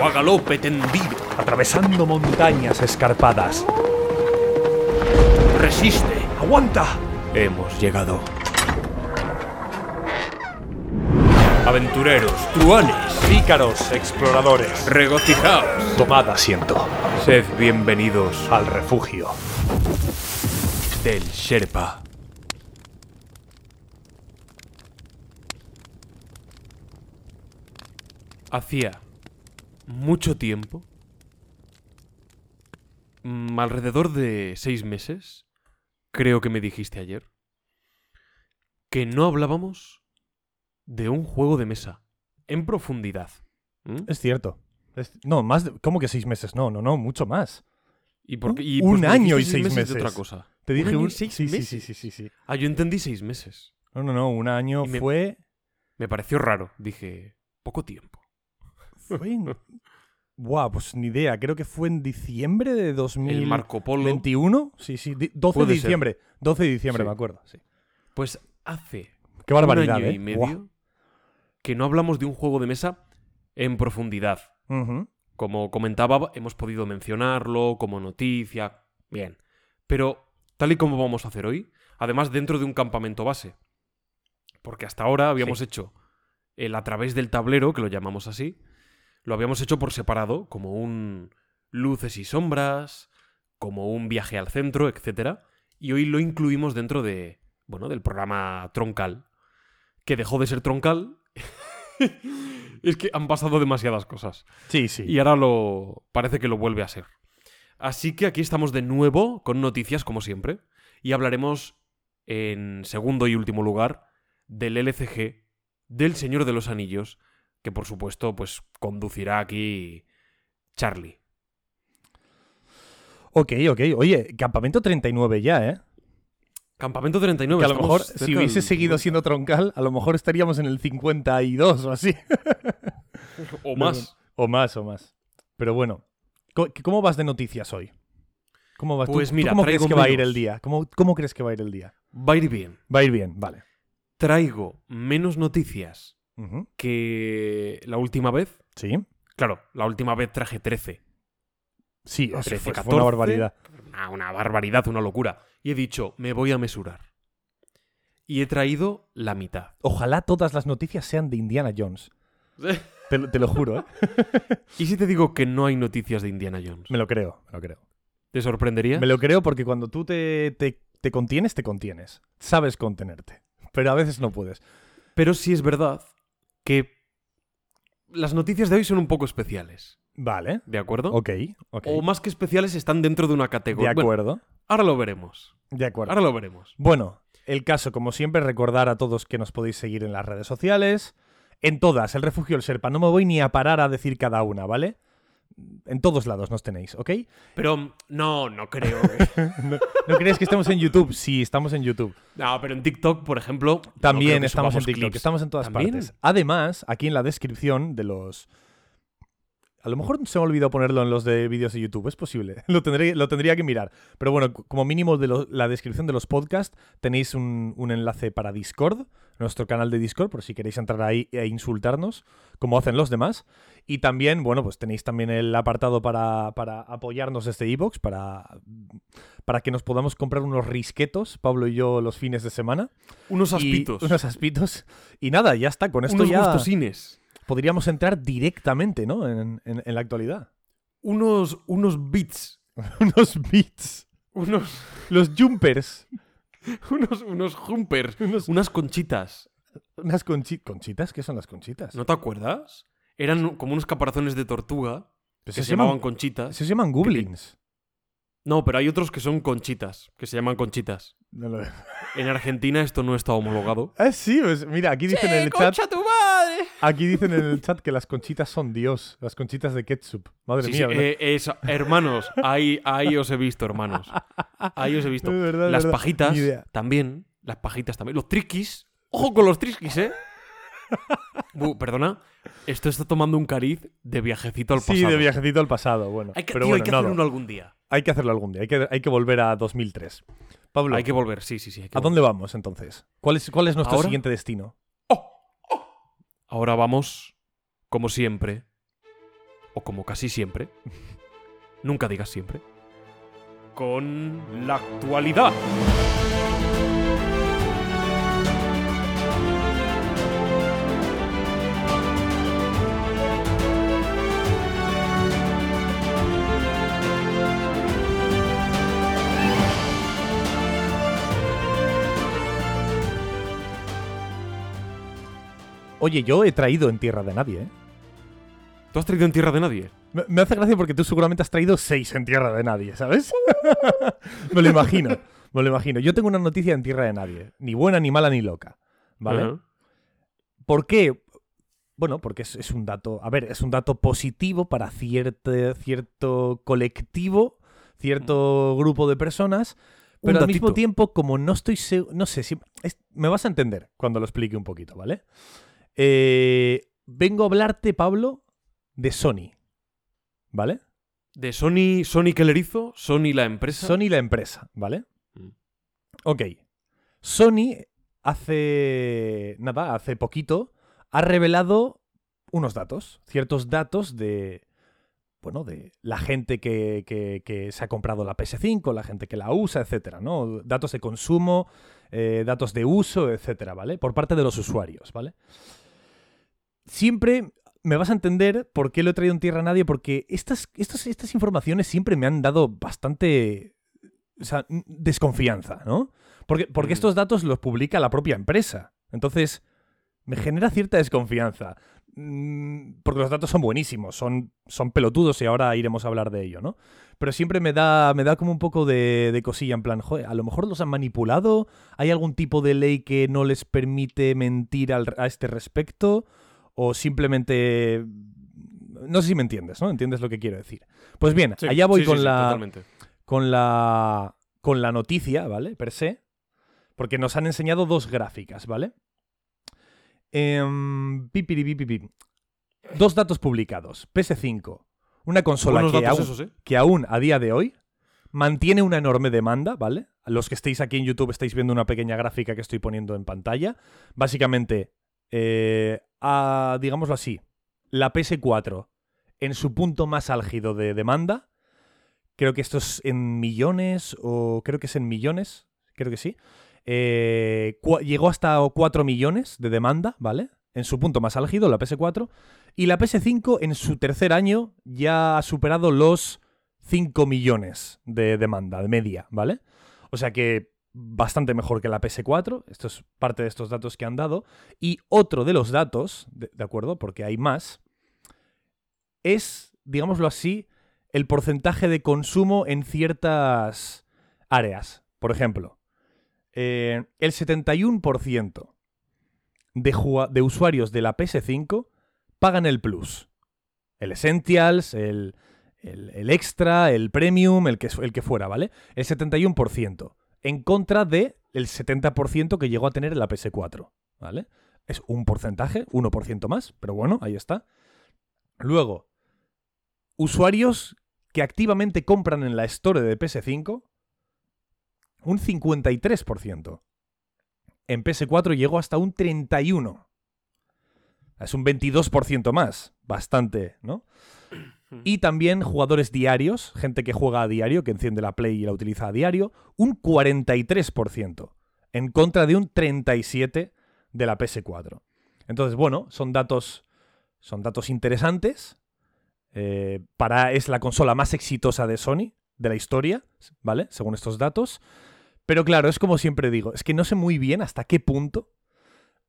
O a galope tendido. Atravesando montañas escarpadas. Resiste. ¡Aguanta! Hemos llegado. Aventureros, truanes, Pícaros, exploradores. regocijaos. Tomad asiento. Sed bienvenidos Al refugio. del Sherpa. Hacía mucho tiempo, mm, alrededor de seis meses, creo que me dijiste ayer, que no hablábamos de un juego de mesa en profundidad. ¿Mm? Es cierto. Es- no, más de- ¿Cómo que seis meses? No, no, no, mucho más. ¿Y por qué- un- y un año y seis de meses. otra cosa. Te dije año y un... seis sí, meses. sí, sí, sí, sí. Ah, yo entendí seis meses. No, no, no, un año me- fue... Me pareció raro. Dije, poco tiempo. Fue en- Buah, pues ni idea. Creo que fue en diciembre de 2021. El Marco Polo. Sí, sí, di- 12 Puede de ser. diciembre. 12 de diciembre, Sí. me acuerdo. Sí. Pues hace Qué barbaridad, un año ¿eh? y medio Buah. que no hablamos de un juego de mesa en profundidad. Como comentaba, hemos podido mencionarlo como noticia. Bien. Pero, tal y como vamos a hacer hoy, además dentro de un campamento base. Porque hasta ahora habíamos Sí. hecho el a través del tablero, que lo llamamos así, lo habíamos hecho por separado, como un luces y sombras, como un viaje al centro, etc. Y hoy lo incluimos dentro de, bueno, del programa troncal, que dejó de ser troncal. es que han pasado demasiadas cosas. Sí, sí. Y ahora lo. parece que lo vuelve a ser. Así que aquí estamos de nuevo con noticias, como siempre. Y hablaremos en segundo y último lugar del LCG del Señor de los Anillos. Que por supuesto, pues conducirá aquí Charlie. Ok, ok. Oye, campamento 39 ya, ¿eh? Campamento 39. Que a lo mejor, si hubiese del seguido 50. siendo troncal, a lo mejor estaríamos en el 52 o así. O más. O más, o más. Pero bueno, ¿cómo, vas de noticias hoy? ¿Cómo vas? ¿Tú- Pues tú mira, ¿cómo crees que va a ir el día? ¿Cómo, ¿Cómo crees que va a ir el día? Va a ir bien. Va a ir bien, vale. Traigo menos noticias Que la última vez. Sí, Claro, la última vez traje 13. sí, o sea, 13, fue, fue 14. una barbaridad. Una, una barbaridad, una locura. Y he dicho, me voy a mesurar. Y he traído la mitad. Ojalá todas las noticias sean de Indiana Jones. Te, lo- te lo juro, ¿eh? ¿Y si te digo que no hay noticias de Indiana Jones? Me lo creo, me lo creo. ¿Te sorprendería? Me lo creo porque cuando tú te, te, te contienes, te contienes. Sabes contenerte. Pero a veces no puedes. Pero sí es verdad que las noticias de hoy son un poco especiales. Vale. ¿De acuerdo? Ok, ok. O más que especiales están dentro de una De categoría. Bueno, acuerdo. ahora lo veremos. De acuerdo. Ahora lo veremos. Bueno, el caso, como siempre, recordar a todos que nos podéis seguir en las redes sociales. En todas, el refugio del Serpa. No me voy ni a parar a decir cada una, ¿vale? En todos lados nos tenéis, ¿ok? Pero no, no creo. que- ¿No, no crees que estemos en YouTube? Sí, estamos en YouTube. no, pero en TikTok, por ejemplo. También estamos en TikTok, clips. estamos en todas ¿También? partes. Además, aquí en la descripción de los... A lo mejor se me olvidó ponerlo en los de vídeos de YouTube, es posible. Lo, tendré, lo tendría que mirar. Pero bueno, como mínimo de lo- la descripción de los podcasts tenéis un, un enlace para Discord, nuestro canal de Discord, por si queréis entrar ahí e insultarnos, como hacen los demás. Y también, bueno, pues tenéis también el apartado para, para apoyarnos desde Evox, para, para que nos podamos comprar unos risquetos, Pablo y yo, los fines de semana. Unos Y- aspitos. unos aspitos. Y nada, ya está. Con esto unos ya gustosines. Podríamos entrar directamente, ¿no? En, en- en la actualidad. Unos, unos bits. unos beats. Unos, Los jumpers. unos, unos jumpers. Unos- Unas conchitas. Unas conchi- conchitas. ¿Qué son las conchitas? ¿No te acuerdas? Eran como unos caparazones de tortuga Pues que se se llamaban llaman, conchitas. se llaman goblins. No, pero hay otros que son conchitas, que se llaman conchitas. No lo- En Argentina esto no está homologado. Ah, sí, pues mira, aquí dicen en el chat. tu madre! Aquí dicen en el chat que las conchitas son Dios. Las conchitas de ketchup. Madre Sí, mía, sí, eh, es- hermanos, ahí, ahí os he visto, hermanos. Ahí os he visto. Verdad, Las verdad. pajitas también. Las pajitas también. Los triquis. Ojo con los triquis, ¿eh? Perdona. Esto está tomando un cariz de viajecito al pasado. Sí, de viajecito al pasado. Bueno, Hay que, pero tío, bueno, hay que no, hacer no. uno algún día. Hay que hacerlo algún día. Hay que, hay que volver a 2003. Pablo, Hay que volver, sí, sí, sí. hay que ¿a dónde vamos entonces? ¿Cuál es, cuál es nuestro ¿Ahora? siguiente destino? Ahora vamos, como siempre, o como casi siempre, nunca digas siempre, con la actualidad. Oye, yo he traído en tierra de nadie, ¿eh? ¿Tú has traído en tierra de nadie? Me, me hace gracia porque tú seguramente has traído seis en tierra de nadie, ¿sabes? me lo imagino. Me lo imagino. Yo tengo una noticia en tierra de nadie. Ni buena, ni mala, ni loca. ¿Vale? ¿Por qué? Bueno, porque es, es un dato. A ver, es un dato positivo para cierte- cierto colectivo, cierto grupo de personas. Pero al mismo tiempo, como no estoy seguro. No sé si. es- me vas a entender cuando lo explique un poquito, ¿vale? Eh, vengo a hablarte, Pablo, de Sony. ¿Vale? De Sony, Sony que le hizo, Sony la empresa. Sony la empresa, ¿vale? Mm. Ok. Sony hace. Nada, hace poquito ha revelado unos datos. Ciertos datos de. Bueno, de la gente que, que- que se ha comprado la PS5, la gente que la usa, etcétera, ¿no? Datos de consumo, eh, datos de uso, etcétera, ¿vale? Por parte de los usuarios, ¿vale? Siempre me vas a entender por qué lo he traído en tierra a nadie, porque estas, estas, estas informaciones siempre me han dado bastante o sea, n- desconfianza, ¿no? Porque, porque Mm. estos datos los publica la propia empresa. Entonces, me genera cierta desconfianza. Mm, Porque los datos son buenísimos, son, son pelotudos y ahora iremos a hablar de ello, ¿no? Pero siempre me da, me da como un poco de, de cosilla, en plan, joder, a lo mejor los han manipulado, hay algún tipo de ley que no les permite mentir al- a este respecto, o simplemente... No sé si me entiendes, ¿no? ¿Entiendes lo que quiero decir? Pues bien, Sí, allá voy sí, con sí, la totalmente. con la, con la noticia, ¿vale? Per se. Porque nos han enseñado dos gráficas, ¿vale? Pipiripipipim. Dos datos publicados. PS5. Una consola que aún, esos, ¿eh? que aún a día de hoy mantiene una enorme demanda, ¿vale? A los que estéis aquí en YouTube estáis viendo una pequeña gráfica que estoy poniendo en pantalla. Básicamente, eh, a- digámoslo así, la PS4 en su punto más álgido de demanda, creo que esto es en millones, o creo que es en millones, creo que sí, eh, llegó hasta 4 millones de demanda, ¿vale? En su punto más álgido, la PS4. Y la PS5 en su tercer año ya ha superado los 5 millones de demanda, de media, ¿vale? O sea que bastante mejor que la PS4. Esto es parte de estos datos que han dado. Y otro de los datos, de, acuerdo, porque hay más, es, digámoslo así, el porcentaje de consumo en ciertas áreas. Por ejemplo, eh, el 71% de, de usuarios de la PS5 pagan el Plus. El Essentials, el, el- el Extra, el Premium, el que, el que fuera, ¿vale? El 71%. En contra de el 70% que llegó a tener la PS4, ¿vale? Es un porcentaje, 1% más, pero bueno, ahí está. Luego, usuarios que activamente compran en la Store de PS5, un 53%. En PS4 llegó hasta un 31%. Es un 22% más. Bastante, ¿no? Y también jugadores diarios, gente que juega a diario, que enciende la Play y la utiliza a diario, un 43%. En contra de un 37% de la PS4. Entonces, bueno, son datos, son datos interesantes. Eh, para, es la consola más exitosa de Sony, de la historia, ¿vale? Según estos datos. Pero claro, es como siempre digo, es que no sé muy bien hasta qué punto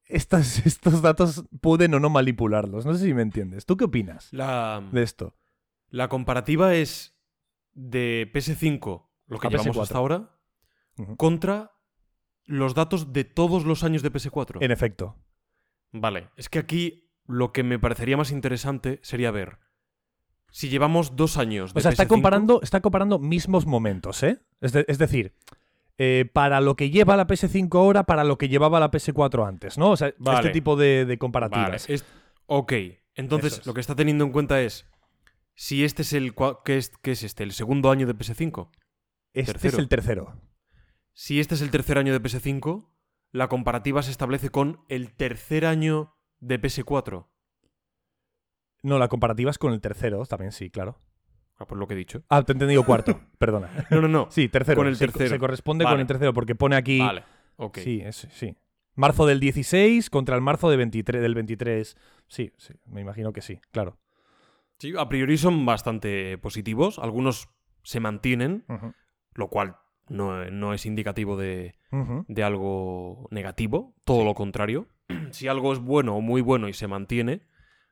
estas- estos datos pueden o no manipularlos. No sé si me entiendes. ¿Tú qué opinas La, de esto? La comparativa es de PS5, lo que A llevamos PS4. hasta ahora, contra los datos de todos los años de PS4. En efecto. Vale, es que aquí lo que me parecería más interesante sería ver si llevamos dos años de O sea, está PS5, comparando, está comparando mismos momentos, ¿eh? Es, de- es decir, eh, para lo que lleva la PS5 ahora, para lo que llevaba la PS4 antes, ¿no? O sea, Vale. este tipo de, de Vale, comparativas. es- ok, entonces es. lo que está teniendo en cuenta es si este es el ¿qué es, qué es este? ¿El segundo año de PS5? Este tercero. es el tercero. Si este es el tercer año de PS5, la comparativa se establece con el tercer año de PS4. No, la comparativa es con el tercero, también sí, claro. Ah, pues lo que he dicho. Ah, te he entendido cuarto, perdona. No, no, no. Sí, tercero. Con el tercero. Se, corresponde con el tercero, porque pone aquí. Vale, ok. Sí, es- sí. Marzo del 16 contra el marzo de 23, del 23. Sí, sí, me imagino que sí, claro. Sí, a priori son bastante positivos. Algunos se mantienen, lo cual no, no es indicativo de, de algo negativo, todo lo contrario. si algo es bueno o muy bueno y se mantiene,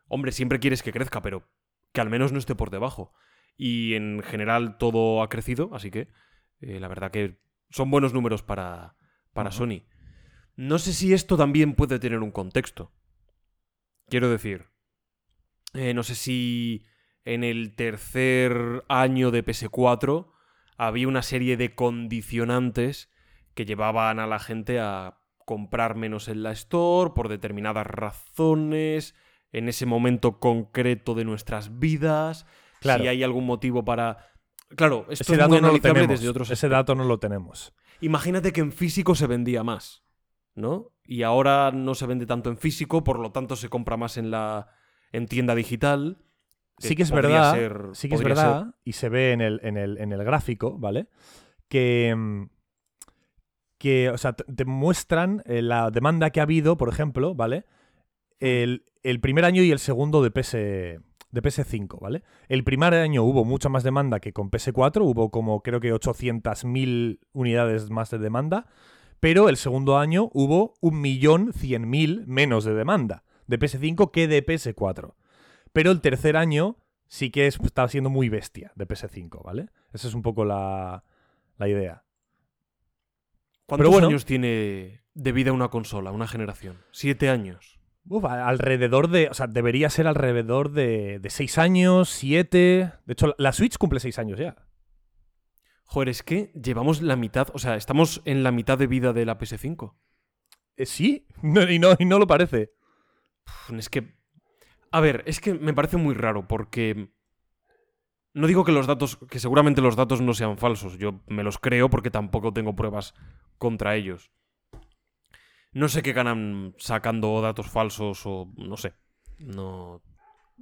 hombre, siempre quieres que crezca, pero que al menos no esté por debajo. Y en general todo ha crecido, así que eh, la verdad que son buenos números para, para. Sony. No sé si esto también puede tener un contexto. Quiero decir, eh, no sé si en el tercer año de PS4 había una serie de condicionantes que llevaban a la gente a comprar menos en la store por determinadas razones, en ese momento concreto de nuestras vidas, Claro. si hay algún motivo para... Claro, esto Ese es dato muy no lo tenemos. desde otros Ese dato no lo tenemos. Imagínate que en físico se vendía más, ¿no? Y ahora no se vende tanto en físico, por lo tanto se compra más en la en tienda digital. Sí que es verdad, ser- sí que es verdad, y se ve en el, en el, en el gráfico, ¿vale? Que, mm, que o sea, te- muestran eh, la demanda que ha habido, por ejemplo, ¿vale? El, el primer año y el segundo de, PS, de PS5, ¿vale? El primer año hubo mucha más demanda que con PS4, hubo como creo que 800.000 unidades más de demanda, pero el segundo año hubo 1.100.000 menos de demanda de PS5 que de PS4. Pero el tercer año sí que es- está siendo muy bestia de PS5, ¿vale? Esa es un poco la, la idea. ¿Cuántos Pero bueno. años tiene de vida una consola, una generación? Siete años. Uf, alrededor de. O sea, debería ser alrededor de, de 6 años, 7. De hecho, la- Switch cumple 6 años ya. Joder, es que llevamos la mitad, o sea, estamos en la mitad de vida de la PS5. Eh, sí, No, y, no, y no lo parece. Es que... A ver, es que me parece muy raro porque... No digo que los datos, que seguramente los datos no sean falsos, yo me los creo porque tampoco tengo pruebas contra ellos. No sé qué ganan sacando datos falsos o no sé. No.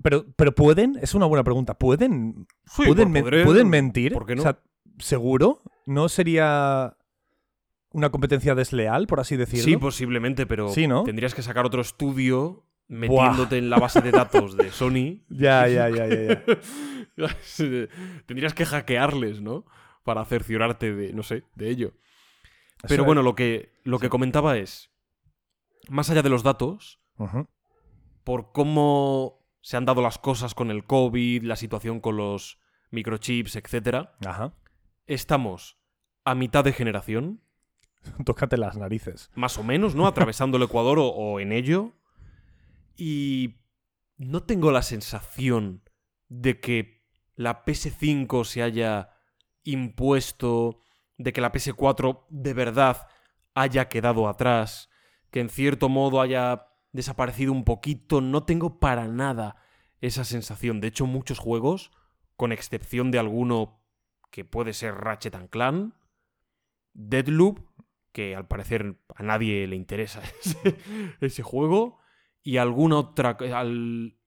Pero, pero pueden, es una buena pregunta. ¿Pueden, Sí, ¿pueden, ¿pueden mentir? ¿Por qué no? O sea, ¿seguro? ¿No sería una competencia desleal, por así decirlo? Sí, posiblemente, pero Sí, ¿no? tendrías que sacar otro estudio metiéndote en la base de datos de Sony. Ya, ya, ya, ya. ya. tendrías que hackearles, ¿no? Para cerciorarte de, no sé, de ello. Eso Pero es- bueno, lo que, lo que comentaba es, más allá de los datos, por cómo se han dado las cosas con el COVID, la situación con los microchips, etc., Ajá. estamos a mitad de generación, Tócate las narices. más o menos, ¿no? Atravesando el Ecuador o, o en ello. Y no tengo la sensación de que la PS5 se haya impuesto, de que la PS4 de verdad haya quedado atrás, que en cierto modo haya desaparecido un poquito. No tengo para nada esa sensación. De hecho, muchos juegos, con excepción de alguno que puede ser Ratchet and Clank, Deadloop, que al parecer a nadie le interesa ese, ese juego, y alguna otra... Al...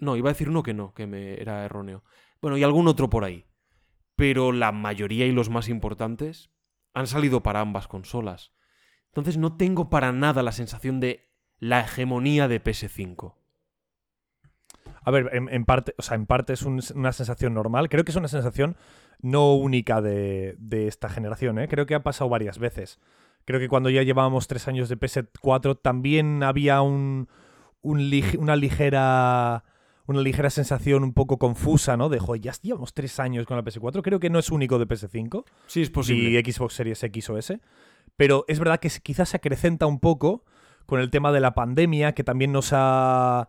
No, iba a decir uno que no, que me era erróneo. Bueno, y algún otro por ahí. Pero la mayoría y los más importantes han salido para ambas consolas. Entonces no tengo para nada la sensación de la hegemonía de PS5. A ver, en, parte, o sea, en parte es un- una sensación normal. Creo que es una sensación no única de, de esta generación, ¿eh? Creo que ha pasado varias veces. Creo que cuando ya llevábamos tres años de PS4 también había un, una ligera una ligera sensación un poco confusa, ¿no? De, joder, ya llevamos tres años con la PS4. Creo que no es único de PS5 Sí, es posible. y Xbox Series X o S. Pero es verdad que quizás se acrecenta un poco con el tema de la pandemia, que también nos ha,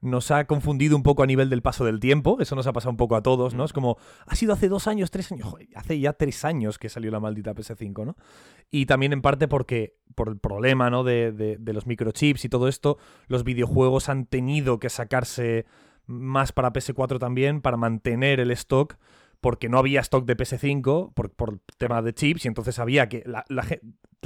nos ha confundido un poco a nivel del paso del tiempo. Eso nos ha pasado un poco a todos, ¿no? Es como, ha sido hace dos años, tres años. Joder, hace ya tres años que salió la maldita PS5, ¿no? Y también en parte porque, por el problema, ¿no? De, de- de los microchips y todo esto, los videojuegos han tenido que sacarse más para PS4 también, para mantener el stock porque no había stock de PS5 por, por tema de chips y entonces había que la, la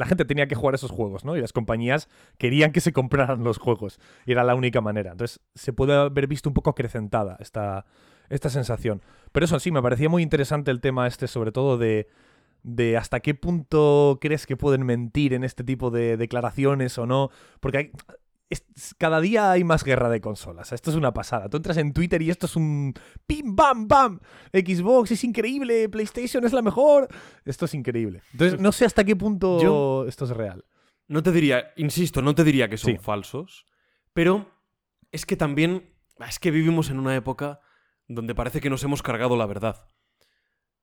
la gente tenía que jugar esos juegos, ¿no? Y las compañías querían que se compraran los juegos y era la única manera. Entonces se puede haber visto un poco acrecentada esta, esta sensación. Pero eso sí, me parecía muy interesante el tema este, sobre todo de, de hasta qué punto crees que pueden mentir en este tipo de declaraciones o no. Porque hay, cada día hay más guerra de consolas. Esto es una pasada. Tú entras en Twitter y esto es un pim, bam, bam. Xbox es increíble, PlayStation es la mejor. Esto es increíble. Entonces, no sé hasta qué punto Yo- esto es real. No te diría, insisto, no te diría que son Sí. falsos, pero es que también, es que vivimos en una época donde parece que nos hemos cargado la verdad.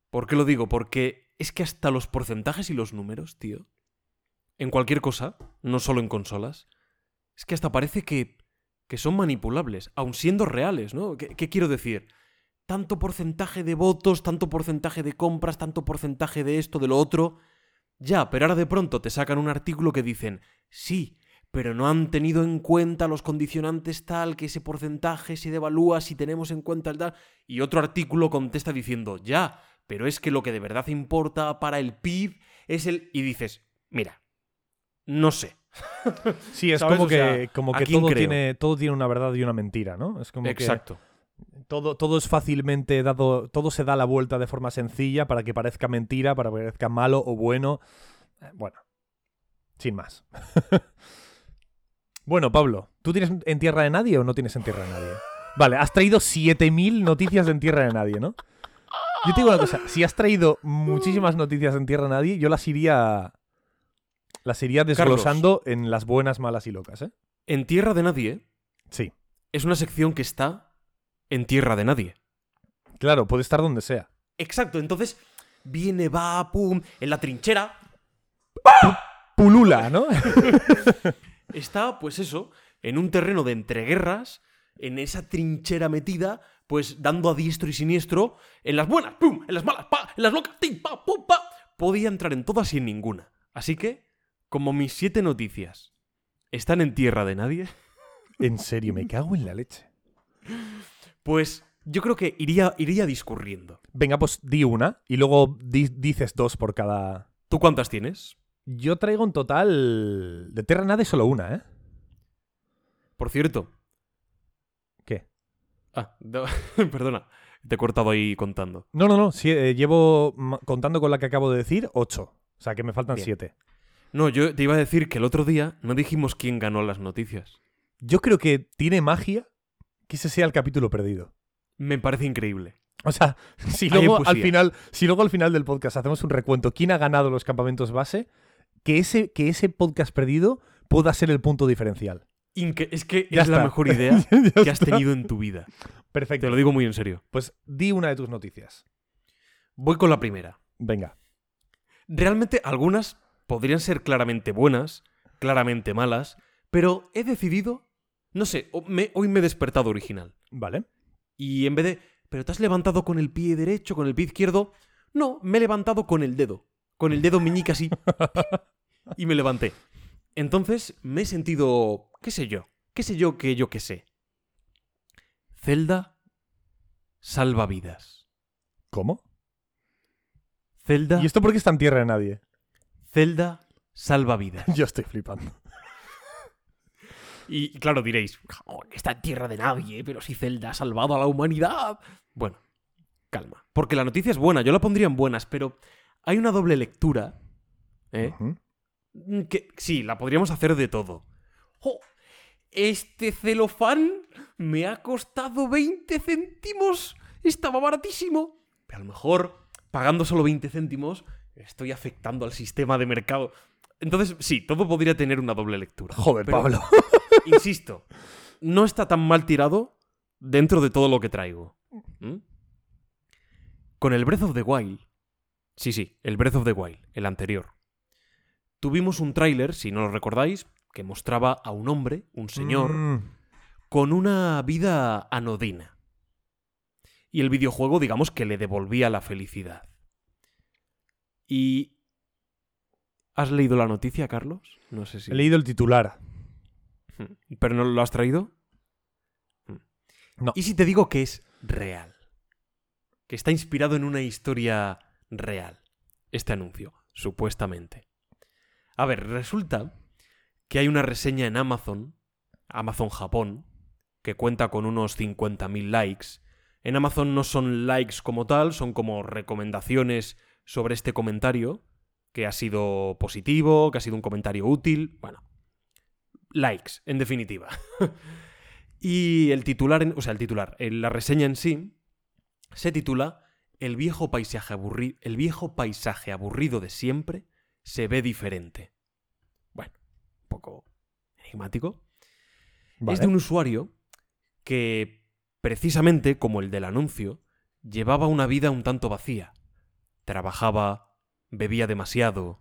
¿Por qué lo digo? Porque es que hasta los porcentajes y los números, tío, en cualquier cosa, no solo en consolas, es que hasta parece que, que son manipulables, aun siendo reales, ¿no? ¿Qué, qué quiero decir? Tanto porcentaje de votos, tanto porcentaje de compras, tanto porcentaje de esto, de lo otro. Ya, pero ahora de pronto te sacan un artículo que dicen, sí, pero no han tenido en cuenta los condicionantes tal que ese porcentaje se devalúa si tenemos en cuenta el tal. Y otro artículo contesta diciendo, ya, pero es que lo que de verdad importa para el PIB es el... Y dices, mira, no sé. Sí, es ¿Sabes? como O que, como ¿a que todo creo? tiene, todo tiene una verdad y una mentira, ¿no? Es como Exacto. que todo, todo es fácilmente dado, todo se da la vuelta de forma sencilla para que parezca mentira, para que parezca malo o bueno. Eh, Bueno, sin más. bueno, Pablo, ¿tú tienes en tierra de nadie o no tienes en tierra de nadie? Vale, has traído 7000 noticias de en tierra de nadie, ¿no? Yo te digo una cosa, si has traído muchísimas noticias de en tierra de nadie, yo las iría las iría desglosando en las buenas, malas y locas, ¿eh? En Tierra de Nadie Sí. es una sección que está en Tierra de Nadie. Claro, puede estar donde sea. Exacto, entonces viene, va, pum, en la trinchera, Pulula, ¿no? está, pues eso, en un terreno de entreguerras, en esa trinchera metida, pues dando a diestro y siniestro, en las buenas, pum, en las malas, pa, en las locas, tim, pa, pum, pa. Podía entrar en todas y en ninguna. Así que, como mis siete noticias están en tierra de nadie, en serio, me cago en la leche. pues yo creo que iría, iría discurriendo. Venga, pues di una y luego di- dices dos por cada. ¿Tú cuántas tienes? Yo traigo en total. De Terra Nada solo una, ¿eh? Por cierto. ¿Qué? Ah, no, perdona. Te he cortado ahí contando. No, no, no. sí, eh, llevo, ma- contando con la que acabo de decir, ocho. O sea que me faltan Bien. siete. No, yo te iba a decir que el otro día no dijimos quién ganó las noticias. Yo creo que tiene magia que ese sea el capítulo perdido. Me parece increíble. O sea, si luego, al final, si luego al final del podcast hacemos un recuento, quién ha ganado los campamentos base, que ese, que ese podcast perdido pueda ser el punto diferencial. Inque- es que Ya es la mejor idea que has tenido en tu vida. Perfecto. Te lo digo muy en serio. Pues di una de tus noticias. Voy con la primera. Venga. Realmente algunas podrían ser claramente buenas, claramente malas, pero he decidido, no sé, me- hoy me he despertado original. Vale. Y en vez de, pero te has levantado con el pie derecho, con el pie izquierdo, no, me he levantado con el dedo, con el dedo meñique así. y me levanté. Entonces me he sentido, qué sé yo, qué sé yo que yo qué sé. Zelda salva vidas. ¿Cómo? Zelda, ¿Y esto por qué está en tierra de nadie? Zelda salva vidas. Yo estoy flipando. Y claro, diréis, "Oh, está en tierra de nadie, pero si Zelda ha salvado a la humanidad. Bueno, calma. Porque la noticia es buena, yo la pondría en buenas, pero hay una doble lectura. ¿eh? Mm, Que sí, la podríamos hacer de todo. Jo, este celofán me ha costado 20 céntimos. Estaba baratísimo. Pero a lo mejor, pagando solo 20 céntimos, estoy afectando al sistema de mercado. Entonces, sí, todo podría tener una doble lectura. Joder, Pero, Pablo. Insisto, no está tan mal tirado dentro de todo lo que traigo. ¿Mm? Con el Breath of the Wild. Sí, sí, el Breath of the Wild, el anterior. Tuvimos un tráiler, si no lo recordáis, que mostraba a un hombre, un señor, Mm, con una vida anodina. Y el videojuego, digamos, que le devolvía la felicidad. ¿Y has leído la noticia, Carlos? No sé si... He leído el titular. ¿Pero no lo has traído? No. ¿Y si te digo que es real? Que está inspirado en una historia real. Este anuncio, supuestamente. A ver, resulta que hay una reseña en Amazon, Amazon Japón, que cuenta con unos 50.000 likes. En Amazon no son likes como tal, son como recomendaciones sobre este comentario, que ha sido positivo, que ha sido un comentario útil. Bueno, likes, en definitiva. y el titular, o sea, el titular, en la reseña en sí, se titula El viejo paisaje aburrido, el viejo paisaje aburrido de siempre se ve diferente. Bueno, un poco enigmático. Es de un usuario que, precisamente como el del anuncio, llevaba una vida un tanto vacía. Trabajaba, bebía demasiado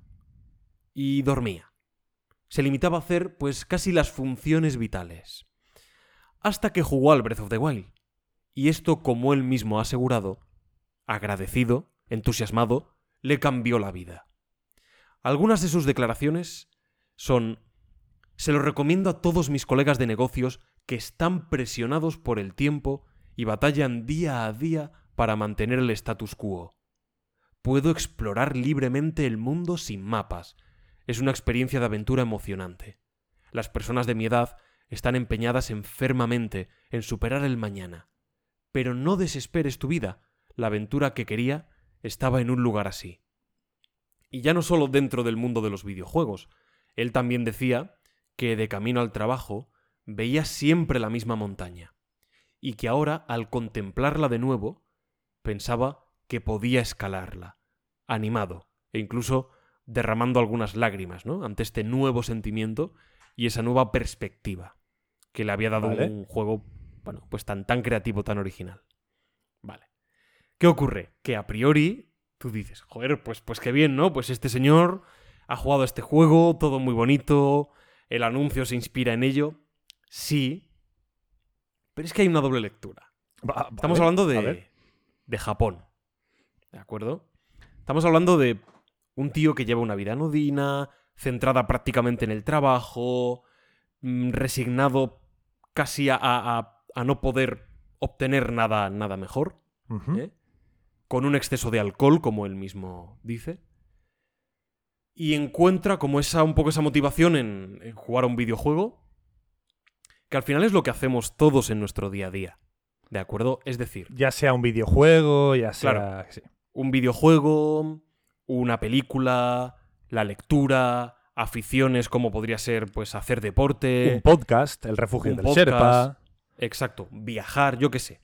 y dormía. Se limitaba a hacer, pues, casi las funciones vitales. Hasta que jugó al Breath of the Wild. Y esto, como él mismo ha asegurado, agradecido, entusiasmado, le cambió la vida. Algunas de sus declaraciones son se lo recomiendo a todos mis colegas de negocios que están presionados por el tiempo y batallan día a día para mantener el status quo. Puedo explorar libremente el mundo sin mapas. Es una experiencia de aventura emocionante. Las personas de mi edad están empeñadas enfermamente en superar el mañana. Pero no desesperes tu vida. La aventura que quería estaba en un lugar así. Y ya no solo dentro del mundo de los videojuegos. Él también decía que de camino al trabajo veía siempre la misma montaña, y que ahora, al contemplarla de nuevo, pensaba que podía escalarla, animado, e incluso derramando algunas lágrimas, ¿no? Ante este nuevo sentimiento y esa nueva perspectiva que le había dado Vale. un juego, bueno, pues tan, tan creativo, tan original. Vale. ¿Qué ocurre? Que a priori tú dices, joder, pues, pues qué bien, ¿no? Pues este señor ha jugado este juego, todo muy bonito, el anuncio se inspira en ello. Sí, pero es que hay una doble lectura. Va- Estamos vale, hablando de, de Japón. ¿De acuerdo? Estamos hablando de un tío que lleva una vida anodina, centrada prácticamente en el trabajo, mm, resignado casi a, a- a- no poder obtener nada, nada mejor. ¿eh? con un exceso de alcohol, como él mismo dice. Y encuentra como esa, un poco esa motivación en, en jugar a un videojuego, que al final es lo que hacemos todos en nuestro día a día. ¿De acuerdo? Es decir, Ya sea un videojuego, ya sea. Claro. sí. Un videojuego, una película, la lectura, aficiones como podría ser pues hacer deporte, un podcast, El refugio del podcast. Sherpa. exacto, viajar, yo qué sé.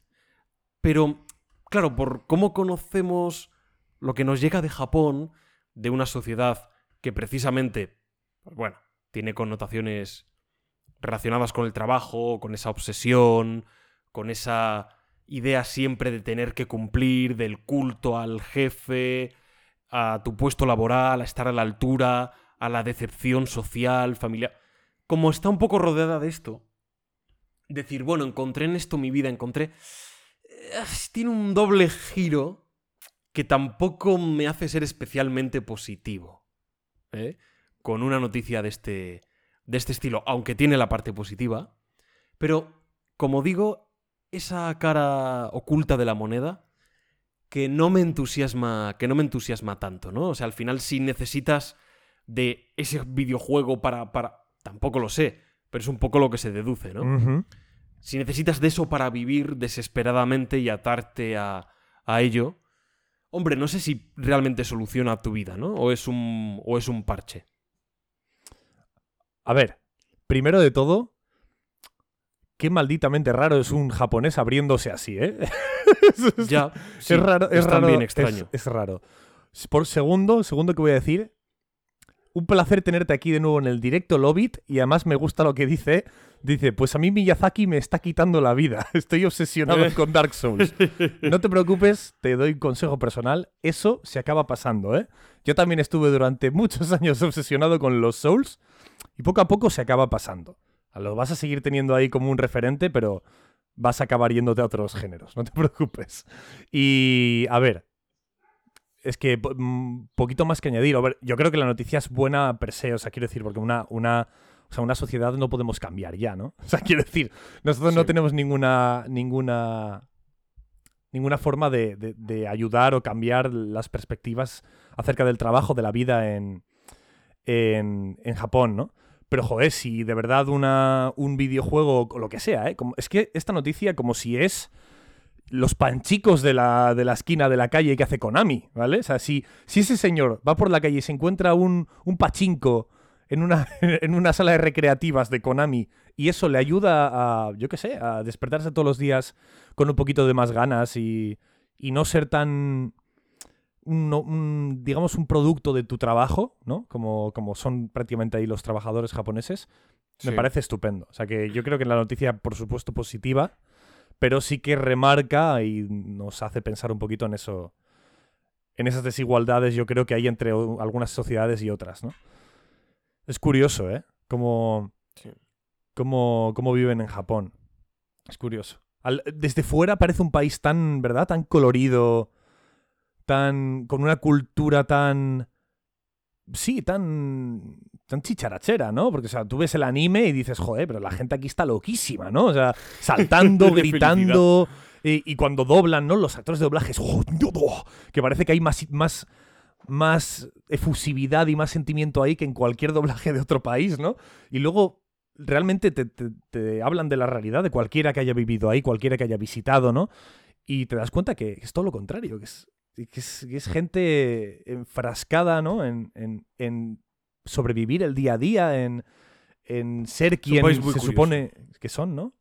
Pero claro, por cómo conocemos lo que nos llega de Japón, de una sociedad que precisamente, pues bueno, tiene connotaciones relacionadas con el trabajo, con esa obsesión, con esa idea siempre de tener que cumplir, del culto al jefe, a tu puesto laboral, a estar a la altura, a la decepción social, familiar. Como está un poco rodeada de esto, decir, bueno, encontré en esto mi vida, encontré... eh, Tiene un doble giro que tampoco me hace ser especialmente positivo. ¿eh? Con una noticia de este, de este estilo, aunque tiene la parte positiva. Pero, como digo, esa cara oculta de la moneda que no me entusiasma, que no me entusiasma tanto, ¿no? O sea, al final si necesitas de ese videojuego para, para... Tampoco lo sé, pero es un poco lo que se deduce, ¿no? Si necesitas de eso para vivir desesperadamente y atarte a, a ello, hombre, no sé si realmente soluciona tu vida, ¿no? O es un, o es un parche. A ver, primero de todo, qué malditamente raro es un japonés abriéndose así, ¿eh? Ya, sí, es raro, es, es raro. también extraño. Es, raro. Por segundo, segundo que voy a decir, un placer tenerte aquí de nuevo en el directo Lobit y además me gusta lo que dice. Dice, pues a mí Miyazaki me está quitando la vida. Estoy obsesionado con Dark Souls. No te preocupes, te doy un consejo personal. Eso se acaba pasando, ¿eh? Yo también estuve durante muchos años obsesionado con los Souls y poco a poco se acaba pasando. Lo vas a seguir teniendo ahí como un referente, pero vas a acabar yéndote a otros géneros, no te preocupes. Y a ver, es que mm, poquito más que añadir. A ver, yo creo que la noticia es buena per se, o sea, quiero decir, porque una, una, o sea, una sociedad no podemos cambiar ya, ¿no? O sea, quiero decir, nosotros no tenemos ninguna, ninguna, ninguna forma de, de- de ayudar o cambiar las perspectivas acerca del trabajo, de la vida en, en, en Japón, ¿no? Pero, joder, si de verdad un videojuego o lo que sea, ¿eh? Como, es que esta noticia como si es los panchicos de la, de la esquina de la calle que hace Konami, ¿vale? O sea, si, si ese señor va por la calle y se encuentra un, un pachinko en una, en una sala de recreativas de Konami y eso le ayuda a, yo qué sé, a despertarse todos los días con un poquito de más ganas y, y no ser tan, un, un- digamos, un producto de tu trabajo, ¿no? Como, como son prácticamente ahí los trabajadores japoneses, me parece estupendo. O sea que yo creo que la noticia, por supuesto, positiva, pero sí que remarca y nos hace pensar un poquito en eso, en esas desigualdades, yo creo que hay entre algunas sociedades y otras, ¿no? Es curioso, ¿eh? Cómo, Sí. cómo, cómo viven en Japón. Es curioso. Al- desde fuera parece un país tan, ¿verdad? Tan colorido, tan con una cultura tan sí, tan tan chicharachera, ¿no? Porque o sea, tú ves el anime y dices, "Joder, pero la gente aquí está loquísima, ¿no?" O sea, saltando, gritando y, y cuando doblan, ¿no? Los actores de doblaje, ¡oh, no! que parece que hay más más más efusividad y más sentimiento ahí que en cualquier doblaje de otro país, ¿no? Y luego realmente te, te- te hablan de la realidad de cualquiera que haya vivido ahí, cualquiera que haya visitado, ¿no? Y te das cuenta que es todo lo contrario, que es, que es, que es gente enfrascada, ¿no? En, en- en sobrevivir el día a día, en, en ser quien se curioso. supone que son, ¿no?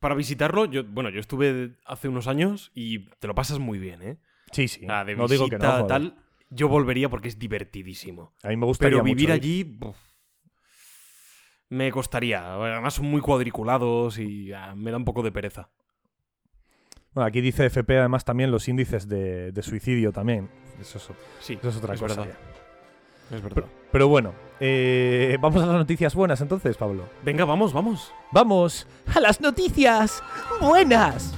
Para visitarlo, yo, bueno, yo estuve hace unos años y te lo pasas muy bien, ¿eh? Sí, sí. Ah, de no digo que no. tal, yo volvería porque es divertidísimo. A mí me gustaría Pero vivir mucho allí me costaría. Además son muy cuadriculados y ah, me da un poco de pereza. Bueno, aquí dice FP además también los índices de, de suicidio también. Eso es, Sí, eso es otra es cosa. verdad. es verdad. Pero bueno, eh, vamos a las noticias buenas entonces, Pablo. Venga, vamos, vamos. Vamos a las noticias buenas.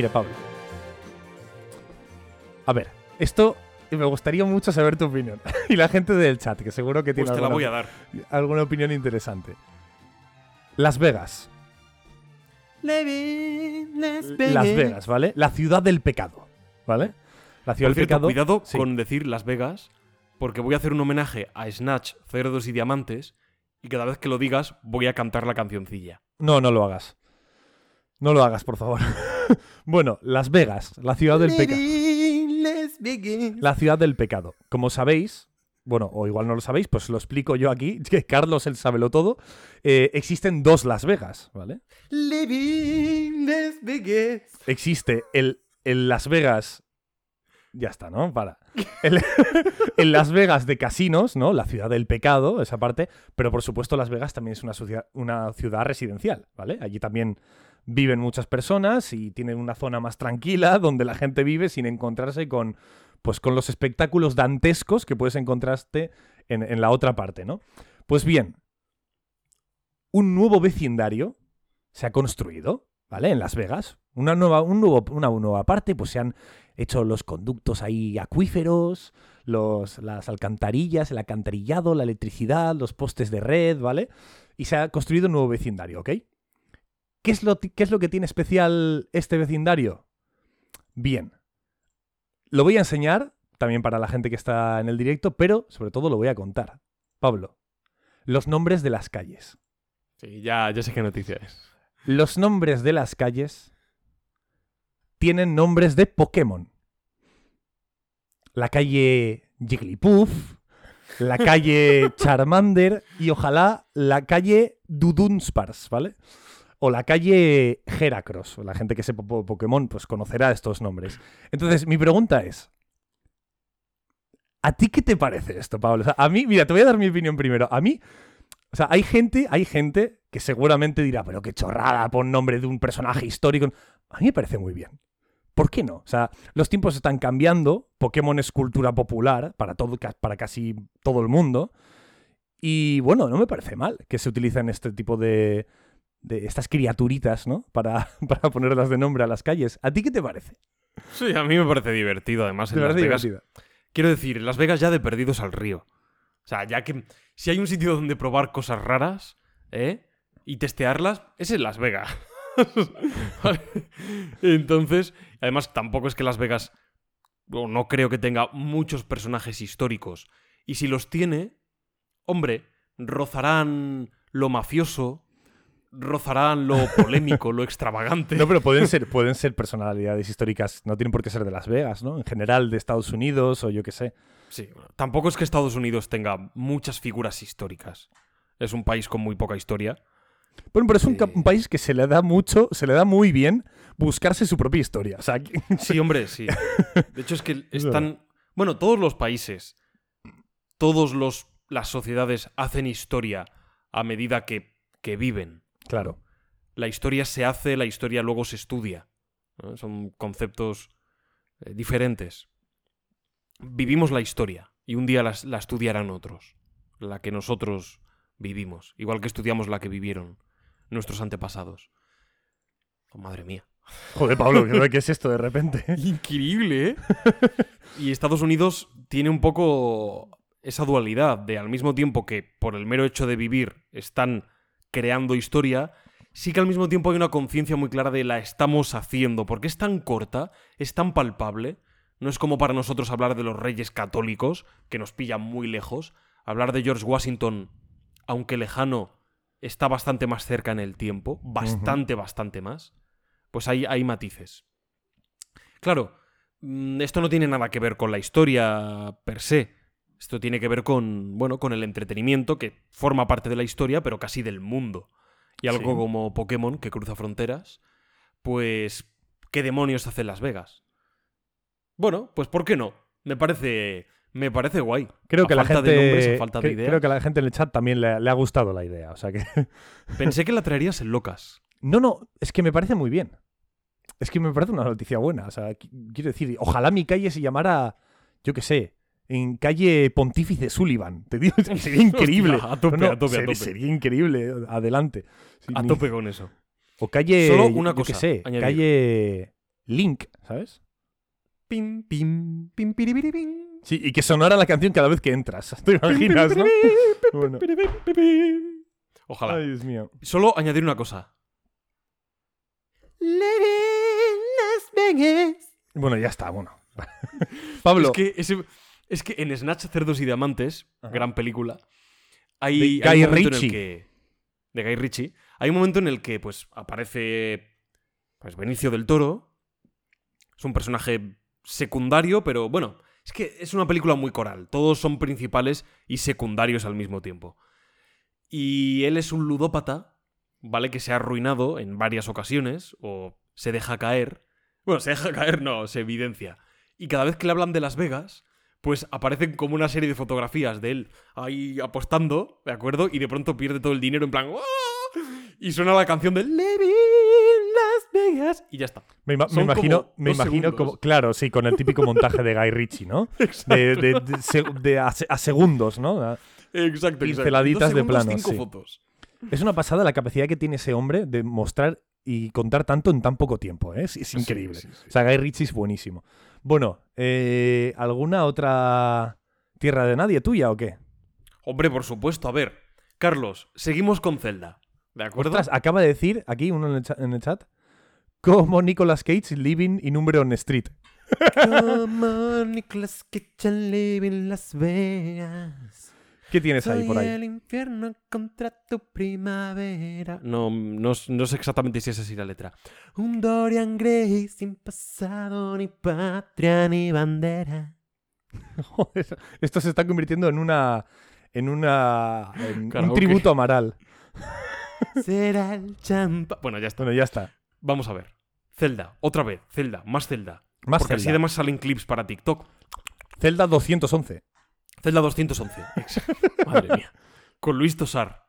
Mire, Pablo. A ver, esto me gustaría mucho saber tu opinión. y la gente del chat, que seguro que tiene Pues te la alguna, voy a dar. alguna opinión interesante. Las Vegas. Las Vegas, ¿vale? La ciudad del pecado, ¿vale? La ciudad Por del cierto, pecado. cuidado sí. con decir Las Vegas, porque voy a hacer un homenaje a Snatch, Cerdos y Diamantes, y cada vez que lo digas voy a cantar la cancioncilla. No, no lo hagas. No lo hagas, por favor. bueno, Las Vegas, la ciudad del pecado. La ciudad del pecado. Como sabéis, bueno, o igual no lo sabéis, pues lo explico yo aquí, que Carlos él sábelo todo. eh, existen dos Las Vegas, ¿vale? Existe el, el Las Vegas. Ya está, ¿no? Para. El, el Las Vegas de casinos, ¿no? La ciudad del pecado, esa parte. Pero por supuesto, Las Vegas también es una, una ciudad residencial, ¿vale? Allí también viven muchas personas y tienen una zona más tranquila donde la gente vive sin encontrarse con, pues, con los espectáculos dantescos que puedes encontrarte en, en la otra parte, ¿no? Pues bien, un nuevo vecindario se ha construido, ¿vale? En Las Vegas. Una nueva, un nuevo, una nueva parte, pues se han hecho los conductos ahí acuíferos, los, las alcantarillas, el alcantarillado, la electricidad, los postes de red, ¿vale? Y se ha construido un nuevo vecindario, ¿ok? ¿Qué es lo, qué es lo que tiene especial este vecindario? Bien. Lo voy a enseñar también para la gente que está en el directo, pero sobre todo lo voy a contar. Pablo, los nombres de las calles. Sí, ya, ya sé qué noticia es. Los nombres de las calles tienen nombres de Pokémon. La calle Jigglypuff, la calle Charmander y ojalá la calle Dudunspars, ¿vale? O la calle Heracross. La gente que sepa po- Pokémon pues conocerá estos nombres. Entonces, mi pregunta es, ¿a ti qué te parece esto, Pablo? A mí, mira, te voy a dar mi opinión primero. A mí, o sea, hay gente, hay gente que seguramente dirá, pero qué chorrada, pon nombre de un personaje histórico. A mí me parece muy bien. ¿Por qué no? O sea, los tiempos están cambiando, Pokémon es cultura popular para, todo, para casi todo el mundo. Y bueno, no me parece mal que se utilicen este tipo de, de estas criaturitas, ¿no? Para, para ponerlas de nombre a las calles. ¿A ti qué te parece? Sí, a mí me parece divertido, además. En ¿Te Las parece Vegas, divertida? Quiero decir, en Las Vegas ya de perdidos al río. O sea, ya que si hay un sitio donde probar cosas raras, ¿eh? Y testearlas, es en Las Vegas. Vale. Entonces, además, tampoco es que Las Vegas. o no creo que tenga muchos personajes históricos. Y si los tiene, hombre, rozarán lo mafioso, rozarán lo polémico, lo extravagante. No, pero pueden ser, pueden ser personalidades históricas, no tienen por qué ser de Las Vegas, ¿no? En general de Estados Unidos o yo qué sé. Sí, tampoco es que Estados Unidos tenga muchas figuras históricas. Es un país con muy poca historia. Bueno, pero es un, un país que se le da mucho, se le da muy bien buscarse su propia historia. O sea, que- Sí, hombre, sí. De hecho, es que Es están. Bueno, todos los países, todos los las sociedades hacen historia a medida que, que viven. Claro. La historia se hace, la historia luego se estudia. ¿no? Son conceptos eh, diferentes. Vivimos la historia y un día la estudiarán otros. La que nosotros vivimos. Igual que estudiamos la que vivieron nuestros antepasados. Oh, madre mía. Joder, Pablo, ¿qué, qué es esto de repente? Increíble, ¿eh? y Estados Unidos tiene un poco esa dualidad de al mismo tiempo que por el mero hecho de vivir están creando historia, sí que al mismo tiempo hay una conciencia muy clara de la estamos haciendo, porque es tan corta, es tan palpable, no es como para nosotros hablar de los reyes católicos, que nos pillan muy lejos, hablar de George Washington, aunque lejano, está bastante más cerca en el tiempo, bastante, bastante más, pues hay, hay matices. Claro, mm, esto no tiene nada que ver con la historia per se. Esto tiene que ver con, bueno, con el entretenimiento que forma parte de la historia, pero casi del mundo. Y algo Sí. como Pokémon, que cruza fronteras, pues, ¿qué demonios hace en Las Vegas? Bueno, pues ¿por qué no? Me parece, me parece guay. Creo A que la falta gente, de nombres, a falta de ideas. creo que a la gente en el chat también le, le ha gustado la idea. O sea que Pensé que la traerías en locas. no, no, es que me parece muy bien. Es que me parece una noticia buena. O sea, qui- quiero decir, ojalá mi calle se llamara, yo qué sé, en calle Pontífice Sullivan. Te digo, sería increíble. Hostia, a tope, No, no, a tope, a tope. Sería increíble. Adelante. A tope con eso. O calle. Solo una cosa, sé, añadir. calle Link, ¿sabes? Pim, pim, pim, piribiribim. Sí, y que sonara la canción cada vez que entras. ¿Te imaginas, no? Bueno. Ojalá. Ay, Dios mío. Solo añadir una cosa. Las Vegas. Bueno, ya está, bueno. Pablo. Es que, ese- es que en Snatch, Cerdos y Diamantes, Ajá. gran película, hay, De hay Guy un momento en el Ritchie. que. De Guy Ritchie. Hay un momento en el que, pues, aparece. Pues Benicio del Toro. Es un personaje secundario, pero bueno. Es que es una película muy coral. Todos son principales y secundarios al mismo tiempo. Y él es un ludópata, ¿vale? Que se ha arruinado en varias ocasiones, o se deja caer. Bueno, se deja caer, no, se evidencia. Y cada vez que le hablan de Las Vegas, pues aparecen como una serie de fotografías de él ahí apostando, ¿de acuerdo? Y de pronto pierde todo el dinero en plan. "¡Ah!", Y suena la canción de Living Las Vegas. Y ya está. Me, ima- me Son imagino, me imagino como. Claro, sí, con el típico montaje de Guy Ritchie, ¿no? De, de- de de a, se- a segundos, ¿no? A- Exacto, exacto. Pinceladitas de plano, cinco sí. fotos. Es una pasada la capacidad que tiene ese hombre de mostrar y contar tanto en tan poco tiempo, ¿eh? Es, increíble. sí, sí. O sea, Guy Ritchie es buenísimo. Bueno, eh, ¿alguna otra tierra de nadie tuya o qué? Hombre, por supuesto. A ver, Carlos, seguimos con Zelda. ¿De acuerdo? Ostras, acaba de decir aquí uno en el, cha- en el chat como Nicolas Cage living in Umbreon Street. Come on, Nicolas Cage in Las Vegas. ¿Qué tienes ahí por ahí? el infierno contra tu primavera. No, no, no sé exactamente si es así la letra. Un Dorian Gray sin pasado, ni patria, ni bandera. Joder, esto se está convirtiendo en una. En una. en un tributo a Amaral. Será el champa. Bueno, ya está. Bueno, ya está. Vamos a ver. Zelda, otra vez. Zelda, más Zelda. Más Porque así Zelda. además salen clips para TikTok. Zelda 211. Zelda 211. Ex- Madre mía. Con Luis Tosar.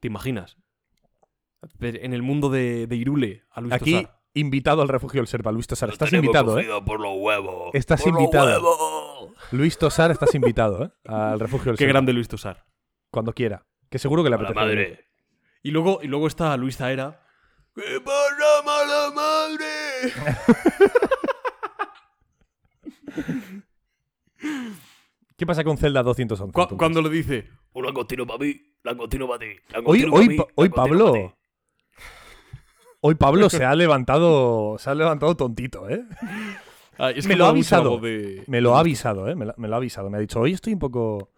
¿Te imaginas? En el mundo de, de Irule, a Luis Aquí, Tosar. invitado al refugio del Serpa. Luis Tosar, Lo estás invitado, ¿eh? por los huevos. Estás por los invitado. huevos. Luis Tosar, estás invitado, ¿eh? Al refugio del Qué Serpa. grande Luis Tosar. Cuando quiera. Que seguro que le la apetece. venir. madre. Y luego, y luego está Luis Zaera. ¿Qué pasa, mala madre? ¿Qué pasa con Zelda 211? Cu- cuando le dice. Un langostino para mí, langostino para ti. Hoy, langostino hoy, pa' mí, Pa- hoy pa' Pablo. Hoy Pablo se ha levantado. Se ha levantado tontito, ¿eh? "Ay, es Me que lo ha avisado. de- Me lo ha avisado, ¿eh? Me lo, me lo ha avisado. Me ha dicho, hoy estoy un poco.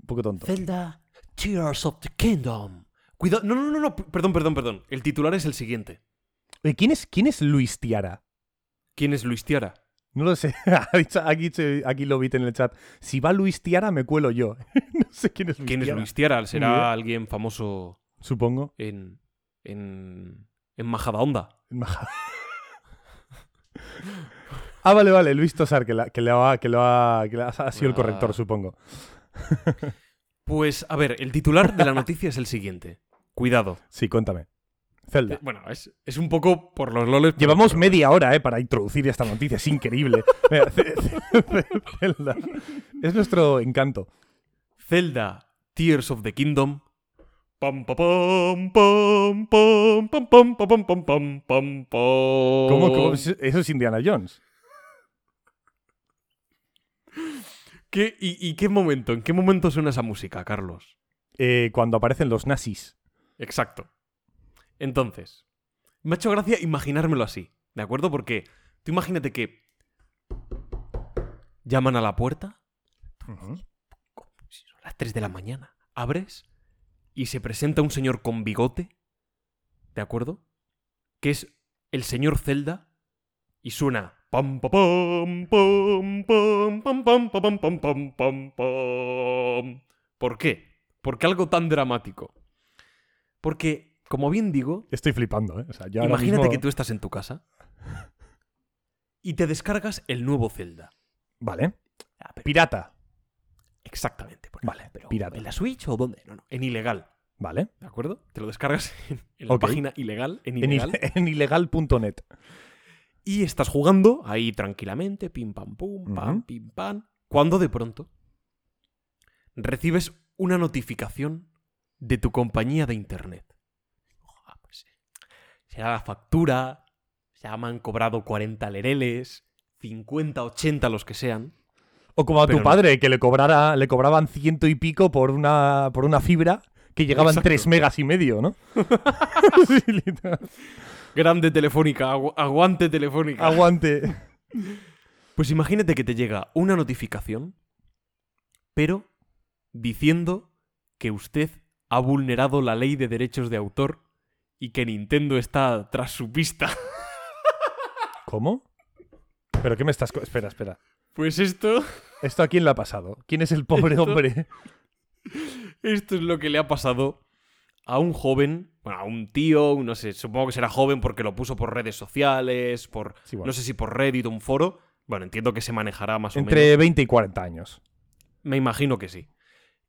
Un poco tonto. Zelda, Tears of the Kingdom. Cuidado. No, no, no, no. Perdón, perdón, perdón. El titular es el siguiente. ¿quién, es, ¿Quién es Luis Tiara? ¿Quién es Luis Tiara? No lo sé. Aquí, lo vi en el chat. Si va Luis Tiara, me cuelo yo. no sé quién es Luis ¿Quién es Tiara. Luis Tiara? Será alguien famoso Supongo. en. en. en Majadahonda. Maja. ah, vale, vale. Luis Tosar, que, la- que, le ha, que, lo ha, que ha, sido el corrector, supongo. Pues, a ver, el titular de la noticia es el siguiente. Cuidado. Sí, cuéntame. Zelda. Bueno, es, un poco por los loles. Llevamos media hora eh, para introducir esta noticia, es increíble. Zelda. Es nuestro encanto. Zelda, Tears of the Kingdom. Eso es Indiana Jones. Y, qué momento? ¿En qué momento suena esa música, Carlos? Cuando aparecen los nazis. Exacto. Entonces, me ha hecho gracia imaginármelo así, ¿de acuerdo? Porque tú imagínate que llaman a la puerta, si son las 3 de la mañana, abres y se presenta un señor con bigote, ¿de acuerdo? Que es el señor Zelda y suena pam pa pam pam pam pam pam pa, pam pam pam pam pam. ¿Por qué? ¿Por qué algo tan dramático? Porque, como bien digo, Estoy flipando, ¿eh? O sea, yo ahora imagínate mismo- que tú estás en tu casa y te descargas el nuevo Zelda. Vale. Ah, pero- Pirata. Exactamente. Vale, pero pirata. ¿En la Switch o dónde? No, no, en ilegal. Vale. ¿De acuerdo? Te lo descargas en, en la página ilegal, en ilegal. en ilegal.net. Y estás jugando ahí tranquilamente, pim pam pum, pam, pim pam. Cuando de pronto recibes una notificación de tu compañía de internet. Será la factura, ya me han cobrado 40 lereles, 50, 80, los que sean. O como a tu no. padre, que le, cobrara, le cobraban ciento y pico por una, por una fibra que llegaba en Exacto. 3 megas y medio, ¿no? Grande telefónica, agu- aguante telefónica. Aguante. Pues imagínate que te llega una notificación, pero diciendo que usted ha vulnerado la ley de derechos de autor y que Nintendo está tras su pista. ¿Cómo? ¿Pero qué me estás...? Espera, espera. Pues esto, ¿Esto a quién le ha pasado? ¿Quién es el pobre Esto- hombre? esto es lo que le ha pasado a un joven, bueno, a un tío, no sé, supongo que será joven porque lo puso por redes sociales, por Sí, bueno. no sé si por Reddit o un foro. Bueno, entiendo que se manejará más o menos. Entre 20 y 40 años. Me imagino que sí.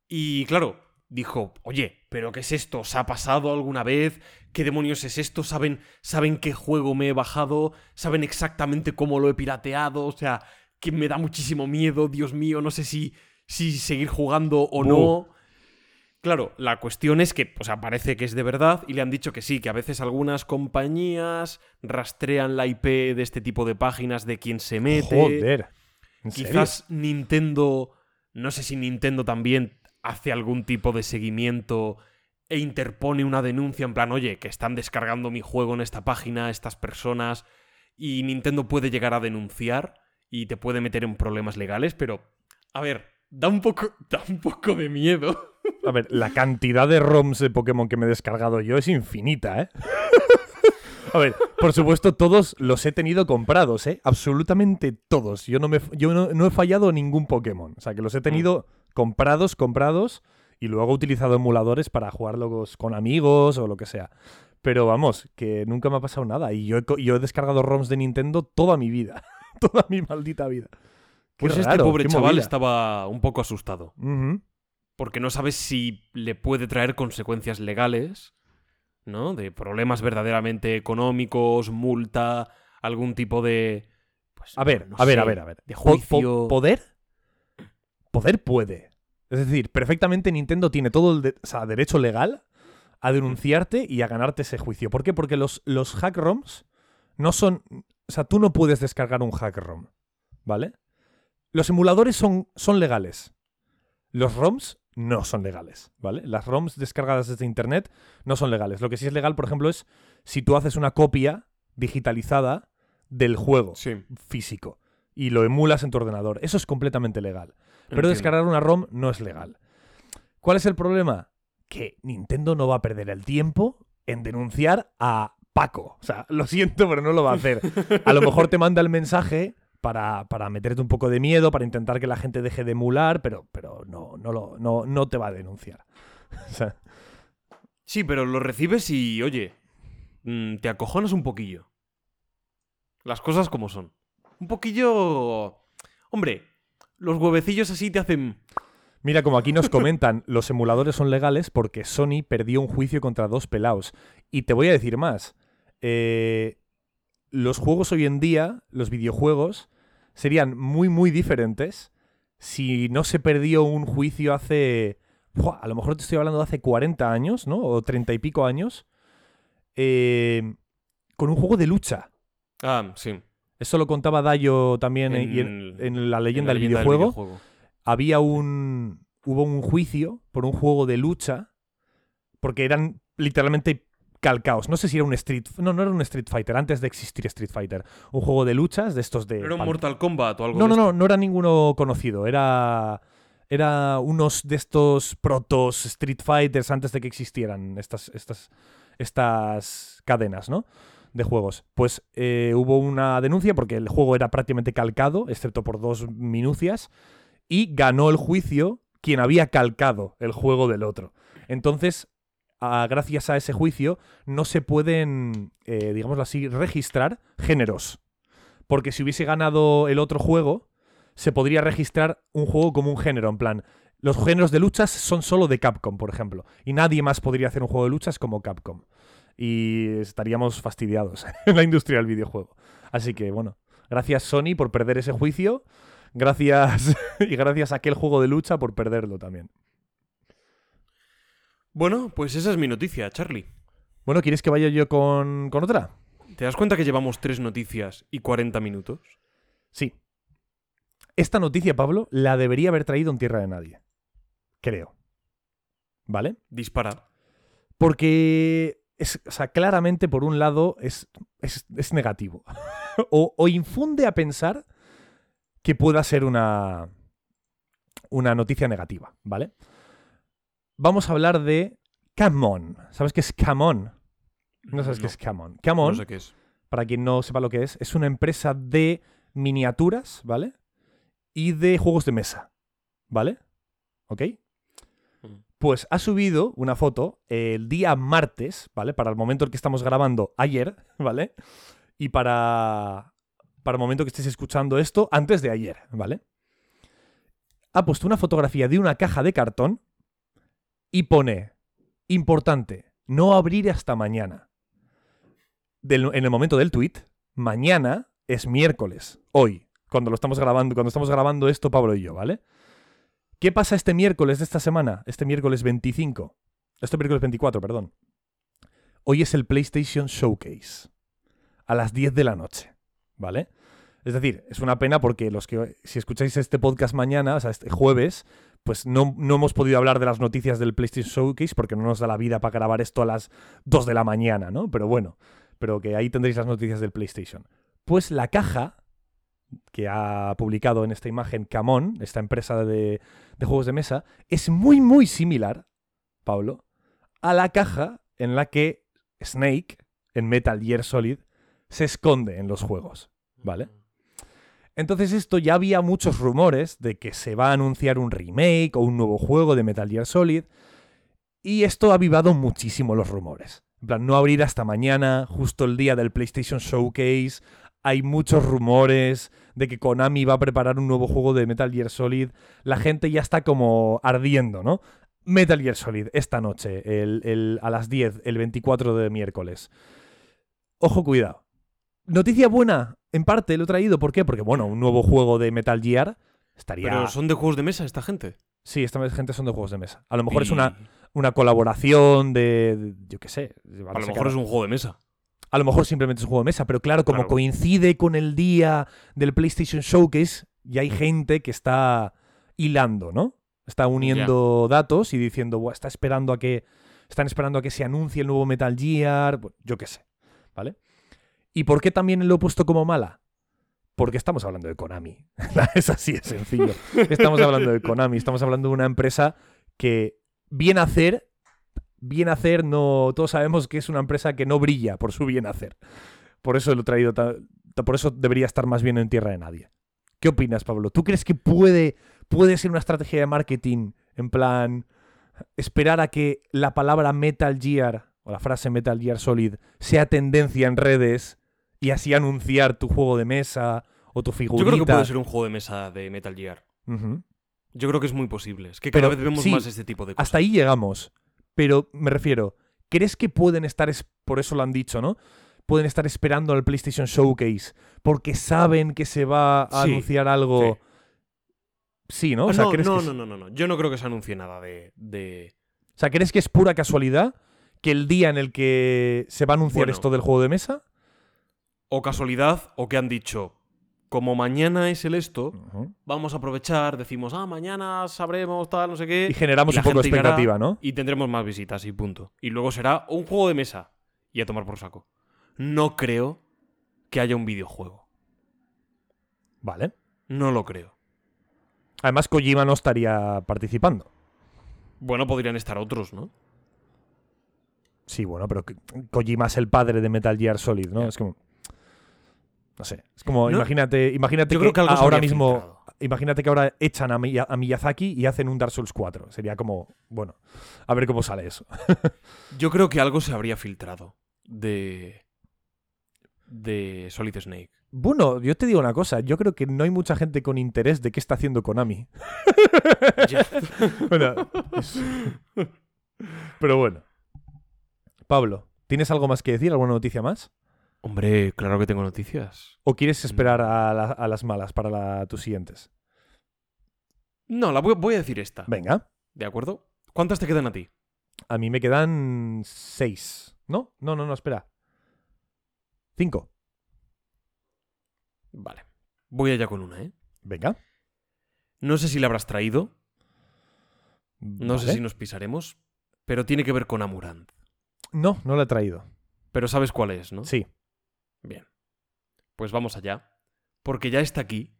Y claro, dijo, oye, ¿pero qué es esto? ¿Os ha pasado alguna vez? ¿Qué demonios es esto? ¿Saben, ¿Saben qué juego me he bajado? ¿Saben exactamente cómo lo he pirateado? O sea, que me da muchísimo miedo, Dios mío, no sé si, si seguir jugando o no. Claro, la cuestión es que, o sea, parece que es de verdad y le han dicho que sí, que a veces algunas compañías rastrean la IP de este tipo de páginas de quien se mete. Joder. ¿En serio? Quizás Nintendo, no sé si Nintendo también hace algún tipo de seguimiento e interpone una denuncia en plan, oye, que están descargando mi juego en esta página estas personas y Nintendo puede llegar a denunciar y te puede meter en problemas legales, pero, a ver, da un poco, da un poco de miedo. A ver, la cantidad de ROMs de Pokémon que me he descargado yo es infinita, ¿eh? A ver, por supuesto, todos los he tenido comprados, ¿eh? Absolutamente todos. Yo no, me, yo no, no he fallado ningún Pokémon. O sea, que los he tenido comprados, comprados, y luego he utilizado emuladores para jugarlos con amigos o lo que sea. Pero vamos, que nunca me ha pasado nada. Y yo he, yo he descargado ROMs de Nintendo toda mi vida. toda mi maldita vida. Qué Pues este pobre chaval movida. estaba un poco asustado. Porque no sabes si le puede traer consecuencias legales, ¿no? De problemas verdaderamente económicos, multa, algún tipo de... pues, A ver, no a ver, a ver, a ver. De Po- po- juicio... ¿Poder? Poder puede. Es decir, perfectamente Nintendo tiene todo el de- o sea, derecho legal a denunciarte y a ganarte ese juicio. ¿Por qué? Porque los, los hack ROMs no son. O sea, tú no puedes descargar un hack ROM. ¿Vale? Los emuladores son, son legales. Los ROMs no son legales. ¿Vale? Las ROMs descargadas desde internet no son legales. Lo que sí es legal, por ejemplo, es si tú haces una copia digitalizada del juego Sí, físico y lo emulas en tu ordenador. Eso es completamente legal. Pero entiendo. descargar una ROM no es legal. ¿Cuál es el problema? Que Nintendo no va a perder el tiempo en denunciar a Paco. O sea, lo siento, pero no lo va a hacer. A lo mejor te manda el mensaje para, para meterte un poco de miedo, para intentar que la gente deje de emular, pero, pero no, no, lo, no, no te va a denunciar. O sea, Sí, pero lo recibes y, oye, mm, te acojonas un poquillo. Las cosas como son. Un poquillo... Hombre, los huevecillos así te hacen... Mira, como aquí nos comentan, los emuladores son legales porque Sony perdió un juicio contra dos pelaos. Y te voy a decir más. eh, los juegos hoy en día, los videojuegos, serían muy, muy diferentes si no se perdió un juicio hace... A lo mejor te estoy hablando de hace 40 años, ¿no? O 30 y pico años. eh, con un juego de lucha. Ah, sí. Eso lo contaba Dayo también en, y en- la en leyenda del videojuego había un. Hubo un juicio por un juego de lucha. Porque eran literalmente calcaos. No sé si era un Street. No, no era un Street Fighter, antes de existir Street Fighter. Un juego de luchas de estos de. ¿No era un Mortal Kombat o algo No, no, no, no era ninguno conocido. Era. Era unos de estos protos Street Fighters antes de que existieran estas, estas, estas cadenas, ¿no? De juegos. Pues eh, hubo una denuncia porque el juego era prácticamente calcado, excepto por dos minucias, y ganó el juicio quien había calcado el juego del otro. Entonces, gracias a ese juicio, no se pueden, eh, digámoslo así, registrar géneros. Porque si hubiese ganado el otro juego, se podría registrar un juego como un género, en plan. Los géneros de luchas son solo de Capcom, por ejemplo. Y nadie más podría hacer un juego de luchas como Capcom. Y estaríamos fastidiados en la industria del videojuego. Así que, bueno, gracias Sony por perder ese juicio. Gracias. y gracias a aquel juego de lucha por perderlo también. Bueno, pues esa es mi noticia, Charlie. Bueno, ¿quieres que vaya yo con, con otra? ¿Te das cuenta que llevamos tres noticias y 40 minutos? Sí. Esta noticia, Pablo, la debería haber traído en Tierra de Nadie. Creo. ¿Vale? Dispara. Porque, es, o sea, claramente, por un lado, es, es, es negativo. o, o infunde a pensar que pueda ser una, una noticia negativa, ¿vale? Vamos a hablar de Camon. ¿Sabes qué es Camon? No sabes qué es Camon. Camon, No sé qué es. para quien no sepa lo que es, es una empresa de miniaturas, ¿vale? Y de juegos de mesa, ¿vale? ¿Ok? Pues ha subido una foto el día martes, ¿vale? Para el momento en que estamos grabando ayer, ¿vale? Y para, para el momento que estéis escuchando esto, antes de ayer, ¿vale? Ha puesto una fotografía de una caja de cartón y pone, importante, no abrir hasta mañana. En el momento del tweet, mañana es miércoles, hoy, cuando lo estamos grabando, cuando estamos grabando esto Pablo y yo, ¿vale? ¿Qué pasa este miércoles de esta semana? Este miércoles 25. Este miércoles 24, perdón. Hoy es el PlayStation Showcase. A las 10 de la noche. ¿Vale? Es decir, es una pena porque los que, si escucháis este podcast mañana, o sea, este jueves, pues no, no hemos podido hablar de las noticias del PlayStation Showcase porque no nos da la vida para grabar esto a las 2 de la mañana, ¿no? Pero bueno, pero que ahí tendréis las noticias del PlayStation. Pues la caja que ha publicado en esta imagen Camon, esta empresa de, de juegos de mesa, es muy, muy similar, Pablo, a la caja en la que Snake, en Metal Gear Solid, se esconde en los juegos. ¿Vale? Entonces esto ya había muchos rumores de que se va a anunciar un remake o un nuevo juego de Metal Gear Solid. Y esto ha avivado muchísimo los rumores. En plan, no abrir hasta mañana, justo el día del PlayStation Showcase. Hay muchos rumores de que Konami va a preparar un nuevo juego de Metal Gear Solid. La gente ya está como ardiendo, ¿no? Metal Gear Solid, esta noche, el- el- a las 10, el 24 de miércoles. Ojo, cuidado. Noticia buena, en parte lo he traído. ¿Por qué? Porque, bueno, un nuevo juego de Metal Gear estaría. Pero son de juegos de mesa esta gente. Sí, esta gente son de juegos de mesa. A lo mejor es una, una colaboración de, de- Yo qué sé. A lo mejor es un juego de mesa. A lo mejor simplemente es un juego de mesa, pero claro, como Claro. coincide con el día del PlayStation Showcase, ya hay gente que está hilando, ¿no? Está uniendo datos y diciendo, "Buah, está esperando a que. Están esperando a que se anuncie el nuevo Metal Gear. Bueno, yo qué sé. ¿Vale? ¿Y por qué también lo he puesto como mala? Porque estamos hablando de Konami. es así de sencillo. Estamos hablando de Konami. Estamos hablando de una empresa que bien hacer, bien hacer, no. Todos sabemos que es una empresa que no brilla por su bien hacer. Por eso lo he traído. por eso debería estar más bien en tierra de nadie. ¿Qué opinas, Pablo? ¿Tú crees que puede, puede ser una estrategia de marketing en plan esperar a que la palabra Metal Gear o la frase Metal Gear Solid sea tendencia en redes y así anunciar tu juego de mesa o tu Yo figurita? creo que puede ser un juego de mesa de Metal Gear. Yo creo que es muy posible. Es que Pero, cada vez vemos sí, más este tipo de cosas. Hasta ahí llegamos. Pero me refiero, ¿crees que pueden estar, es- por eso lo han dicho, ¿no? Pueden estar esperando al PlayStation Showcase porque saben que se va a Sí, anunciar algo. Sí, ¿no? O sea, no, ¿crees no, que no, no, no, no. Yo no creo que se anuncie nada de. de... o sea, ¿crees que es pura casualidad que el día en el que se va a anunciar Bueno. esto del juego de mesa? O casualidad, o que han dicho. Como mañana es el esto, vamos a aprovechar, decimos, ah, mañana sabremos tal, no sé qué. Y generamos y un poco de expectativa, ¿no? Y tendremos más visitas y punto. Y luego será un juego de mesa. Y a tomar por saco. No creo que haya un videojuego. Vale. No lo creo. Además, Kojima no estaría participando. Bueno, podrían estar otros, ¿no? Sí, bueno, pero Ko- Kojima es el padre de Metal Gear Solid, ¿no? Es como. No sé. Es como, No, imagínate, imagínate Yo que, creo que algo ahora mismo. filtrado. Imagínate que ahora echan a, a Miyazaki y hacen un Dark Souls 4. Sería como. Bueno, a ver cómo sale eso. Yo creo que algo se habría filtrado de. de Solid Snake. Bueno, yo te digo una cosa. Yo creo que no hay mucha gente con interés de qué está haciendo Konami. Ya. Bueno, es- Pero bueno. Pablo, ¿tienes algo más que decir? ¿Alguna noticia más? Hombre, claro que tengo noticias. ¿O quieres esperar Mm. a, la- a las malas para la- tus siguientes? No, la voy, voy a decir esta. Venga. ¿De acuerdo? ¿Cuántas te quedan a ti? A mí me quedan seis. ¿No? No, no, no, espera. Cinco. Vale. Voy allá con una, ¿eh? Venga. No sé si la habrás traído, no sé si nos pisaremos, pero tiene que ver con Amurant. No, no la he traído. Pero sabes cuál es, ¿no? Sí. Bien. Pues vamos allá, porque ya está aquí,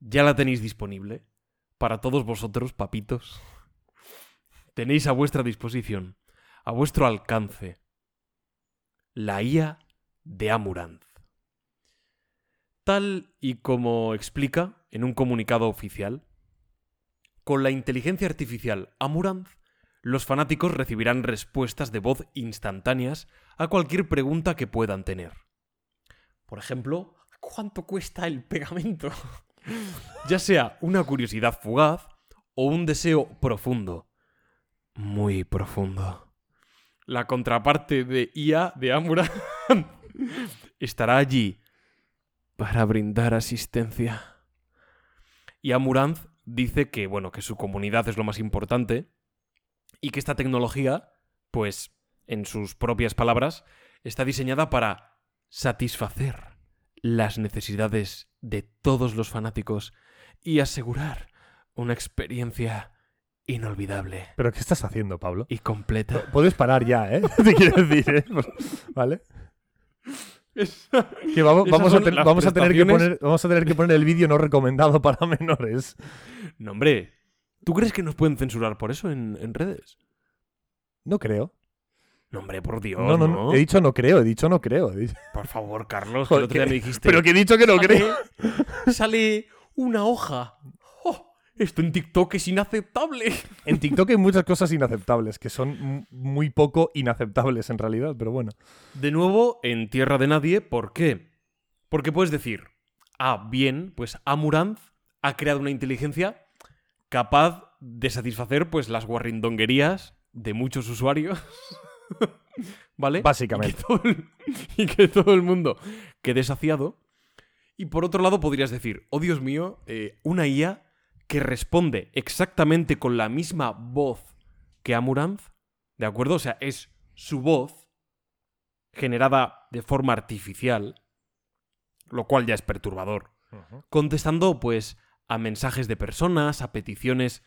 ya la tenéis disponible para todos vosotros, papitos. Tenéis a vuestra disposición, a vuestro alcance, la IA de Amurant. Tal y como explica en un comunicado oficial, con la inteligencia artificial Amurant, los fanáticos recibirán respuestas de voz instantáneas a cualquier pregunta que puedan tener. Por ejemplo, ¿cuánto cuesta el pegamento? ya sea una curiosidad fugaz o un deseo profundo. Muy profundo. La contraparte de IA de Amurant estará allí para brindar asistencia. Y Amurant dice que, bueno, que su comunidad es lo más importante y que esta tecnología, pues, en sus propias palabras, está diseñada para satisfacer las necesidades de todos los fanáticos y asegurar una experiencia inolvidable ¿Pero qué estás haciendo, Pablo? y completa. Puedes parar ya, ¿eh? Te quiero decir, ¿eh? Vale. Que vamos, vamos a, ten- vamos, a tener que poner, vamos a tener que poner el vídeo no recomendado para menores. No, hombre. ¿Tú crees que nos pueden censurar por eso en, en redes? No creo. No, hombre, por Dios. no, no, no. He dicho no creo, he dicho no creo. dicho- Por favor, Carlos, que el otro día me dijiste. Pero que he dicho que no sale- creo. Sale una hoja. ¡Oh! esto en TikTok es inaceptable. En TikTok hay muchas cosas inaceptables, que son muy poco inaceptables en realidad, pero bueno. De nuevo, en tierra de nadie, ¿por qué? Porque puedes decir, ah, bien, pues Amuranth ha creado una inteligencia capaz de satisfacer pues las guarrindonguerías de muchos usuarios. ¿Vale? Básicamente. Y que, todo el, y que todo el mundo quede saciado. Y por otro lado podrías decir, oh Dios mío, eh, una IA que responde exactamente con la misma voz que Amuranth, ¿de acuerdo? O sea, es su voz generada de forma artificial, lo cual ya es perturbador, contestando pues a mensajes de personas, a peticiones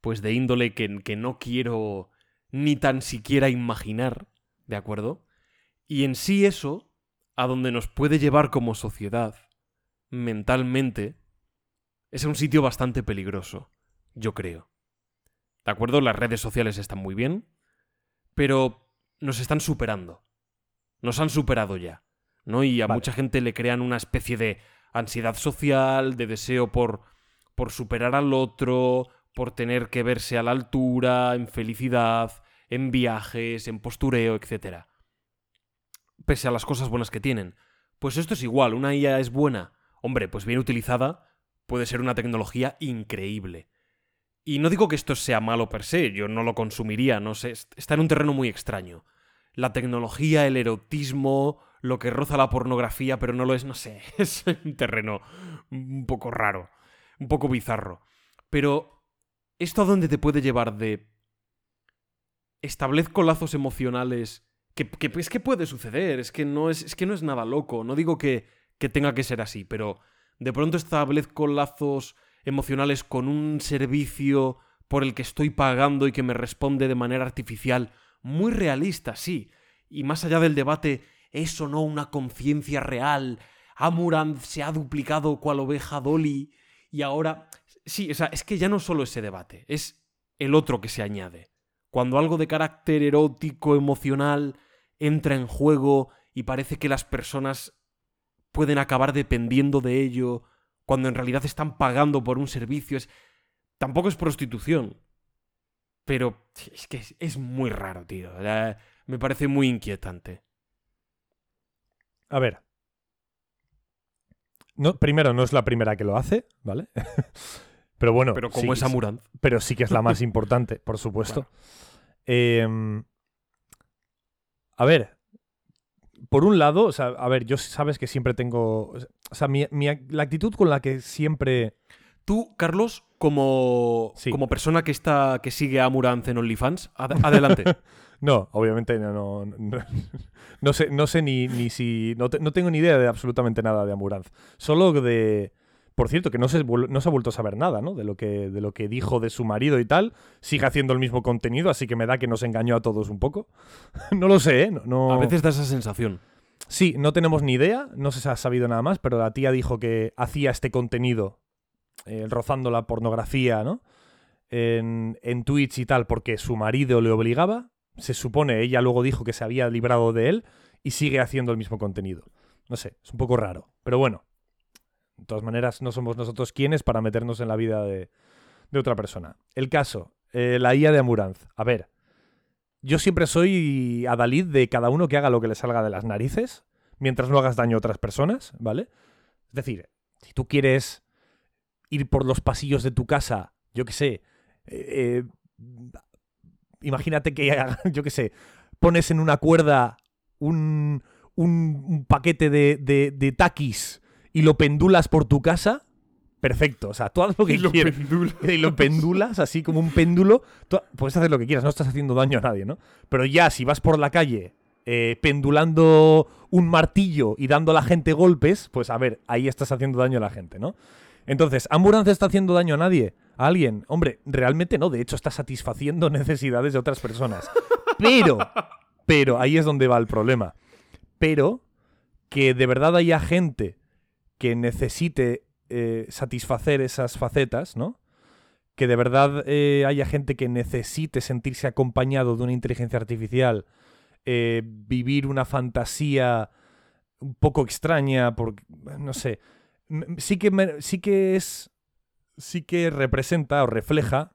pues de índole que, que no quiero ni tan siquiera imaginar, ¿de acuerdo? Y en sí eso, a donde nos puede llevar como sociedad, mentalmente, es un sitio bastante peligroso, yo creo. ¿De acuerdo? Las redes sociales están muy bien, pero nos están superando. Nos han superado ya, ¿no? Y a Vale. mucha gente le crean una especie de ansiedad social, de deseo por, por superar al otro, por tener que verse a la altura, en felicidad, en viajes, en postureo, etc. Pese a las cosas buenas que tienen. Pues esto es igual, una IA es buena. Hombre, pues bien utilizada, puede ser una tecnología increíble. Y no digo que esto sea malo per se, yo no lo consumiría, no sé, est- está en un terreno muy extraño. La tecnología, el erotismo, lo que roza la pornografía, pero no lo es, no sé, es un terreno un poco raro, un poco bizarro. Pero, ¿esto a dónde te puede llevar de... Establezco lazos emocionales... Que, es que puede suceder, es que no es, es que no es nada loco, no digo que, que tenga que ser así, pero de pronto establezco lazos emocionales con un servicio por el que estoy pagando y que me responde de manera artificial, muy realista, sí. Y más allá del debate, ¿es o no una conciencia real? Amurant se ha duplicado cual oveja Dolly y ahora... Sí, o sea, es que ya no solo ese debate, es el otro que se añade. Cuando algo de carácter erótico, emocional, entra en juego y parece que las personas pueden acabar dependiendo de ello, cuando en realidad están pagando por un servicio, es... tampoco es prostitución. Pero es que es, es muy raro, tío. La- Me parece muy inquietante. A ver. No, primero, no es la primera que lo hace, ¿vale? pero bueno. Pero como sí- es Amurant. Pero sí que es la más importante, por supuesto. Em, a ver. Por un lado, o sea, a ver, yo sabes que siempre tengo. O sea, mi- la actitud con la que siempre. Tú, Carlos, como, Sí. como persona que está que sigue a en OnlyFans, ad- adelante. No, obviamente no, no, no, no sé, no sé ni, ni si. No, te- no tengo ni idea de absolutamente nada de Amuranz. Solo de. Por cierto, que no se, no se ha vuelto a saber nada, ¿no? De lo, que, de lo que dijo de su marido y tal. Sigue haciendo el mismo contenido, así que me da que nos engañó a todos un poco. no lo sé, ¿eh? No, no- A veces da esa sensación. Sí, no tenemos ni idea, no se ha sabido nada más, pero la tía dijo que hacía este contenido, eh, rozando la pornografía, ¿no? En, en Twitch y tal, porque su marido le obligaba. Se supone, ella luego dijo que se había librado de él y sigue haciendo el mismo contenido. No sé, es un poco raro, pero bueno. De todas maneras, no somos nosotros quienes para meternos en la vida de, de otra persona. El caso, eh, la IA de Amuranz. A ver, yo siempre soy adalid de cada uno que haga lo que le salga de las narices, mientras no hagas daño a otras personas, ¿vale? Es decir, si tú quieres ir por los pasillos de tu casa, yo qué sé, eh, eh, imagínate que, yo qué sé, pones en una cuerda un, un- un paquete de, de, de taquis y lo pendulas por tu casa, perfecto. O sea, tú haz lo que Y quieras y lo pendulas así como un péndulo, tú puedes hacer lo que quieras, no estás haciendo daño a nadie, ¿no? Pero ya si vas por la calle eh, pendulando un martillo y dando a la gente golpes, pues a ver, ahí estás haciendo daño a la gente, ¿no? Entonces, ¿Ambulance está haciendo daño a nadie? ¿A alguien? Hombre, realmente no, de hecho está satisfaciendo necesidades de otras personas. Pero, pero, ahí es donde va el problema. Pero, que de verdad haya gente que necesite eh, satisfacer esas facetas, ¿no? Que de verdad eh, haya gente que necesite sentirse acompañado de una inteligencia artificial, eh, vivir una fantasía un poco extraña, porque, no sé, sí que, sí que es, sí que representa o refleja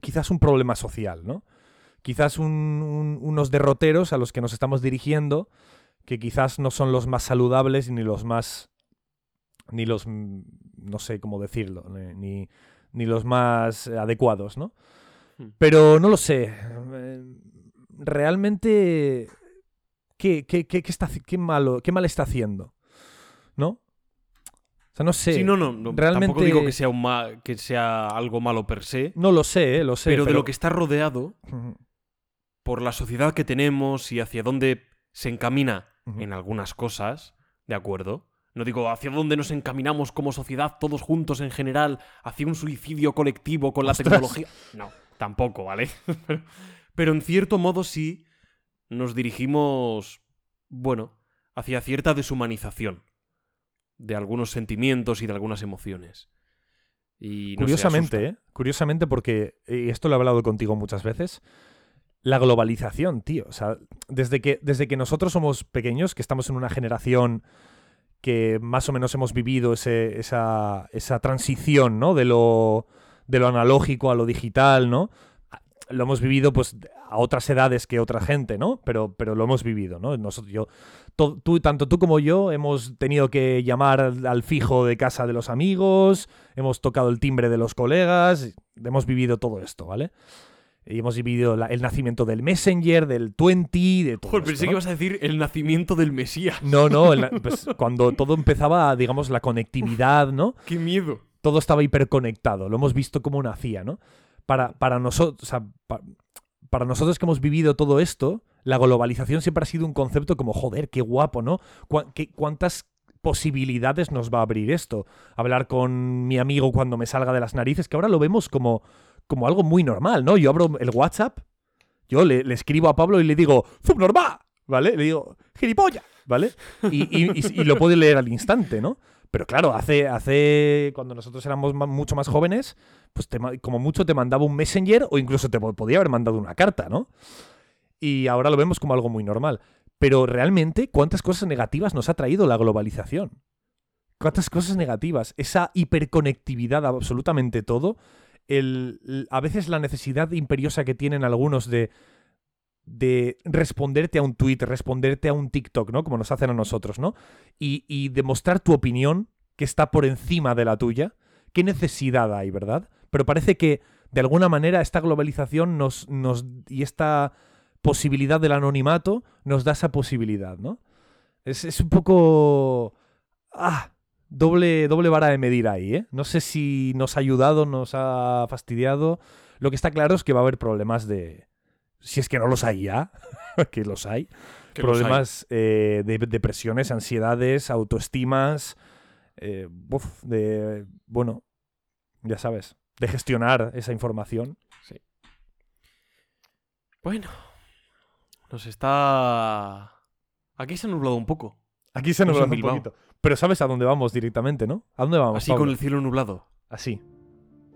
quizás un problema social, ¿no? Quizás un- unos derroteros a los que nos estamos dirigiendo que quizás no son los más saludables ni los más ni los mm, no sé cómo decirlo ni, ni- los más adecuados no Hmm. pero no lo sé eh, realmente qué, qué, qué- qué está qué malo qué mal está haciendo no o sea no sé Sí, no, no, no, Tampoco realmente- digo que sea, un ma- que sea algo malo per se, no lo sé eh, lo sé pero, de lo que está rodeado por la sociedad que tenemos y hacia dónde se encamina en algunas cosas, ¿de acuerdo? No digo hacia dónde nos encaminamos como sociedad, todos juntos en general, hacia un suicidio colectivo con la tecnología. No, tampoco, ¿vale? pero, en cierto modo sí nos dirigimos, bueno, hacia cierta deshumanización de algunos sentimientos y de algunas emociones. Y no Curiosamente. ¿eh? Curiosamente porque, y esto lo he hablado contigo muchas veces, la globalización, tío. O sea, desde que, desde que nosotros somos pequeños, que estamos en una generación que más o menos hemos vivido ese- esa, esa transición, ¿no? De lo, de lo analógico a lo digital, ¿no? Lo hemos vivido, pues, a otras edades que otra gente, ¿no? Pero, pero lo hemos vivido, ¿no? Nosotros, yo, tú, tanto tú como yo hemos tenido que llamar al fijo de casa de los amigos, hemos tocado el timbre de los colegas, hemos vivido todo esto, ¿vale? Y hemos vivido la- el nacimiento del Messenger, del 20, de todo Joder, esto, pensé ¿no? que ibas a decir el nacimiento del Mesías. No, no, el pues, cuando todo empezaba, digamos, la conectividad, ¿no? ¡Qué miedo! Todo estaba hiperconectado, lo hemos visto como nacía, ¿no? Para, para nosotros, o sea, pa- para nosotros que hemos vivido todo esto, la globalización siempre ha sido un concepto como, joder, qué guapo, ¿no? Qué- ¿Cuántas posibilidades nos va a abrir esto? Hablar con mi amigo cuando me salga de las narices, que ahora lo vemos como, como algo muy normal, ¿no? Yo abro el WhatsApp, yo le, escribo a Pablo y le digo, subnormal, ¿vale? Le digo, gilipollas, ¿vale? Y, lo puede leer al instante, ¿no? Pero claro, hace, hace cuando nosotros éramos mucho más jóvenes, pues te como mucho te mandaba un messenger o incluso te po- podía haber mandado una carta, ¿no? Y ahora lo vemos como algo muy normal. Pero realmente, ¿cuántas cosas negativas nos ha traído la globalización? ¿Cuántas cosas negativas? Esa hiperconectividad a absolutamente todo. A veces la necesidad imperiosa que tienen algunos de, de responderte a un tweet, responderte a un TikTok, ¿no? Como nos hacen a nosotros, ¿no? Y, y demostrar tu opinión que está por encima de la tuya. ¿Qué necesidad hay, verdad? Pero parece que, de alguna manera, esta globalización nos, nos, y esta posibilidad del anonimato nos da esa posibilidad, ¿no? Es, es un poco... Ah, doble, doble vara de medir ahí, ¿eh? No sé si nos ha ayudado, nos ha fastidiado. Lo que está claro es que va a haber problemas de... Si es que no los hay ya, que los hay. Que los hay. problemas eh, de depresiones, ansiedades, autoestimas, eh, uf, de, bueno, ya sabes, de gestionar esa información. Bueno, nos está... Aquí se ha nublado un poco. Aquí se nos va en un poquito. Pero sabes a dónde vamos directamente, ¿no? ¿A dónde vamos? Así Pablo? con el cielo nublado, Así,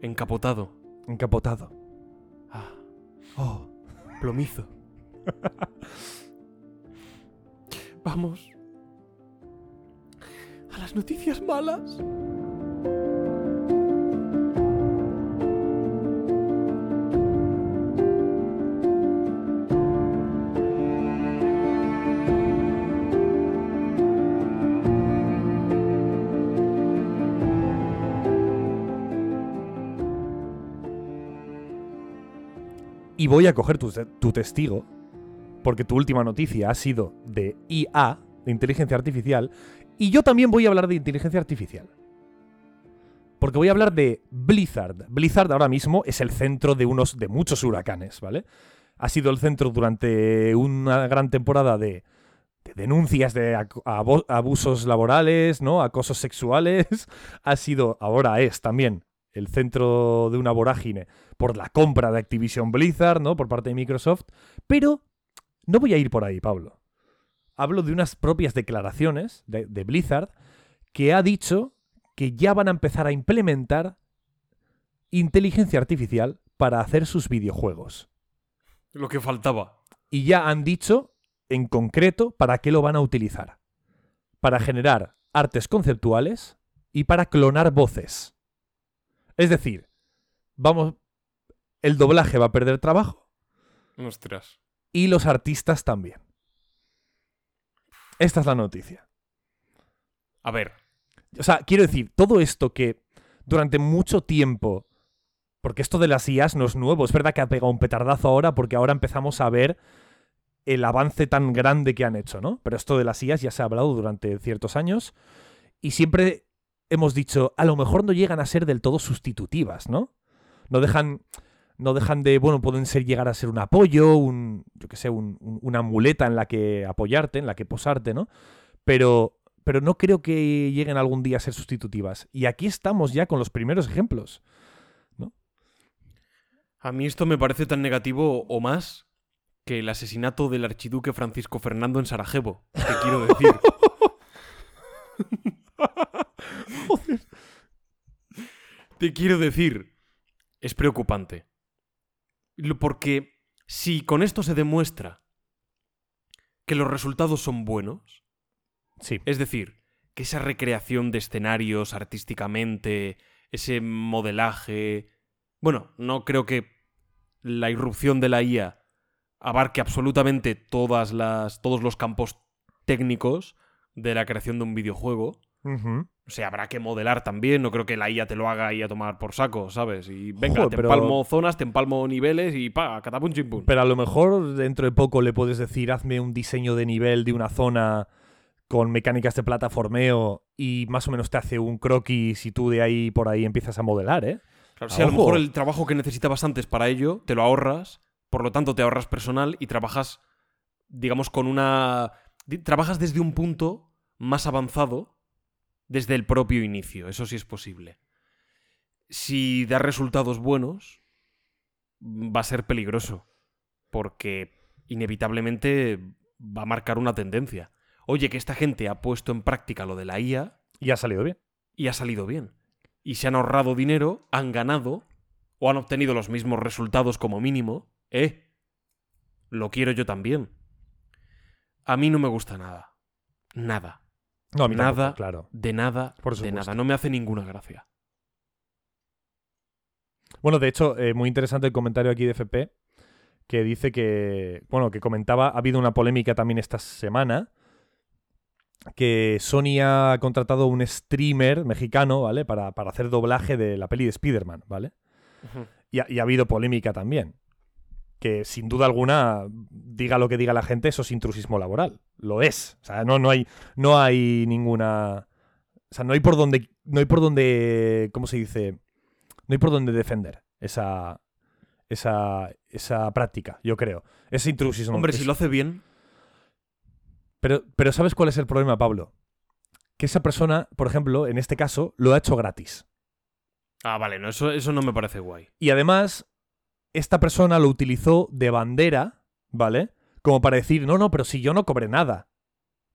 encapotado. encapotado. Ah, Oh. plomizo. Vamos. A las noticias malas. Y voy a coger tu, testigo, porque tu última noticia ha sido de IA, de inteligencia artificial, y yo también voy a hablar de inteligencia artificial. Porque voy a hablar de Blizzard. Blizzard ahora mismo es el centro de unos de muchos huracanes, ¿vale? Ha sido el centro durante una gran temporada de, de denuncias de abusos laborales, ¿no? Acosos sexuales. Ha sido, ahora es también el centro de una vorágine por la compra de Activision Blizzard, ¿no? Por parte de Microsoft. Pero no voy a ir por ahí, Pablo. hablo de unas propias declaraciones de, de Blizzard que ha dicho que ya van a empezar a implementar inteligencia artificial para hacer sus videojuegos. Lo que faltaba. Y ya han dicho, en concreto, para qué lo van a utilizar. Para generar artes conceptuales y para clonar voces. Es decir, vamos, el doblaje va a perder trabajo Ostras. y los artistas también. Esta es la noticia. A ver, O sea, quiero decir, todo esto que durante mucho tiempo, porque esto de las IAs no es nuevo, es verdad que ha pegado un petardazo ahora porque ahora empezamos a ver el avance tan grande que han hecho, ¿no? Pero esto de las IAs ya se ha hablado durante ciertos años y siempre hemos dicho, a lo mejor no llegan a ser del todo sustitutivas, ¿no? No dejan, no dejan de, bueno, pueden ser llegar a ser un apoyo, un, yo qué sé, un- un- una muleta en la que apoyarte, en la que posarte, ¿no? Pero, pero no creo que lleguen algún día a ser sustitutivas. Y aquí estamos ya con los primeros ejemplos. a mí esto me parece tan negativo o más que el asesinato del archiduque Francisco Fernando en Sarajevo. Te quiero decir. Te quiero decir. Es preocupante. Porque si con esto se demuestra que los resultados son buenos, Sí. es decir, que esa recreación de escenarios artísticamente, ese modelaje... Bueno, no creo que la irrupción de la IA abarque absolutamente todas las, todos los campos técnicos de la creación de un videojuego. O sea, habrá que modelar también. No creo que la IA te lo haga y a tomar por saco, ¿sabes? Y venga, Joder, te pero- empalmo zonas, te empalmo niveles y pa, catapum chimpum. Pero a lo mejor dentro de poco le puedes decir, hazme un diseño de nivel de una zona con mecánicas de plataformeo y más o menos te hace un croquis y tú de ahí por ahí empiezas a modelar, ¿eh? Claro, si a lo mejor el trabajo que necesitabas antes para ello, te lo ahorras, por lo tanto te ahorras personal y trabajas, digamos, con una... Trabajas desde un punto más avanzado desde el propio inicio, eso sí es posible. Si da resultados buenos, va a ser peligroso, porque inevitablemente va a marcar una tendencia. Oye, que esta gente ha puesto en práctica lo de la IA Y ha salido bien. y ha salido bien. Y se han ahorrado dinero, han ganado o han obtenido los mismos resultados como mínimo. ¡Eh! Lo quiero yo también. A mí no me gusta nada. Nada. No, a mí tampoco, Nada. claro. De nada. Por de nada. No me hace ninguna gracia. Bueno, de hecho, eh, muy interesante el comentario aquí de FP que dice que, bueno, que comentaba, ha habido una polémica también esta semana que Sony ha contratado un streamer mexicano, ¿vale? Para, para hacer doblaje de la peli de Spider-Man, ¿vale? Y ha, y ha habido polémica también. Que sin duda alguna, diga lo que diga la gente, eso es intrusismo laboral. Lo es. O sea, no, no, hay, no hay ninguna. O sea, no hay por donde. No hay por donde. ¿Cómo se dice? No hay por donde defender esa. Esa, esa práctica, yo creo. Ese intrusismo. Hombre, es- si lo hace bien. pero, pero ¿sabes cuál es el problema, Pablo? Que esa persona, por ejemplo, en este caso, lo ha hecho gratis. Ah, vale, no, eso, eso no me parece guay. Y además, esta persona lo utilizó de bandera, ¿vale? Como para decir, no, no, pero si yo no cobré nada.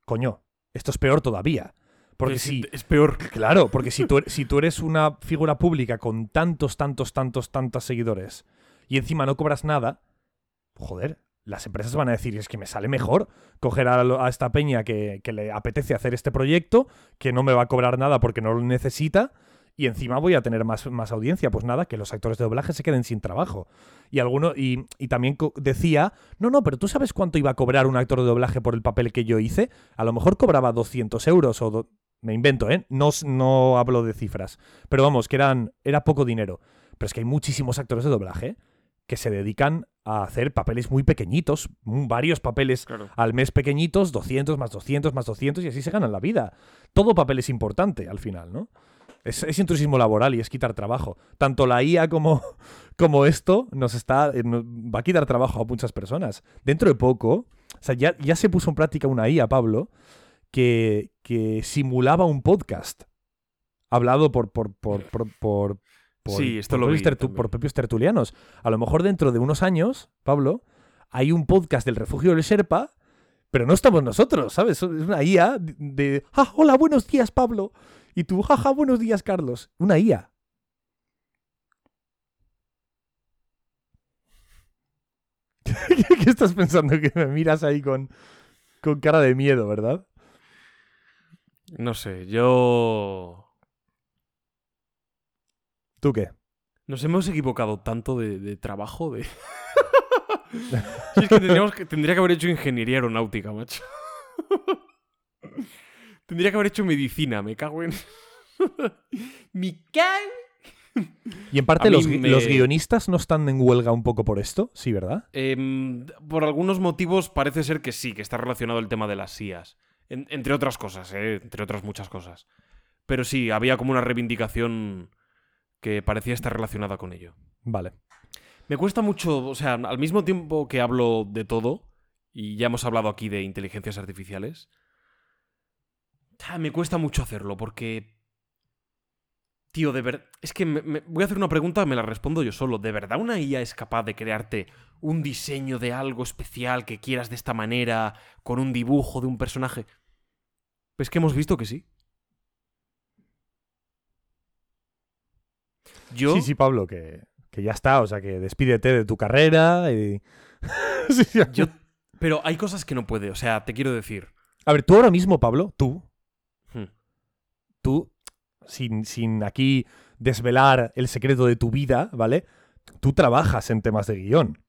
Coño, esto es peor todavía. Porque si. es peor. Claro, porque si tú, si tú eres una figura pública con tantos, tantos, tantos, tantos seguidores y encima no cobras nada, joder, las empresas van a decir, es que me sale mejor coger a, esta peña que, que le apetece hacer este proyecto, que no me va a cobrar nada porque no lo necesita, y encima voy a tener más, más audiencia. Pues nada, que los actores de doblaje se queden sin trabajo. Y alguno, y, y también decía, no, no, pero tú sabes cuánto iba a cobrar un actor de doblaje por el papel que yo hice. A lo mejor cobraba 200 euros o... me invento, ¿eh? No, no hablo de cifras. Pero vamos, que eran, era poco dinero. Pero es que hay muchísimos actores de doblaje que se dedican a hacer papeles muy pequeñitos, mm, varios papeles Claro. al mes pequeñitos, 200 más 200 más 200 y así se ganan la vida. Todo papel es importante al final, ¿no? Es, es intrusismo laboral y es quitar trabajo. Tanto la IA como, como esto nos está, eh, va a quitar trabajo a muchas personas. Dentro de poco, o sea, ya, ya se puso en práctica una IA, Pablo, que, que simulaba un podcast hablado por, por, por, por, por- por- Sí, esto por lo propios vi tertu- también. por propios tertulianos. A lo mejor dentro de unos años, Pablo, hay un podcast del refugio del Sherpa Pero no estamos nosotros, ¿sabes? Es una IA de, de, "Ah, hola, buenos días, Pablo. Y tú, jaja, buenos días, Carlos. Una IA. ¿Qué, estás pensando? Que me miras ahí con, con cara de miedo, ¿verdad? No sé, yo... ¿Tú qué? Nos hemos equivocado tanto de, de trabajo, de... Si es que tendría que haber hecho ingeniería aeronáutica, macho. tendría que haber hecho medicina, me cago en... Cago. Y en parte los, gui- me- los guionistas no están en huelga un poco por esto, sí, ¿verdad? Em, por algunos motivos parece ser que sí, que está relacionado el tema de las SIAs. En- entre otras cosas, ¿eh? Entre otras muchas cosas. Pero sí, había como una reivindicación que parecía estar relacionada con ello. Vale. Me cuesta mucho, o sea, al mismo tiempo que hablo de todo, y ya hemos hablado aquí de inteligencias artificiales, me cuesta mucho hacerlo porque... Tío, de verdad... Es que me- me- voy a hacer una pregunta, me la respondo yo solo. ¿De verdad una IA es capaz de crearte un diseño de algo especial que quieras de esta manera, con un dibujo de un personaje? Pues que hemos visto que sí. Yo... Sí, sí, Pablo, que, que ya está, o sea, que despídete de tu carrera y... Sí, sí. Yo, pero hay cosas que no puede, o sea, te quiero decir. A ver, tú ahora mismo, Pablo, tú, tú, sin, sin aquí desvelar el secreto de tu vida, ¿vale? Tú trabajas en temas de guion.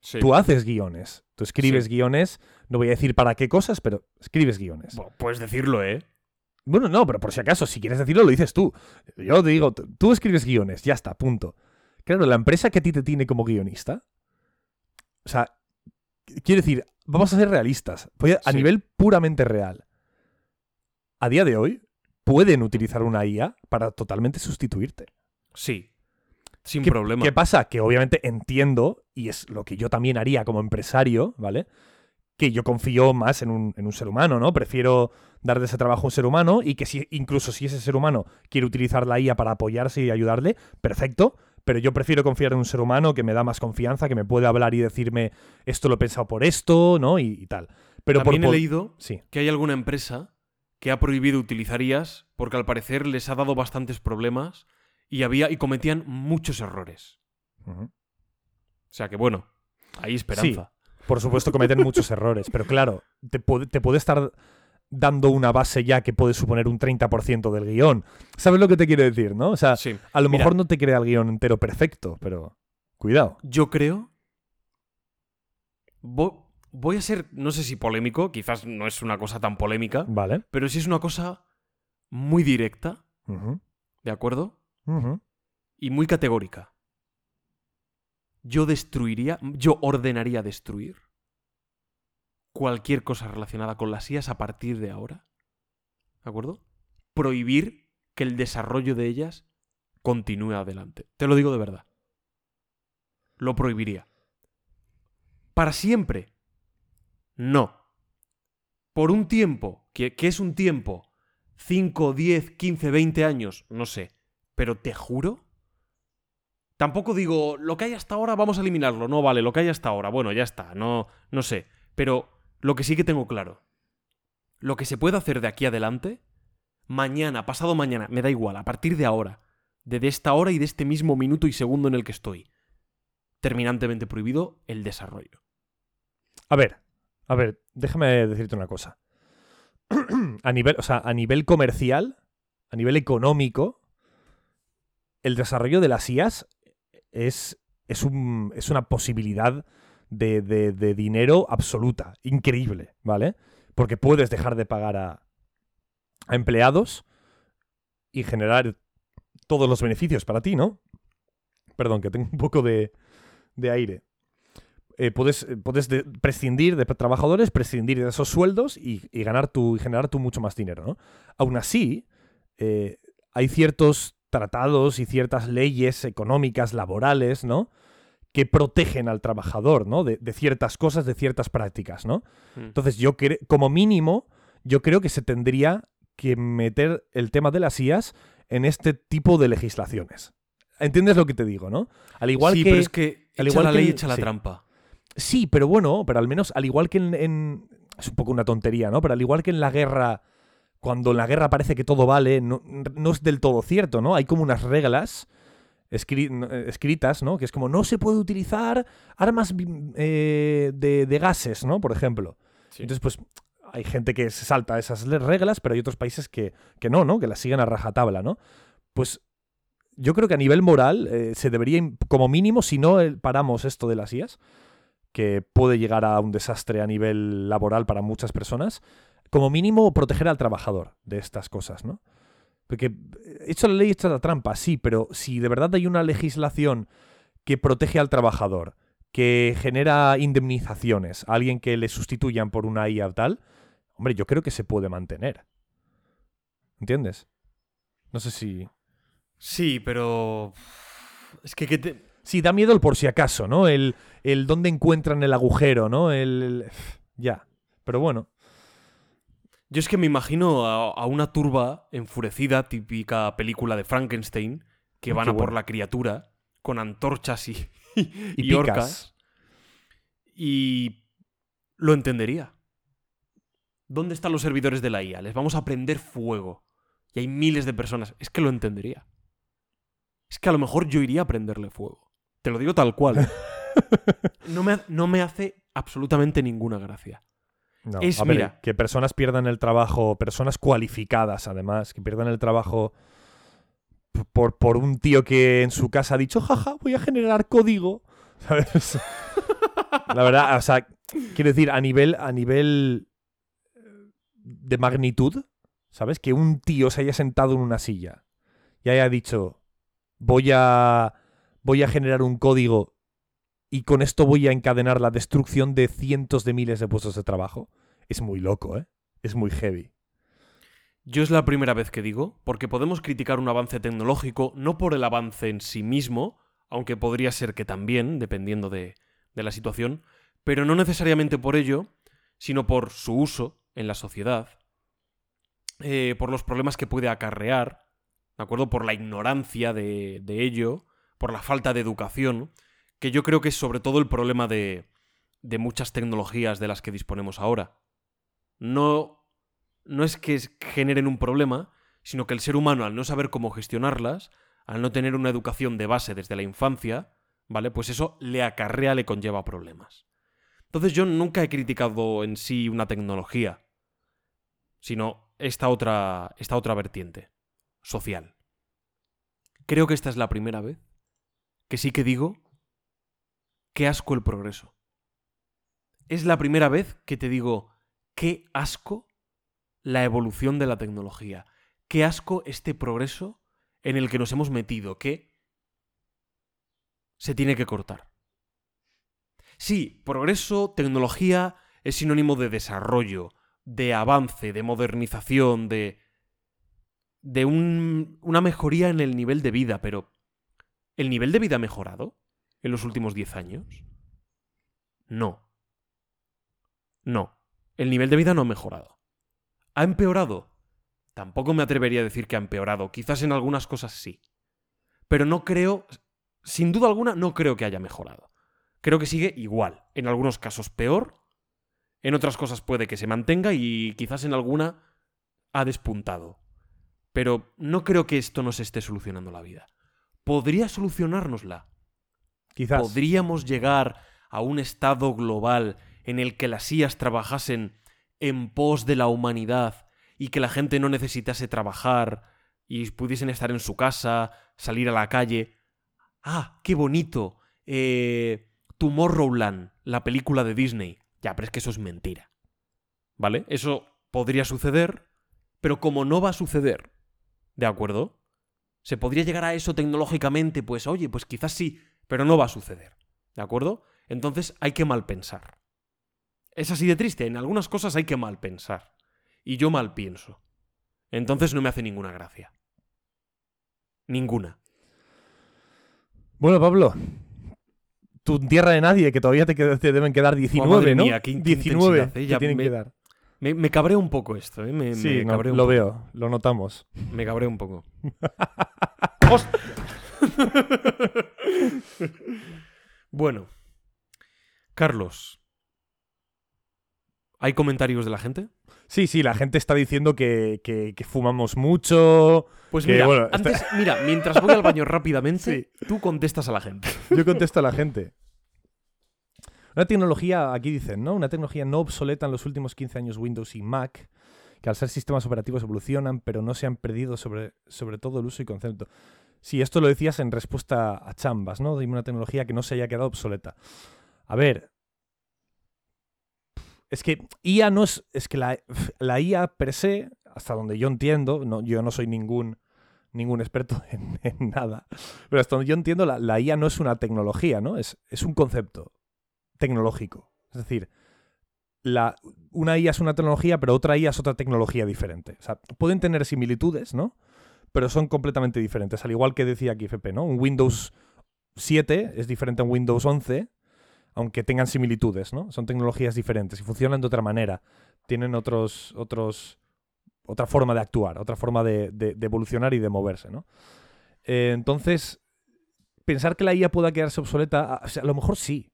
sí. Tú haces guiones. Tú escribes Sí. guiones, no voy a decir para qué cosas, pero escribes guiones. Bueno, puedes decirlo, ¿eh? Bueno, no, pero por si acaso, si quieres decirlo, lo dices tú. Yo te digo, tú escribes guiones, ya está, punto. Claro, la empresa que a ti te tiene como guionista, o sea, quiero decir, vamos a ser realistas, voy a, nivel puramente real. A día de hoy, pueden utilizar una IA para totalmente sustituirte. Sí. Sin ¿Qué, problema. ¿Qué pasa? Que obviamente entiendo, y es lo que yo también haría como empresario, ¿vale? Que yo confío más en un, en un ser humano, ¿no? Prefiero darle ese trabajo a un ser humano y que si, incluso si ese ser humano quiere utilizar la IA para apoyarse y ayudarle, perfecto. Pero yo prefiero confiar en un ser humano que me da más confianza, que me puede hablar y decirme esto lo he pensado por esto, ¿no? Y, y tal. Pero por, También he leído Sí. que hay alguna empresa que ha prohibido utilizar IAs porque al parecer les ha dado bastantes problemas y, había, y cometían muchos errores. O sea que bueno, hay esperanza. Por supuesto cometen muchos errores, pero claro, te puede, te puede estar dando una base ya que puede suponer un 30% del guion. ¿Sabes lo que te quiero decir, no? O sea, Sí. a lo Mira. mejor no te crea el guion entero perfecto, pero cuidado. Yo creo. Voy a ser, no sé si polémico, quizás no es una cosa tan polémica, ¿Vale? pero sí es una cosa muy directa, ¿de acuerdo? Y muy categórica. Yo destruiría, yo ordenaría destruir cualquier cosa relacionada con las IAS a partir de ahora. ¿De acuerdo? Prohibir que el desarrollo de ellas continúe adelante. Te lo digo de verdad. Lo prohibiría. Para siempre. No. Por un tiempo, que, es un tiempo, 5, 10, 15, 20 años, no sé. Pero te juro. Tampoco digo, lo que hay hasta ahora vamos a eliminarlo. No, vale, lo que hay hasta ahora. Bueno, ya está. No, no sé. Pero lo que sí que tengo claro. Lo que se puede hacer de aquí adelante, mañana, pasado mañana, me da igual, a partir de ahora, de esta hora y de este mismo minuto y segundo en el que estoy, terminantemente prohibido el desarrollo. A ver, a ver, déjame decirte una cosa. a nivel, o sea, a nivel comercial, a nivel económico, el desarrollo de las IAS es, es, un- es una posibilidad de, de- dinero absoluta, increíble, ¿vale? Porque puedes dejar de pagar a, a empleados y generar todos los beneficios para ti, ¿no? Perdón, que tengo un poco de, de aire. Eh, puedes eh, puedes de- prescindir de trabajadores, prescindir de esos sueldos y, y ganar tu, y generar tú mucho más dinero, ¿no? Aún así, eh, hay ciertos tratados y ciertas leyes económicas, laborales, ¿no? Que protegen al trabajador, ¿no? De, de ciertas cosas, de ciertas prácticas, ¿no? Mm. Entonces, yo creo, como mínimo, yo creo que se tendría que meter el tema de las IAS en este tipo de legislaciones. ¿Entiendes lo que te digo, no? Al igual sí, que. pero es que al igual la que ley, echa la sí. trampa. Sí, pero bueno, pero al menos, al igual que en, en- es un poco una tontería, ¿no? Pero al igual que en la guerra, cuando en la guerra parece que todo vale, no, no es del todo cierto, ¿no? Hay como unas reglas escri- eh, escritas, ¿no? Que es como no se puede utilizar armas eh, de, de gases, ¿no? Por ejemplo. Sí. Entonces, pues hay gente que se salta esas reglas, pero hay otros países que, que no, ¿no? Que las siguen a rajatabla, ¿no? Pues yo creo que a nivel moral eh, se debería, como mínimo, si no paramos esto de las IAS, que puede llegar a un desastre a nivel laboral para muchas personas, como mínimo proteger al trabajador de estas cosas, ¿no? Porque eh, hecho la ley, hecha la trampa, sí, pero si de verdad hay una legislación que protege al trabajador, que genera indemnizaciones a alguien que le sustituyan por una IA tal, hombre, yo creo que se puede mantener. ¿Entiendes? No sé si... Sí, pero. Es que. ¿qué te- Sí, da miedo el por si acaso, ¿no? El, el dónde encuentran el agujero, ¿no? El, el- Ya. Pero bueno. Yo es que me imagino a, a una turba enfurecida, típica película de Frankenstein, que van qué a por la criatura, con antorchas y, Y, y picas. orcas. Y lo entendería. ¿Dónde están los servidores de la IA? Les vamos a prender fuego. Y hay miles de personas. Es que lo entendería. Es que a lo mejor yo iría a prenderle fuego. Te lo digo tal cual. ¿eh? No me, no me hace absolutamente ninguna gracia. No, Es, a ver, mira- que personas pierdan el trabajo, personas cualificadas además, que pierdan el trabajo por, por un tío que en su casa ha dicho, jaja, voy a generar código. ¿Sabes? La verdad, o sea, quiero decir, a nivel, a nivel eh, de magnitud, ¿sabes? Que un tío se haya sentado en una silla y haya dicho, voy a, voy a generar un código y con esto voy a encadenar la destrucción de cientos de miles de puestos de trabajo. Es muy loco, ¿eh? Es muy heavy. Yo es la primera vez que digo, porque podemos criticar un avance tecnológico no por el avance en sí mismo, aunque podría ser que también, dependiendo de, de la situación, pero no necesariamente por ello, sino por su uso en la sociedad, eh, por los problemas que puede acarrear, ¿de acuerdo? Por la ignorancia de, de ello, por la falta de educación, que yo creo que es sobre todo el problema de, muchas tecnologías de las que disponemos ahora. No, no es que generen un problema, sino que el ser humano, al no saber cómo gestionarlas, al no tener una educación de base desde la infancia, ¿vale? Pues eso le acarrea, le conlleva problemas. Entonces yo nunca he criticado en sí una tecnología, sino esta otra, esta otra vertiente, social. Creo que esta es la primera vez que sí que digo, qué asco el progreso. Es la primera vez que te digo, qué asco la evolución de la tecnología. Qué asco este progreso en el que nos hemos metido, que se tiene que cortar. Sí, progreso, tecnología es sinónimo de desarrollo, de avance, de modernización, de de un- una mejoría en el nivel de vida, pero ¿el nivel de vida ha mejorado en los últimos 10 años? No. No. El nivel de vida no ha mejorado. ¿Ha empeorado? Tampoco me atrevería a decir que ha empeorado. Quizás en algunas cosas sí. Pero no creo, sin duda alguna, no creo que haya mejorado. Creo que sigue igual. En algunos casos peor. En otras cosas puede que se mantenga y quizás en alguna ha despuntado. Pero no creo que esto nos esté solucionando la vida. ¿Podría solucionárnosla? Quizás. ¿Podríamos llegar a un estado global en el que las IAS trabajasen en pos de la humanidad y que la gente no necesitase trabajar y pudiesen estar en su casa, salir a la calle? Ah, qué bonito. Eh, Tomorrowland, la película de Disney. Ya, pero es que eso es mentira. ¿Vale? Eso podría suceder, pero como no va a suceder, ¿de acuerdo? ¿Se podría llegar a eso tecnológicamente? Pues oye, pues quizás sí, pero no va a suceder. ¿De acuerdo? Entonces hay que mal pensar. Es así de triste, en algunas cosas hay que mal pensar. Y yo mal pienso. Entonces no me hace ninguna gracia. Ninguna. Bueno, Pablo. Tu tierra de nadie, que todavía te, qued- te deben quedar 19, madre ¿no? mía, qué in- qué 19 intensidad, ¿eh? Ya tienen me- que dar. Me, me cabré un poco esto, ¿eh? Me, Sí, me no, lo poco. veo, lo notamos. Me cabré un poco. bueno. Carlos. ¿Hay comentarios de la gente? Sí, sí, la gente está diciendo que, que- que fumamos mucho. Pues Que, mira, bueno, antes, mira, mientras voy al baño rápidamente, tú contestas a la gente. Yo contesto a la gente. Una tecnología, aquí dicen, ¿no? Una tecnología no obsoleta en los últimos 15 años Windows y Mac, que al ser sistemas operativos evolucionan, pero no se han perdido sobre, sobre todo el uso y concepto. Sí, esto lo decías en respuesta a Chambas, ¿no? Dime una tecnología que no se haya quedado obsoleta. A ver. Es que IA no es. Es que la, la IA per se, hasta donde yo entiendo, no, yo no soy ningún, ningún experto en, nada, pero hasta donde yo entiendo, la, la IA no es una tecnología, ¿no? Es, es un concepto tecnológico. Es decir, la, una IA es una tecnología, pero otra IA es otra tecnología diferente. O sea, pueden tener similitudes, ¿no? Pero son completamente diferentes. Al igual que decía aquí FP, ¿no? Un Windows 7 es diferente a un Windows 11, aunque tengan similitudes, ¿no? Son tecnologías diferentes y funcionan de otra manera. Tienen otros, otros, otra forma de actuar, otra forma de, de- evolucionar y de moverse, ¿no? Eh, entonces, pensar que la IA pueda quedarse obsoleta, a lo mejor sí.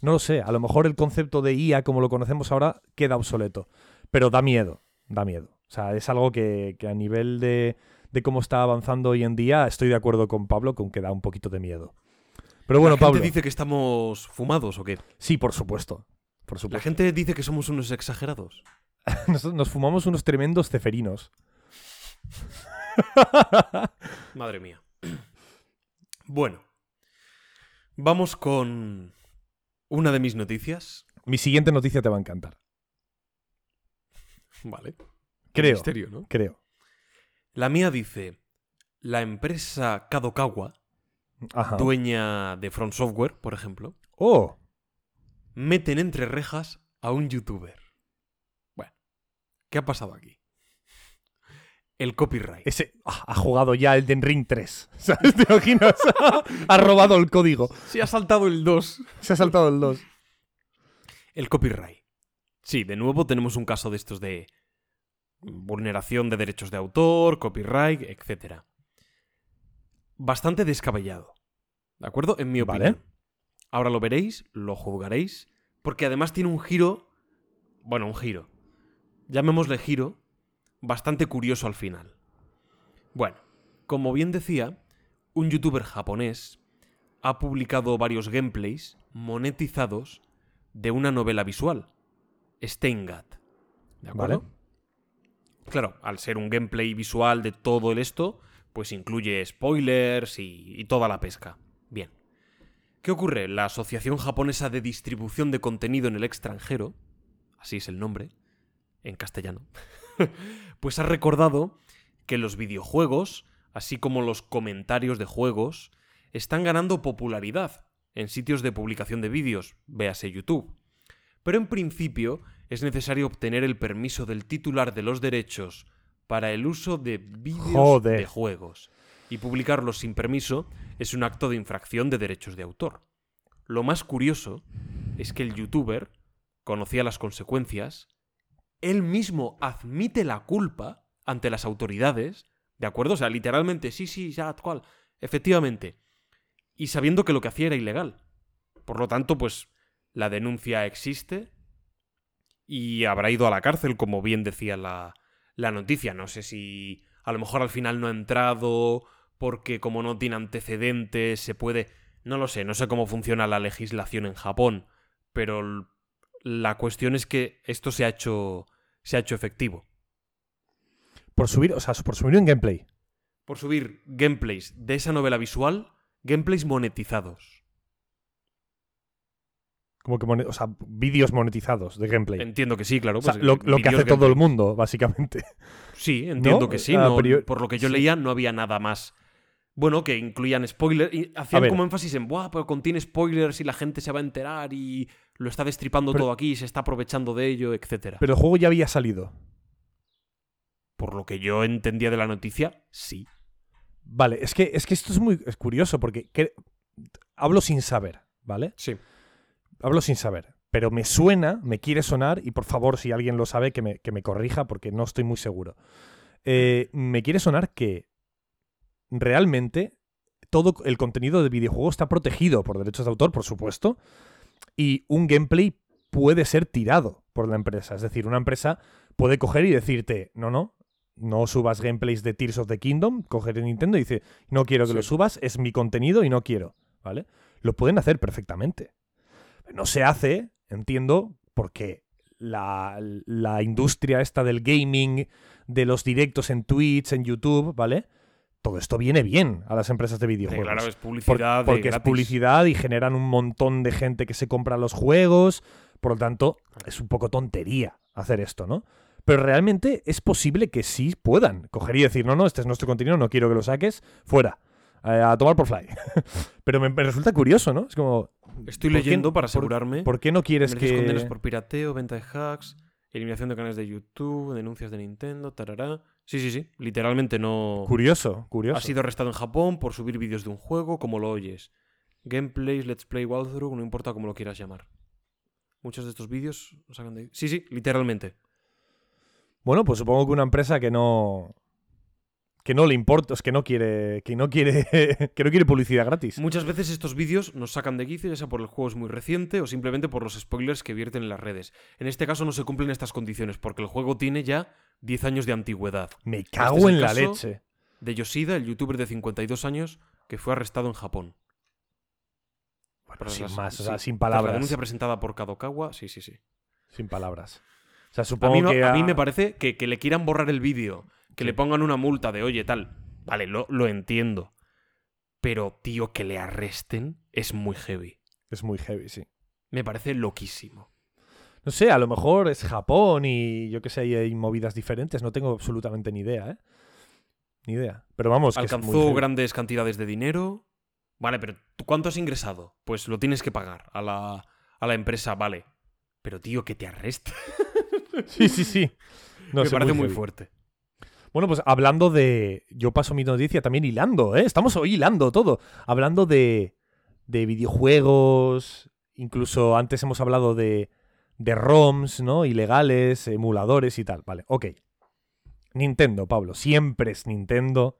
No lo sé. A lo mejor el concepto de IA, como lo conocemos ahora, queda obsoleto. Pero da miedo. Da miedo. O sea, es algo que, que a nivel de, de cómo está avanzando hoy en día, estoy de acuerdo con Pablo con que da un poquito de miedo. Pero bueno, ¿La gente Pablo. dice que estamos fumados o qué? Sí, por supuesto. Por La supuesto. gente dice que somos unos exagerados. Nos, nos fumamos unos tremendos ceferinos. Madre mía. Bueno, vamos con una de mis noticias. Mi siguiente noticia te va a encantar. Vale. Creo. Misterio, ¿no? Creo. La mía dice, la empresa Kadokawa, Ajá. dueña de Front Software, por ejemplo, Oh, meten entre rejas a un youtuber. Bueno, ¿qué ha pasado aquí? El copyright. ese ah, ha jugado ya el Den Ring 3. ¿Sabes? ¿Te imaginas? ha robado el código. Se ha saltado el 2. Se ha saltado el 2. El copyright. Sí, de nuevo tenemos un caso de estos de vulneración de derechos de autor, copyright, etc. Bastante descabellado. ¿De acuerdo? En mi Vale. opinión. Ahora lo veréis, lo juzgaréis, porque además tiene un giro, bueno, un giro, llamémosle giro, bastante curioso al final. Bueno, como bien decía, un youtuber japonés ha publicado varios gameplays monetizados de una novela visual, Steingat. ¿De acuerdo? Vale. Claro, al ser un gameplay visual de todo el esto, pues incluye spoilers y, y toda la pesca. Bien. ¿Qué ocurre? La Asociación Japonesa de Distribución de Contenido en el Extranjero, así es el nombre, en castellano, pues ha recordado que los videojuegos, así como los comentarios de juegos, están ganando popularidad en sitios de publicación de vídeos, véase YouTube. Pero en principio es necesario obtener el permiso del titular de los derechos para el uso de vídeos de juegos. Y publicarlos sin permiso es un acto de infracción de derechos de autor. Lo más curioso es que el youtuber conocía las consecuencias, él mismo admite la culpa ante las autoridades, ¿de acuerdo? O sea, literalmente, sí, sí, ya, cual, efectivamente. Y sabiendo que lo que hacía era ilegal. Por lo tanto, pues la denuncia existe y habrá ido a la cárcel, como bien decía la, la noticia. No sé si a lo mejor al final no ha entrado porque como no tiene antecedentes se puede... No lo sé, no sé cómo funciona la legislación en Japón, pero la cuestión es que esto se ha hecho, se ha hecho efectivo. Por subir, o sea, por subir un gameplay. Por subir gameplays de esa novela visual, gameplays monetizados. Como que, mone- o sea, vídeos monetizados de gameplay. Entiendo que sí, claro. o sea, pues, lo, lo que hace todo el mundo, básicamente. Sí, entiendo ¿No? que sí. A no- priori- por lo que yo sí. leía, no había nada más. Bueno, que incluían spoilers. Hacían como énfasis en, Buah, pero contiene spoilers y la gente se va a enterar y lo está destripando Pero- todo aquí y se está aprovechando de ello, etcétera. Pero el juego ya había salido. Por lo que yo entendía de la noticia, sí. Vale, es que, es que esto es muy es curioso porque hablo sin saber, ¿vale? Sí. Hablo sin saber. Pero me suena, me quiere sonar, y por favor, si alguien lo sabe, que me, que me corrija porque no estoy muy seguro. Eh, me quiere sonar que realmente todo el contenido de videojuego está protegido por derechos de autor, por supuesto, y un gameplay puede ser tirado por la empresa. Es decir, una empresa puede coger y decirte, no, no, no subas gameplays de Tears of the Kingdom, coger Nintendo y dice, no quiero que Sí. lo subas, es mi contenido y no quiero, ¿vale? Lo pueden hacer perfectamente. No se hace, entiendo, porque la, la industria esta del gaming, de los directos en Twitch, en YouTube, ¿vale? Todo esto viene bien a las empresas de videojuegos. Claro, es publicidad. porque es publicidad y generan un montón de gente que se compra los juegos. Por lo tanto, es un poco tontería hacer esto, ¿no? Pero realmente es posible que sí puedan coger y decir, no, no, este es nuestro contenido, no quiero que lo saques, fuera. Eh, a tomar por fly. Pero me, me resulta curioso, ¿no? Es como, Estoy ¿por qué- leyendo para asegurarme. ¿por qué no quieres Mereces condenas que...? por pirateo, venta de hacks, eliminación de canales de YouTube, denuncias de Nintendo, tarará. Sí, sí, sí. Literalmente no. Curioso, curioso. Ha sido arrestado en Japón por subir vídeos de un juego, como lo oyes. Gameplays, Let's Play, Walkthrough, no importa cómo lo quieras llamar. Muchos de estos vídeos sacan de. Sí, sí, literalmente. Bueno, pues supongo que una empresa que no... Que no le importa, es que no quiere, que no quiere, que no quiere publicidad gratis. Muchas veces estos vídeos nos sacan de quicio, ya sea por el juego es muy reciente o simplemente por los spoilers que vierten en las redes. En este caso no se cumplen estas condiciones porque el juego tiene ya 10 años de antigüedad. Me Este cago es en la leche. De Yoshida, el youtuber de 52 años que fue arrestado en Japón. Bueno, sin las- más, o sea, sin tras La palabras. denuncia presentada por Kadokawa, sí, sí, sí. Sin palabras. O sea, A supongo mí, no- que a a- mí me parece que, que le quieran borrar el vídeo, que Sí. le pongan una multa de, oye, tal. Vale, lo, lo entiendo. Pero, tío, que le arresten es muy heavy. es muy heavy, sí. Me parece loquísimo. No sé, a lo mejor es Japón y yo qué sé, hay movidas diferentes. No tengo absolutamente ni idea, ¿eh? Ni idea. Pero vamos, que es muy Alcanzó grandes cantidades de dinero. Vale, pero ¿tú ¿cuánto has ingresado? Pues lo tienes que pagar a la, a la empresa, vale. Pero, tío, que te arreste. Sí, sí, sí. No Me sé, parece muy fuerte. Bueno, pues hablando de. Yo paso mi noticia también hilando, ¿eh? Estamos hoy hilando todo. Hablando de. de videojuegos. Incluso antes hemos hablado de. De ROMs, ¿no? Ilegales, emuladores y tal. Vale, ok. Nintendo, Pablo. Siempre es Nintendo.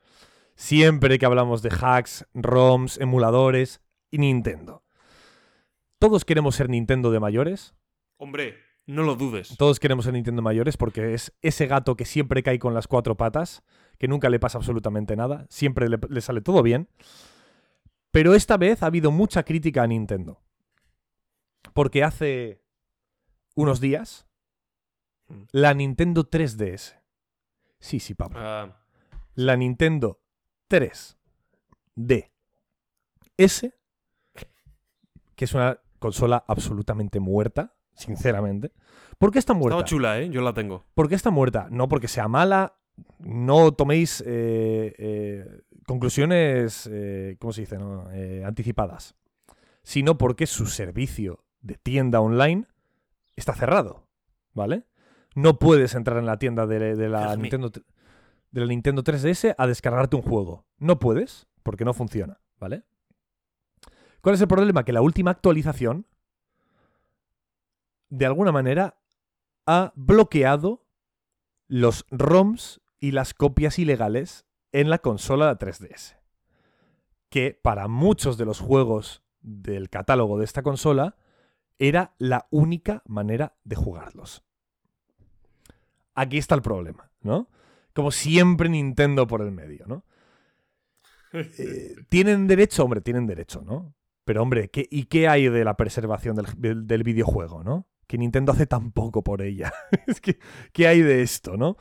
Siempre que hablamos de hacks, ROMs, emuladores y Nintendo. Todos queremos ser Nintendo de mayores. Hombre, no lo dudes. Todos queremos ser Nintendo mayores porque es ese gato que siempre cae con las cuatro patas, que nunca le pasa absolutamente nada, siempre le, le sale todo bien. Pero esta vez ha habido mucha crítica a Nintendo. Porque hace unos días Mm. la Nintendo 3DS. Sí, sí, Pablo. Ah, La Nintendo 3DS, que es una consola absolutamente muerta, sinceramente. ¿Por qué está muerta? estaba chula, ¿eh? Yo la tengo. ¿Por qué está muerta? No porque sea mala, no toméis eh, eh, conclusiones, eh, ¿cómo se dice? no? Anticipadas, sino porque su servicio de tienda online está cerrado, ¿vale? No puedes entrar en la tienda de, de la. Nintendo, de la Nintendo 3DS a descargarte un juego. No puedes, porque no funciona, ¿vale? ¿Cuál es el problema? Que la última actualización, de alguna manera, ha bloqueado los ROMs y las copias ilegales en la consola 3DS. Que para muchos de los juegos del catálogo de esta consola era la única manera de jugarlos. Aquí está el problema, ¿no? Como siempre Nintendo por el medio, ¿no? Eh, ¿Tienen derecho? Hombre, tienen derecho, ¿no? Pero hombre, ¿qué, ¿y qué hay de la preservación del, del- del videojuego, no? Que Nintendo hace tan poco por ella. es que, ¿qué hay de esto, no?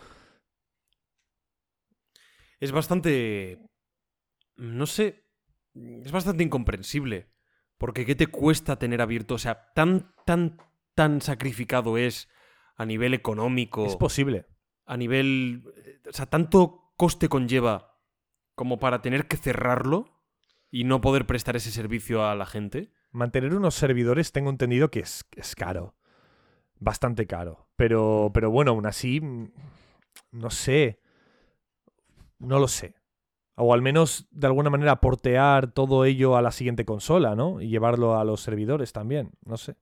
Es bastante. No sé. Es bastante incomprensible. Porque ¿qué te cuesta tener abierto? O sea, tan, tan, tan sacrificado es a nivel económico. Es posible. a nivel. O sea, tanto coste conlleva como para tener que cerrarlo y no poder prestar ese servicio a la gente. Mantener unos servidores tengo entendido que es, es caro. Bastante caro. Pero, pero bueno, aún así, mm, no sé. No lo sé. O al menos, de alguna manera, portear todo ello a la siguiente consola, ¿no? Y llevarlo a los servidores también. No sé.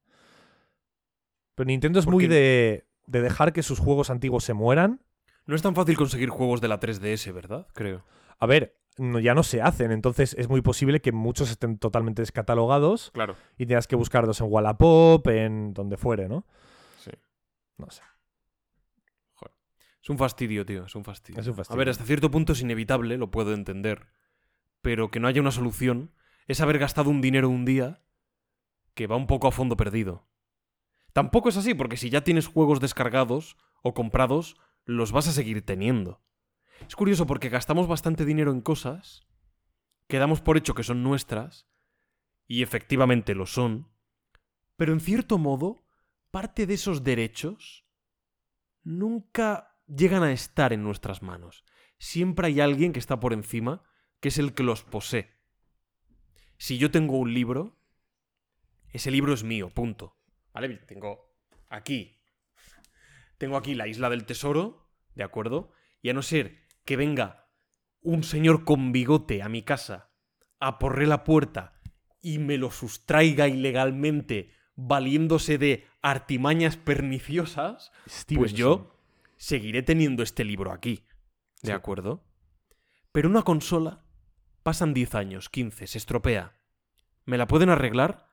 Pero Nintendo es muy de, de dejar que sus juegos antiguos se mueran. No es tan fácil conseguir juegos de la 3DS, ¿verdad? Creo. A ver, no- ya no se hacen. Entonces es muy posible que muchos estén totalmente descatalogados Claro. y tengas que buscarlos en Wallapop, en donde fuere, ¿no? Sí. No sé. Es un fastidio, tío, es un fastidio. Es un A ver, hasta cierto punto es inevitable, lo puedo entender. Pero que no haya una solución es haber gastado un dinero un día que va un poco a fondo perdido. Tampoco es así, porque si ya tienes juegos descargados o comprados, los vas a seguir teniendo. Es curioso porque gastamos bastante dinero en cosas que damos por hecho que son nuestras, y efectivamente lo son, pero en cierto modo, parte de esos derechos nunca llegan a estar en nuestras manos. Siempre hay alguien que está por encima, que es el que los posee. Si yo tengo un libro, ese libro es mío, punto. ¿Vale? Tengo aquí. Tengo aquí la isla del tesoro, ¿de acuerdo? Y a no ser que venga un señor con bigote a mi casa a porrer la puerta y me lo sustraiga ilegalmente valiéndose de artimañas perniciosas, pues yo seguiré teniendo este libro aquí. ¿De Sí. acuerdo? Pero una consola pasan 10 años, 15, se estropea. ¿Me la pueden arreglar?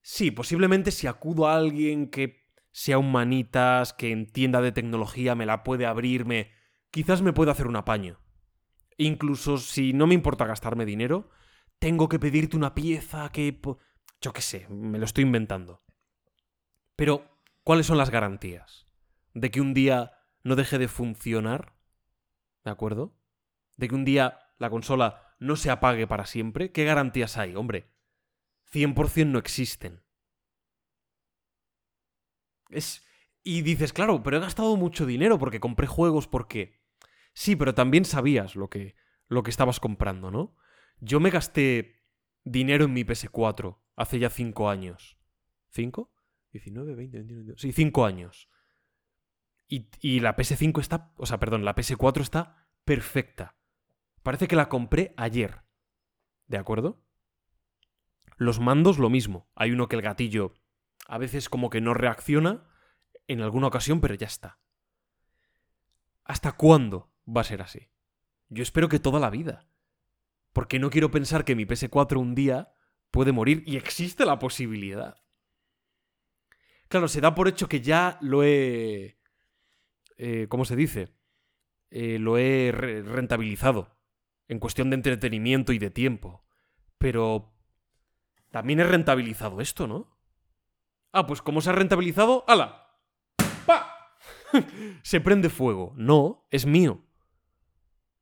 Sí, posiblemente si acudo a alguien que sea un manitas, que entienda de tecnología, me la puede abrirme, quizás me pueda hacer un apaño. Incluso si no me importa gastarme dinero, tengo que pedirte una pieza que... Yo qué sé, me lo estoy inventando. Pero, ¿cuáles son las garantías? ¿De que un día no deje de funcionar? ¿De acuerdo? ¿De que un día la consola no se apague para siempre? ¿Qué garantías hay? Hombre, 100% no existen. Es... Y dices, claro, pero he gastado mucho dinero porque compré juegos porque... Sí, pero también sabías lo que, lo que estabas comprando, ¿no? Yo me gasté dinero en mi PS4 hace ya 5 años. ¿5? 19, 20, 21, 22. Sí, 5 años. Y, la PS5 está. O sea, perdón, la PS4 está perfecta. Parece que la compré ayer. ¿De acuerdo? Los mandos, lo mismo. Hay uno que el gatillo a veces como que no reacciona en alguna ocasión, pero ya está. ¿Hasta cuándo va a ser así? Yo espero que toda la vida. Porque no quiero pensar que mi PS4 un día puede morir y existe la posibilidad. Claro, se da por hecho que ya lo he... eh, ¿Cómo se dice? Eh, lo he re- rentabilizado. En cuestión de entretenimiento y de tiempo. Pero... También he rentabilizado esto, ¿no? Ah, pues como se ha rentabilizado, ¡hala! ¡Pa! se prende fuego. No, es mío.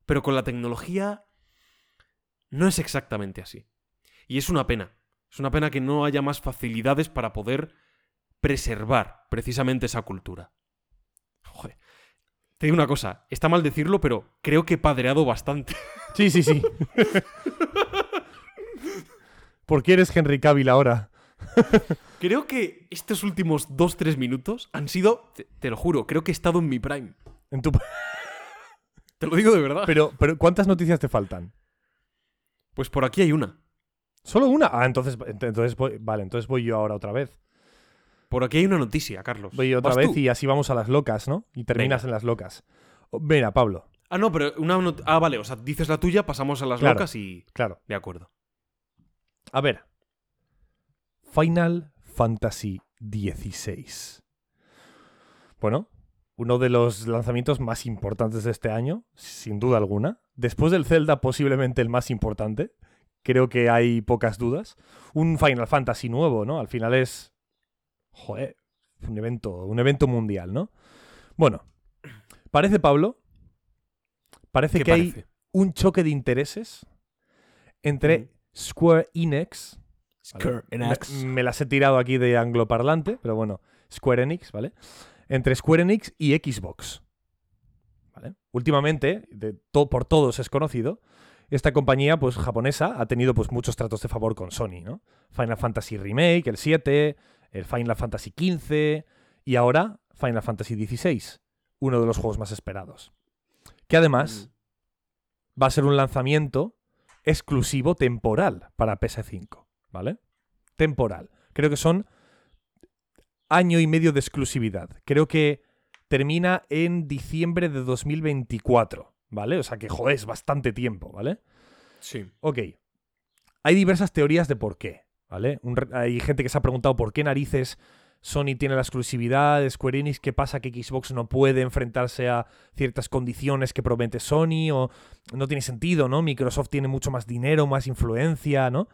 Pero con la tecnología no es exactamente así. Y es una pena. Es una pena que no haya más facilidades para poder preservar precisamente esa cultura. Joder. Te digo una cosa, está mal decirlo, pero creo que he padreado bastante. Sí, sí, sí. ¿Por qué eres Henry Cavill ahora? Creo que estos últimos 2-3 minutos han sido, te, te lo juro, creo que he estado en mi prime. En tu... Te lo digo de verdad. Pero, pero, ¿cuántas noticias te faltan? Pues por aquí hay una. ¿Solo una? Ah, entonces, ent- entonces voy, vale, entonces voy yo ahora otra vez. Por aquí hay una noticia, Carlos. Voy otra ¿Vas vez tú? y así vamos a las locas, ¿no? Y terminas en las locas. Mira, Pablo, Ah, no, pero una not- Ah, vale, o sea, dices la tuya, pasamos a las Claro. locas y... claro. De acuerdo. A ver. Final Fantasy XVI. Bueno, uno de los lanzamientos más importantes de este año, sin duda alguna. Después del Zelda, posiblemente el más importante. Creo que hay pocas dudas. Un Final Fantasy nuevo, ¿no? Al final es. Joder, un evento, un evento mundial, ¿no? Bueno, parece, Pablo. Parece ¿Qué que hay un choque de intereses entre. Square Enix. ¿vale? Square Me, Enix. me las he tirado aquí de angloparlante, pero bueno, Square Enix, ¿vale? Entre Square Enix y Xbox. ¿Vale? Últimamente, de to- por todos es conocido, esta compañía pues japonesa ha tenido pues muchos tratos de favor con Sony, ¿no? Final Fantasy Remake, el 7, el Final Fantasy XV y ahora Final Fantasy XVI, uno de los juegos más esperados. Que además va a ser un lanzamiento exclusivo temporal para PS5, ¿vale? Temporal. Creo que son año y medio de exclusividad. Creo que termina en diciembre de 2024, ¿vale? O sea que, joder, es bastante tiempo, ¿vale? Sí. Ok. Hay diversas teorías de por qué, ¿vale? Hay gente que se ha preguntado por qué narices Sony tiene la exclusividad de Square Enix, qué pasa que Xbox no puede enfrentarse a ciertas condiciones que promete Sony o no tiene sentido, ¿no? Microsoft tiene mucho más dinero, más influencia, ¿no?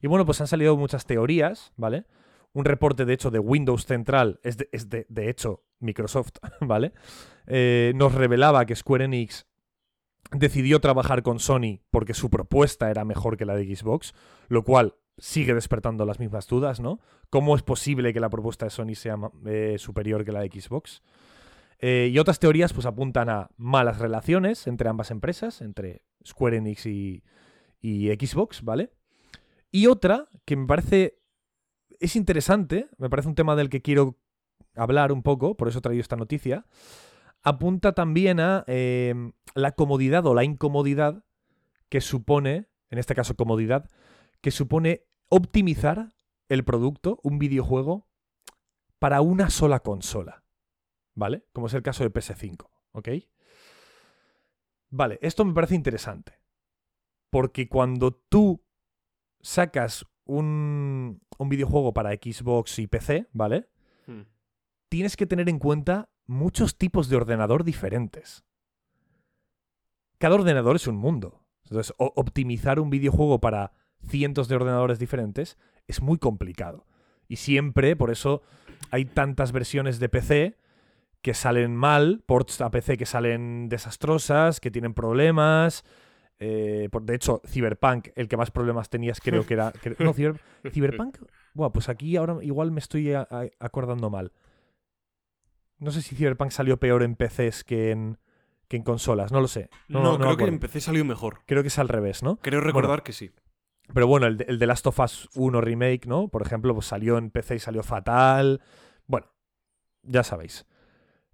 Y bueno, pues han salido muchas teorías, ¿vale? Un reporte, de hecho, de Windows Central, es de, es de, de hecho Microsoft, ¿vale? Eh, nos revelaba que Square Enix decidió trabajar con Sony porque su propuesta era mejor que la de Xbox, lo cual sigue despertando las mismas dudas, ¿no? ¿Cómo es posible que la propuesta de Sony sea eh, superior que la de Xbox? Eh, y otras teorías pues apuntan a malas relaciones entre ambas empresas, entre Square Enix y, y Xbox, ¿vale? Y otra que me parece es interesante, me parece un tema del que quiero hablar un poco, por eso he traído esta noticia, apunta también a eh, la comodidad o la incomodidad que supone, en este caso comodidad, que supone optimizar el producto, un videojuego, para una sola consola. ¿Vale? Como es el caso de PS5. ¿Ok? Vale, esto me parece interesante. Porque cuando tú sacas un, un videojuego para Xbox y PC, ¿vale? Hmm. tienes que tener en cuenta muchos tipos de ordenador diferentes. Cada ordenador es un mundo. Entonces, optimizar un videojuego para cientos de ordenadores diferentes es muy complicado. Y siempre, por eso, hay tantas versiones de PC que salen mal, ports a PC que salen desastrosas, que tienen problemas. Eh, de hecho, Cyberpunk, el que más problemas tenías, creo que era. que- no, Cyber- Cyberpunk. Buah, pues aquí ahora igual me estoy a- a- acordando mal. No sé si Cyberpunk salió peor en PCs que en, que en consolas, no lo sé. No, No, no me creo que en PC salió mejor. Creo que es al revés, ¿no? Creo recordar que sí. Pero bueno, el de, el de Last of Us 1 Remake, ¿no? Por ejemplo, pues salió en PC y salió fatal. Bueno, ya sabéis.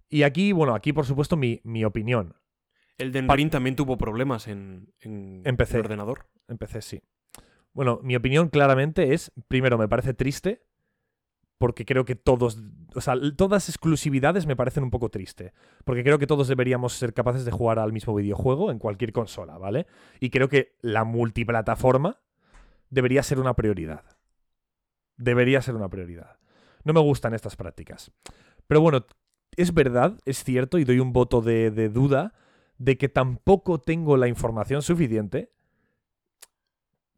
Y aquí, bueno, aquí por supuesto mi, mi opinión. El de Ring también tuvo problemas en, en, En PC. ordenador. En PC sí. Bueno, mi opinión claramente es, primero, me parece triste, porque creo que todos, o sea, todas exclusividades me parecen un poco triste, porque creo que todos deberíamos ser capaces de jugar al mismo videojuego en cualquier consola, ¿vale? Y creo que la multiplataforma debería ser una prioridad. Debería ser una prioridad. No me gustan estas prácticas. Pero bueno, es verdad, es cierto, y doy un voto de, de duda, de que tampoco tengo la información suficiente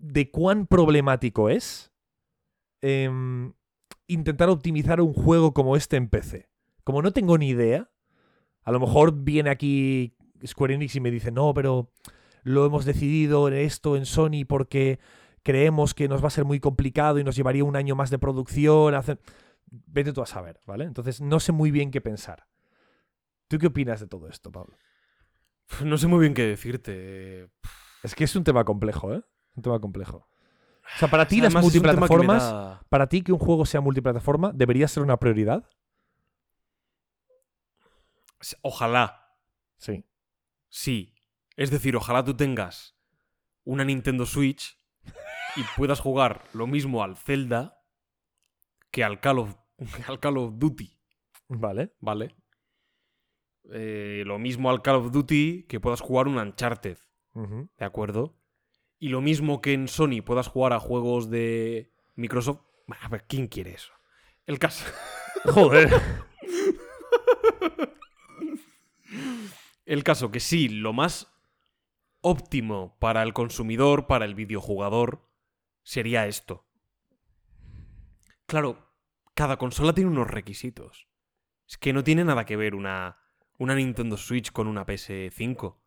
de cuán problemático es em, intentar optimizar un juego como este en PC. Como no tengo ni idea, a lo mejor viene aquí Square Enix y me dice, no, pero lo hemos decidido en esto en Sony porque creemos que nos va a ser muy complicado y nos llevaría un año más de producción. hacer-". Vete tú a saber, ¿vale? Entonces no sé muy bien qué pensar. ¿Tú qué opinas de todo esto, Pablo? No sé muy bien qué decirte. Es que es un tema complejo, ¿eh? Un tema complejo. O sea, para ti las Además, multiplataformas... da- ¿Para ti que un juego sea multiplataforma debería ser una prioridad? Ojalá, Sí. sí. Es decir, ojalá tú tengas una Nintendo Switch y puedas jugar lo mismo al Zelda que al Call of, al Call of Duty, Vale. ¿vale? Eh, lo mismo al Call of Duty que puedas jugar un Uncharted. ¿de acuerdo? Y lo mismo que en Sony puedas jugar a juegos de Microsoft. A ver, ¿quién quiere eso? El caso. Joder. El caso que sí, lo más óptimo para el consumidor, para el videojugador, sería esto. Claro, cada consola tiene unos requisitos. Es que no tiene nada que ver una, una Nintendo Switch con una PS5.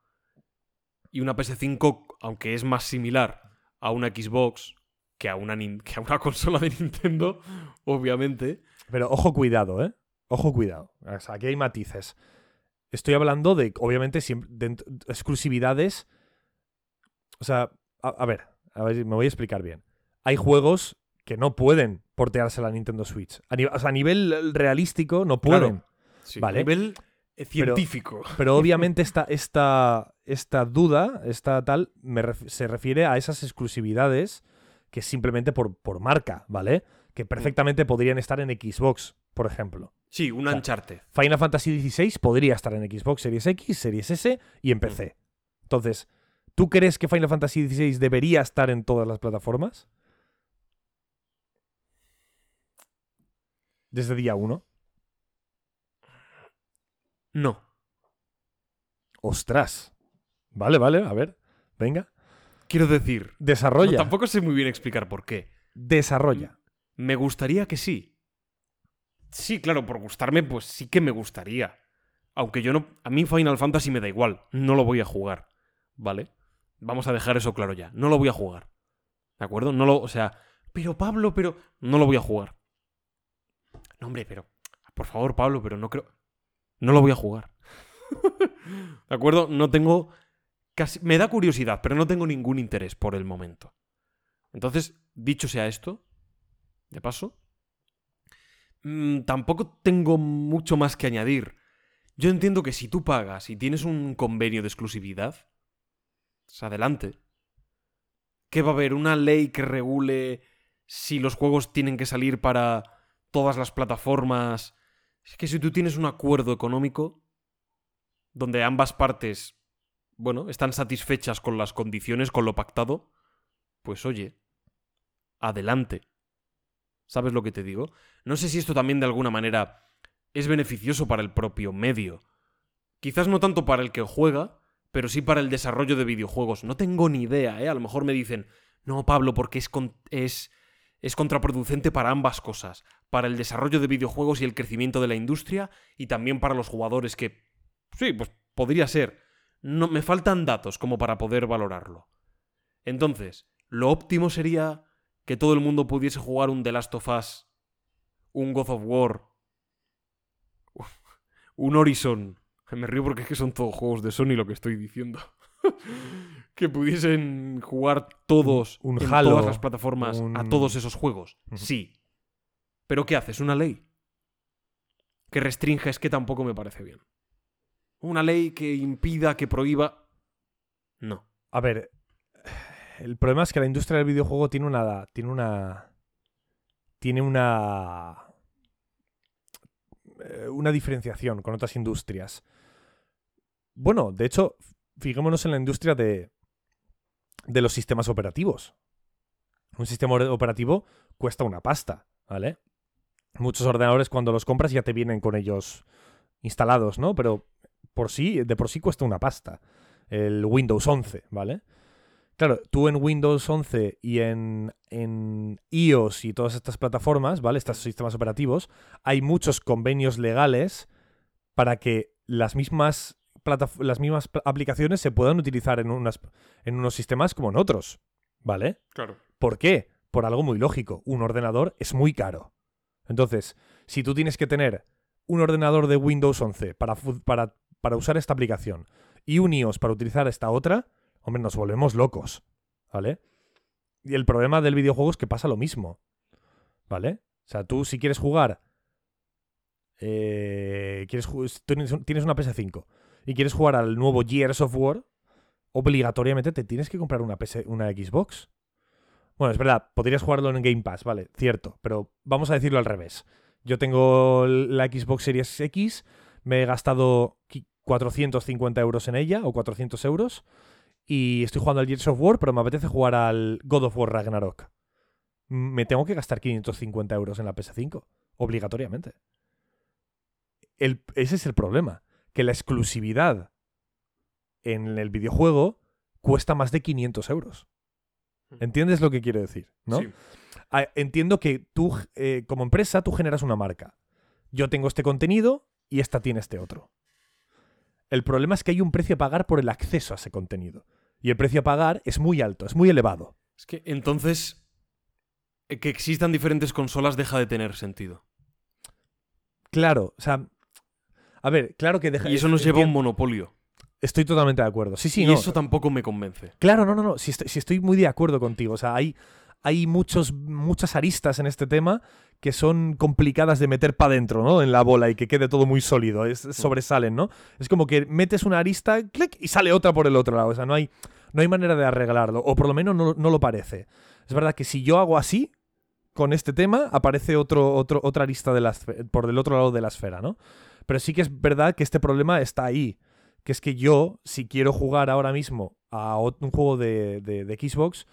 Y una PS5, aunque es más similar a una Xbox que a una, que a una consola de Nintendo, obviamente. Pero ojo, cuidado, ¿eh? Ojo, cuidado. O sea, aquí hay matices. Estoy hablando de, obviamente, dent- exclusividades. O sea, a ver, a ver, me voy a explicar bien. Hay juegos que no pueden portearse a la Nintendo Switch. A, ni- o sea, a nivel realístico no Claro. pueden. Sí, Vale. A nivel eh, científico. Pero obviamente esta, esta, esta duda, esta tal, me ref- se refiere a esas exclusividades que simplemente por, por marca, ¿vale? Que perfectamente podrían estar en Xbox, por ejemplo. Sí, un O sea, Uncharted. Final Fantasy XVI podría estar en Xbox Series X, Series S y en PC. Entonces, ¿Tú crees que Final Fantasy XVI debería estar en todas las plataformas? Desde día 1. No. Ostras. Vale, vale, a ver. Venga. Quiero decir, no, Desarrolla. tampoco sé muy bien explicar por qué. Desarrolla. Me gustaría que sí. Sí, claro, por gustarme, pues sí que me gustaría. Aunque yo no. A mí Final Fantasy me da igual. No lo voy a jugar. ¿Vale? Vamos a dejar eso claro ya. No lo voy a jugar. ¿De acuerdo? No lo. O sea. Pero Pablo, pero. No lo voy a jugar. No, hombre, pero. Por favor, Pablo, pero no creo. No lo voy a jugar. ¿De acuerdo? No tengo. Casi. Me da curiosidad, pero no tengo ningún interés por el momento. Entonces, dicho sea esto, de paso, mm, tampoco tengo mucho más que añadir. Yo entiendo que si tú pagas y tienes un convenio de exclusividad, adelante. ¿Qué va a haber? ¿Una ley que regule si los juegos tienen que salir para todas las plataformas? Es que si tú tienes un acuerdo económico donde ambas partes, bueno, están satisfechas con las condiciones, con lo pactado, pues oye, adelante. ¿Sabes lo que te digo? No sé si esto también de alguna manera es beneficioso para el propio medio. Quizás no tanto para el que juega, pero sí para el desarrollo de videojuegos. No tengo ni idea, ¿eh? A lo mejor me dicen, no, Pablo, porque es, con- es, es contraproducente para ambas cosas. Para el desarrollo de videojuegos y el crecimiento de la industria, y también para los jugadores que... Sí, pues podría ser. No, me faltan datos como para poder valorarlo. Entonces, lo óptimo sería que todo el mundo pudiese jugar un The Last of Us, un God of War, un Horizon. Me río porque es que son todos juegos de Sony lo que estoy diciendo. que pudiesen jugar todos Un en Halo, todas las plataformas a todos esos juegos. Sí. Pero ¿qué haces? ¿Una ley? Que restrinja es que tampoco me parece bien. Una ley que impida, que prohíba. No. A ver, el problema es que la industria del videojuego tiene una. Tiene una. Tiene una. eh, Una diferenciación con otras industrias. Bueno, de hecho, fijémonos en la industria de. de los sistemas operativos. Un sistema operativo cuesta una pasta, ¿vale? Muchos ordenadores cuando los compras ya te vienen con ellos instalados, ¿no? Pero por sí, de por sí cuesta una pasta el Windows 11, ¿vale? Claro, tú en Windows 11 y en, en iOS y todas estas plataformas, ¿vale? Estos sistemas operativos, hay muchos convenios legales para que las mismas, las mismas pl- aplicaciones se puedan utilizar en, unas, en unos sistemas como en otros, ¿vale? Claro. ¿Por qué? Por algo muy lógico. Un ordenador es muy caro. Entonces, si tú tienes que tener un ordenador de Windows 11 para, para, para usar esta aplicación y un iOS para utilizar esta otra, hombre, nos volvemos locos. ¿Vale? Y el problema del videojuego es que pasa lo mismo. ¿Vale? O sea, tú si quieres jugar... eh, quieres tienes una PS5 y quieres jugar al nuevo Gears of War, obligatoriamente te tienes que comprar una, PS, una Xbox. Bueno, es verdad, podrías jugarlo en Game Pass, vale, cierto, pero vamos a decirlo al revés. Yo tengo la Xbox Series X, me he gastado qui- 450 euros en ella, o 400 euros, y estoy jugando al Gears of War, pero me apetece jugar al God of War Ragnarok. Me tengo que gastar 550 euros en la PS5, obligatoriamente. El- ese es el problema, que la exclusividad en el videojuego cuesta más de 500 euros. ¿Entiendes lo que quiero decir? ¿no? Sí. Ah, Entiendo que tú, eh, como empresa, tú generas una marca. Yo tengo este contenido y esta tiene este otro. El problema es que hay un precio a pagar por el acceso a ese contenido. Y el precio a pagar es muy alto, es muy elevado. Es que entonces eh, que existan diferentes consolas deja de tener sentido. Claro, o sea. A ver, claro que deja. Y eso nos lleva a un monopolio. Estoy totalmente de acuerdo. Sí, sí, y no. eso tampoco me convence. Claro, no, no, no. Si estoy, si estoy muy de acuerdo contigo. O sea, hay, hay muchos, muchas aristas en este tema que son complicadas de meter para adentro, ¿no? En la bola y que quede todo muy sólido. Es, sobresalen, ¿no? Es como que metes una arista, clic, y sale otra por el otro lado. O sea, no hay, no hay manera de arreglarlo. O por lo menos no, no lo parece. Es verdad que si yo hago así, con este tema, aparece otro, otro, otra arista de la esfe- por del otro lado de la esfera, ¿no? Pero sí que es verdad que este problema está ahí. que es que yo, si quiero jugar ahora mismo a un juego de, de- de Xbox,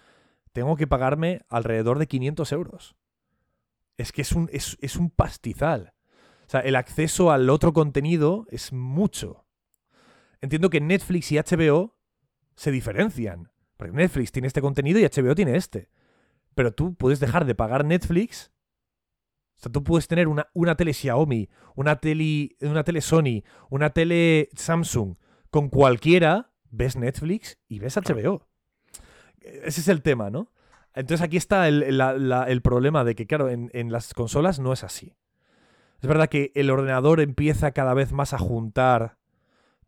tengo que pagarme alrededor de 500 euros. Es que es un, es, es un pastizal. O sea, el acceso al otro contenido es mucho. Entiendo que Netflix y HBO se diferencian. Porque Netflix tiene este contenido y HBO tiene este. Pero tú puedes dejar de pagar Netflix. O sea, tú puedes tener una, una tele Xiaomi, una tele, una tele Sony, una tele Samsung. Con cualquiera ves Netflix y ves HBO. Ese es el tema, ¿no? Entonces aquí está el, la- la- el problema de que, claro, en, en las consolas no es así. Es verdad que el ordenador empieza cada vez más a juntar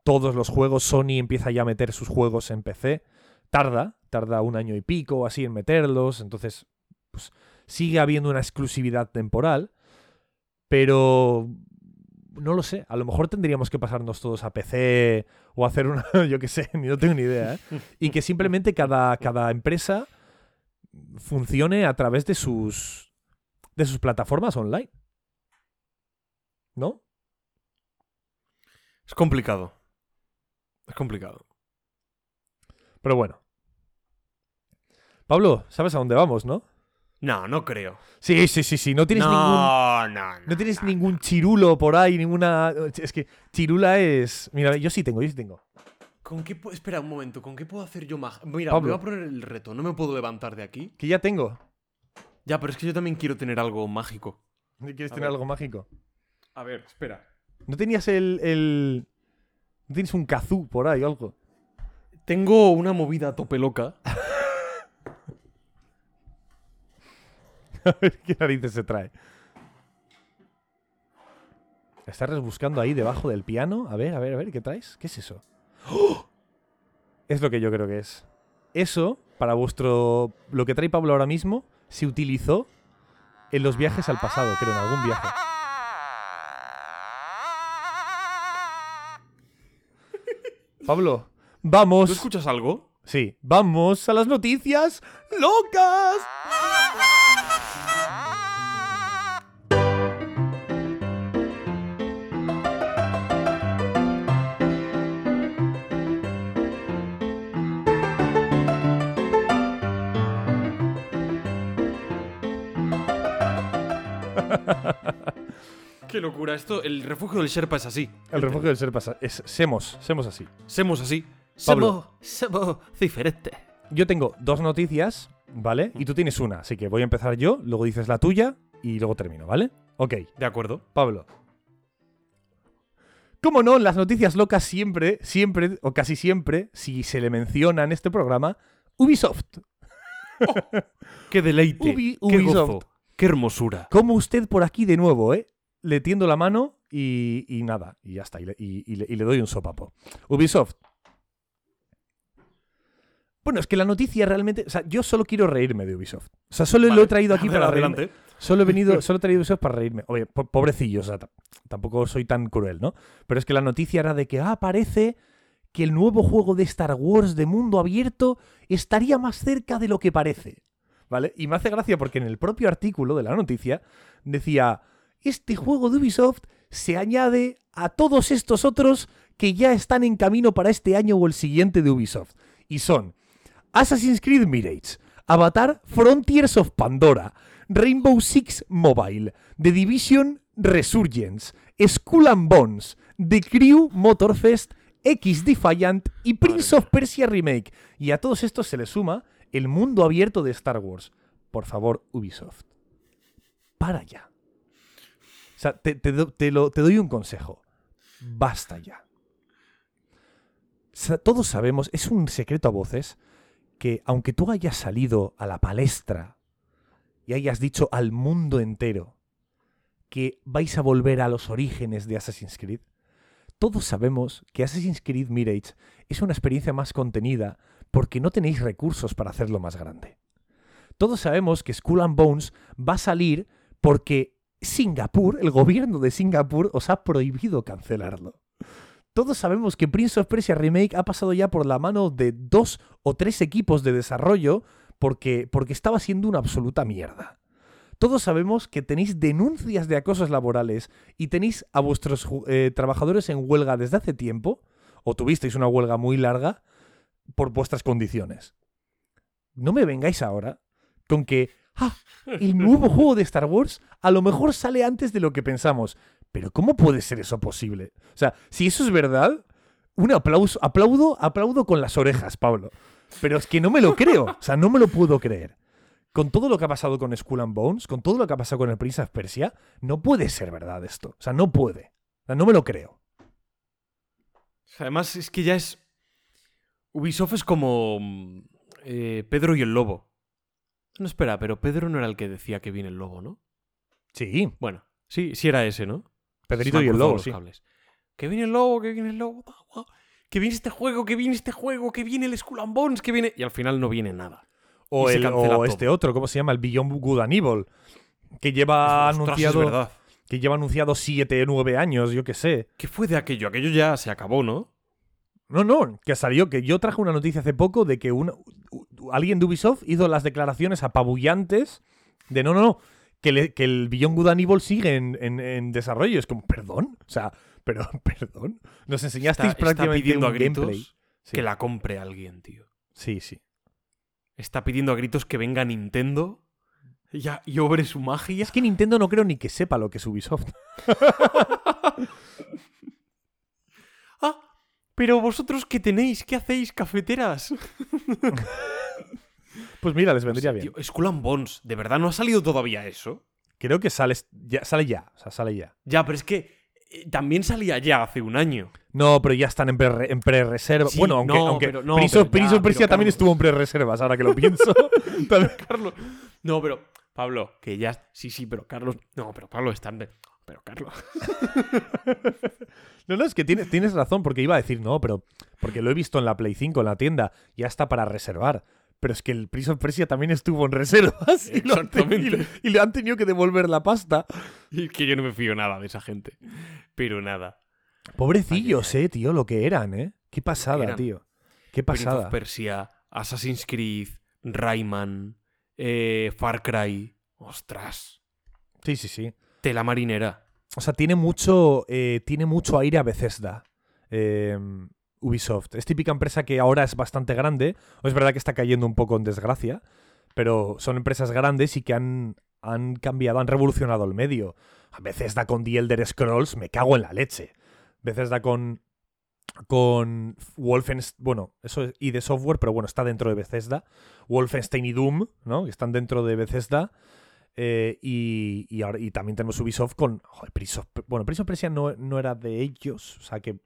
todos los juegos. Sony empieza ya a meter sus juegos en PC. Tarda, tarda un año y pico así en meterlos. Entonces, pues sigue habiendo una exclusividad temporal. Pero no lo sé. A lo mejor tendríamos que pasarnos todos a PC o hacer una. Yo qué sé, ni no tengo ni idea. ¿eh? Y que simplemente cada, cada empresa funcione a través de sus. de sus plataformas online. ¿No? Es complicado. Es complicado. Pero bueno. Pablo, ¿sabes a dónde vamos, no? No, no creo. Sí, sí, sí, sí. No tienes ningún. no, no, No tienes ningún chirulo por ahí, ninguna. Es que chirula es. Mira, yo sí tengo, yo sí tengo. ¿Con qué pu- Espera un momento, ¿con qué puedo hacer yo más? Mira, Pablo. me voy a poner el reto, no me puedo levantar de aquí. Que ya tengo. Ya, pero es que yo también quiero tener algo mágico. ¿Quieres A tener ver. algo mágico? A ver, espera. ¿No tenías el. el... ¿No tienes un kazoo por ahí o algo? Tengo una movida a tope loca. A ver qué narices se trae. Estás rebuscando ahí debajo del piano. A ver, a ver, a ver, ¿qué traes? ¿Qué es eso? ¡Oh! Es lo que yo creo que es. Eso, para vuestro. Lo que trae Pablo ahora mismo, se utilizó en los viajes al pasado, creo, en algún viaje. Pablo, vamos. ¿Tú escuchas algo? Sí, vamos a las noticias locas. Qué locura, esto, el refugio del Sherpa es así. El refugio del ser pasa. Es, semos, semos así. Semos así. Pablo. Somos, somos diferentes. Yo tengo dos noticias, ¿vale? Y tú tienes una. Así que voy a empezar yo, luego dices la tuya y luego termino, ¿vale? Ok, De acuerdo. Pablo. ¿Cómo no? Las noticias locas siempre, siempre, o casi siempre, si se le menciona en este programa, Ubisoft. Qué deleite. Ubi- qué Ubisoft. gozo. Qué hermosura. Como usted por aquí de nuevo, ¿eh? Le tiendo la mano y, y nada, y ya está, y le, y- y le- y le doy un sopapo. Ubisoft. Bueno, es que la noticia realmente. O sea, yo solo quiero reírme de Ubisoft. O sea, solo lo he traído aquí para reírme. Solo he venido, solo he traído Ubisoft para reírme. Oye, po- pobrecillo, o sea, tampoco soy tan cruel, ¿no? Pero es que la noticia era de que, ah, parece que el nuevo juego de Star Wars de mundo abierto estaría más cerca de lo que parece. ¿Vale? Y me hace gracia porque en el propio artículo de la noticia decía, este juego de Ubisoft se añade a todos estos otros que ya están en camino para este año o el siguiente de Ubisoft. Y son Assassin's Creed Mirage, Avatar Frontiers of Pandora, Rainbow Six Mobile, The Division Resurgence, Skull and Bones, The Crew Motorfest, X Defiant y Prince of Persia Remake. Y a todos estos se le suma el mundo abierto de Star Wars. Por favor, Ubisoft. Para ya. O sea, te, doy un consejo. Basta ya. Todos sabemos, es un secreto a voces, que aunque tú hayas salido a la palestra y hayas dicho al mundo entero que vais a volver a los orígenes de Assassin's Creed, todos sabemos que Assassin's Creed Mirage es una experiencia más contenida porque no tenéis recursos para hacerlo más grande. Todos sabemos que Skull and Bones va a salir porque Singapur, el gobierno de Singapur, os ha prohibido cancelarlo. Todos sabemos que Prince of Persia Remake ha pasado ya por la mano de dos o tres equipos de desarrollo porque, porque estaba siendo una absoluta mierda. Todos sabemos que tenéis denuncias de acosos laborales y tenéis a vuestros eh, trabajadores en huelga desde hace tiempo, o tuvisteis una huelga muy larga por vuestras condiciones. No me vengáis ahora con que ah, el nuevo juego de Star Wars a lo mejor sale antes de lo que pensamos. Pero ¿cómo puede ser eso posible? O sea, si eso es verdad, un aplauso, aplaudo, aplaudo con las orejas, Pablo. Pero es que no me lo creo, o sea, no me lo puedo creer. Con todo lo que ha pasado con Skull and Bones, con todo lo que ha pasado con el Prince of Persia, no puede ser verdad esto. O sea, no puede. O sea, no me lo creo. Además, es que ya es. Ubisoft es como. mm, eh, Pedro y el lobo. No, espera, pero Pedro no era el que decía que viene el lobo, ¿no? Sí, Bueno, sí, sí era ese, ¿no? Pedrito y el lobo, los sí. cables. Que viene el lobo, que viene el lobo. Que viene este juego, que viene este juego, que viene el Skull and Bones, que viene. Y al final no viene nada. O, el, o este otro, ¿cómo se llama? El Beyond Good and Evil. Que lleva Ostras, anunciado. es verdad. que lleva anunciado 7, 9 años, yo qué sé. ¿Qué fue de aquello? Aquello ya se acabó, ¿no? No, no, que salió, que yo traje una noticia hace poco de que una- alguien de Ubisoft hizo las declaraciones apabullantes de no, no, no, que, le- que el Beyond Good and Evil sigue en, en- en desarrollo. Es como, perdón, o sea, pero, perdón. Nos enseñasteis Está, está prácticamente pidiendo un a gritos gameplay. Sí. que la compre alguien, tío. Sí, sí. Está pidiendo a gritos que venga Nintendo ya, y obre su magia. Es que Nintendo no creo ni que sepa lo que es Ubisoft. Pero vosotros qué tenéis, ¿qué hacéis, cafeteras? Pues mira, les vendría bien. Tío, Skull and Bones, ¿de verdad no ha salido todavía eso? Creo que sale ya, sale ya, o sea, sale ya. Ya, pero es que eh, también salía ya hace un año. No, pero ya están en pre- en pre-reserva. Sí, bueno, aunque, no, aunque pero- no, Prince of- pero Prince ya, of Persia pero también Carlos. estuvo en pre-reservas, ahora que lo pienso. Carlos. No, pero, Pablo, que ya. Sí, sí, pero Carlos. No, pero Pablo está en. Pero Carlos. No, no, es que tienes, tienes razón, porque iba a decir no, pero porque lo he visto en la Play 5, en la tienda, ya está para reservar. Pero es que el Prince of Persia también estuvo en reservas y, lo han y le- han tenido que devolver la pasta. Y es que yo no me fío nada de esa gente. Pero nada. Pobrecillos, eh, tío, lo que eran, eh. Qué pasada, eran? tío. Qué Prince pasada. of Persia, Assassin's Creed, Rayman, eh, Far Cry. Ostras. Sí, sí, sí. Tela marinera. O sea, tiene mucho, eh, tiene mucho aire a Bethesda. eh, Ubisoft. Es típica empresa que ahora es bastante grande. Es verdad que está cayendo un poco en desgracia. Pero son empresas grandes y que han, han cambiado, han revolucionado el medio. Bethesda con The Elder Scrolls, me cago en la leche. Bethesda con. Con Wolfenstein. Bueno, eso es y de software, pero bueno, está dentro de Bethesda. Wolfenstein y Doom, ¿no? Están dentro de Bethesda. Eh, y, y, ahora, y también tenemos Ubisoft con. joder, Prince of- bueno, Prince of Persia no, no era de ellos, o sea que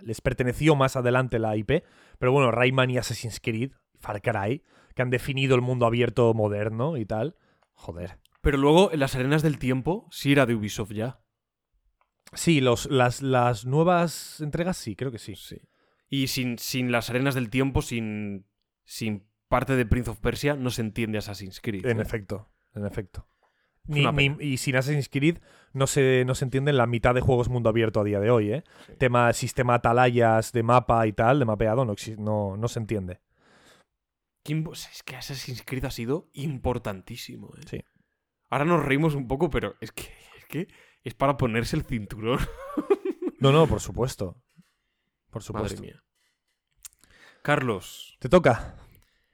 les perteneció más adelante la IP. Pero bueno, Rayman y Assassin's Creed, Far Cry, que han definido el mundo abierto moderno y tal. Joder. Pero luego, en las arenas del tiempo, sí era de Ubisoft ya. Sí, los, las, las nuevas entregas sí, creo que sí. Sí. Y sin, sin las arenas del tiempo, sin, sin parte de Prince of Persia, no se entiende Assassin's Creed. En ¿eh? efecto, en efecto. Ni- ni- y sin Assassin's Creed no se, no se entiende la mitad de juegos mundo abierto a día de hoy, ¿eh? Tema sistema atalayas de mapa y tal, de mapeado, no, no, no se entiende. ¿Quién- o sea, es que Assassin's Creed ha sido importantísimo. ¿eh? Sí. Ahora nos reímos un poco, pero es que, es que es para ponerse el cinturón. No, no, por supuesto. Por Madre supuesto. mía. Carlos, Te toca.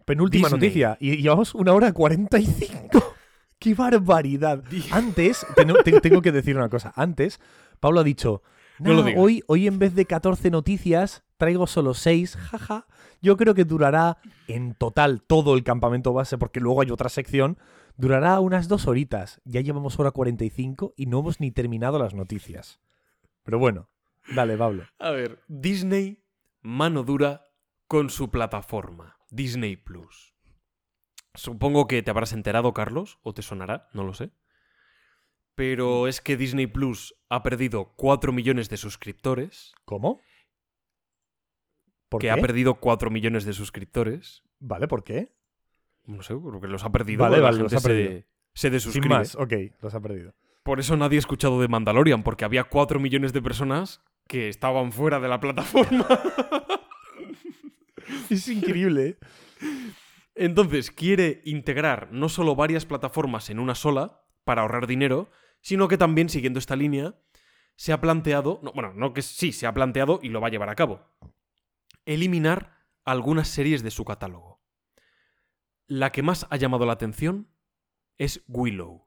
Penúltima Disney. noticia. Y llevamos una hora 45. ¡Qué barbaridad! Antes, tengo, te- tengo que decir una cosa. Antes, Pablo ha dicho, hoy, hoy en vez de 14 noticias, traigo solo 6. Jaja. Yo creo que durará en total todo el campamento base, porque luego hay otra sección. Durará unas dos horitas. Ya llevamos hora 45 y no hemos ni terminado las noticias. Pero bueno, dale, Pablo. a ver, Disney, mano dura con su plataforma, Disney Plus. Supongo que te habrás enterado, Carlos, o te sonará, no lo sé. Pero es que Disney Plus ha perdido 4 millones de suscriptores. ¿Cómo? ¿Por que qué? ha perdido 4 millones de suscriptores. Vale, ¿por qué? No sé, porque los ha perdido. Vale, vale, los ha se- perdido. Se, Sin desuscribe. más, ok, los ha perdido. Por eso nadie ha escuchado de Mandalorian, porque había 4 millones de personas que estaban fuera de la plataforma. Es increíble, ¿eh? Entonces quiere integrar no solo varias plataformas en una sola para ahorrar dinero, sino que también, siguiendo esta línea, se ha planteado, no, bueno, no que sí, se ha planteado y lo va a llevar a cabo, eliminar algunas series de su catálogo. La que más ha llamado la atención es Willow.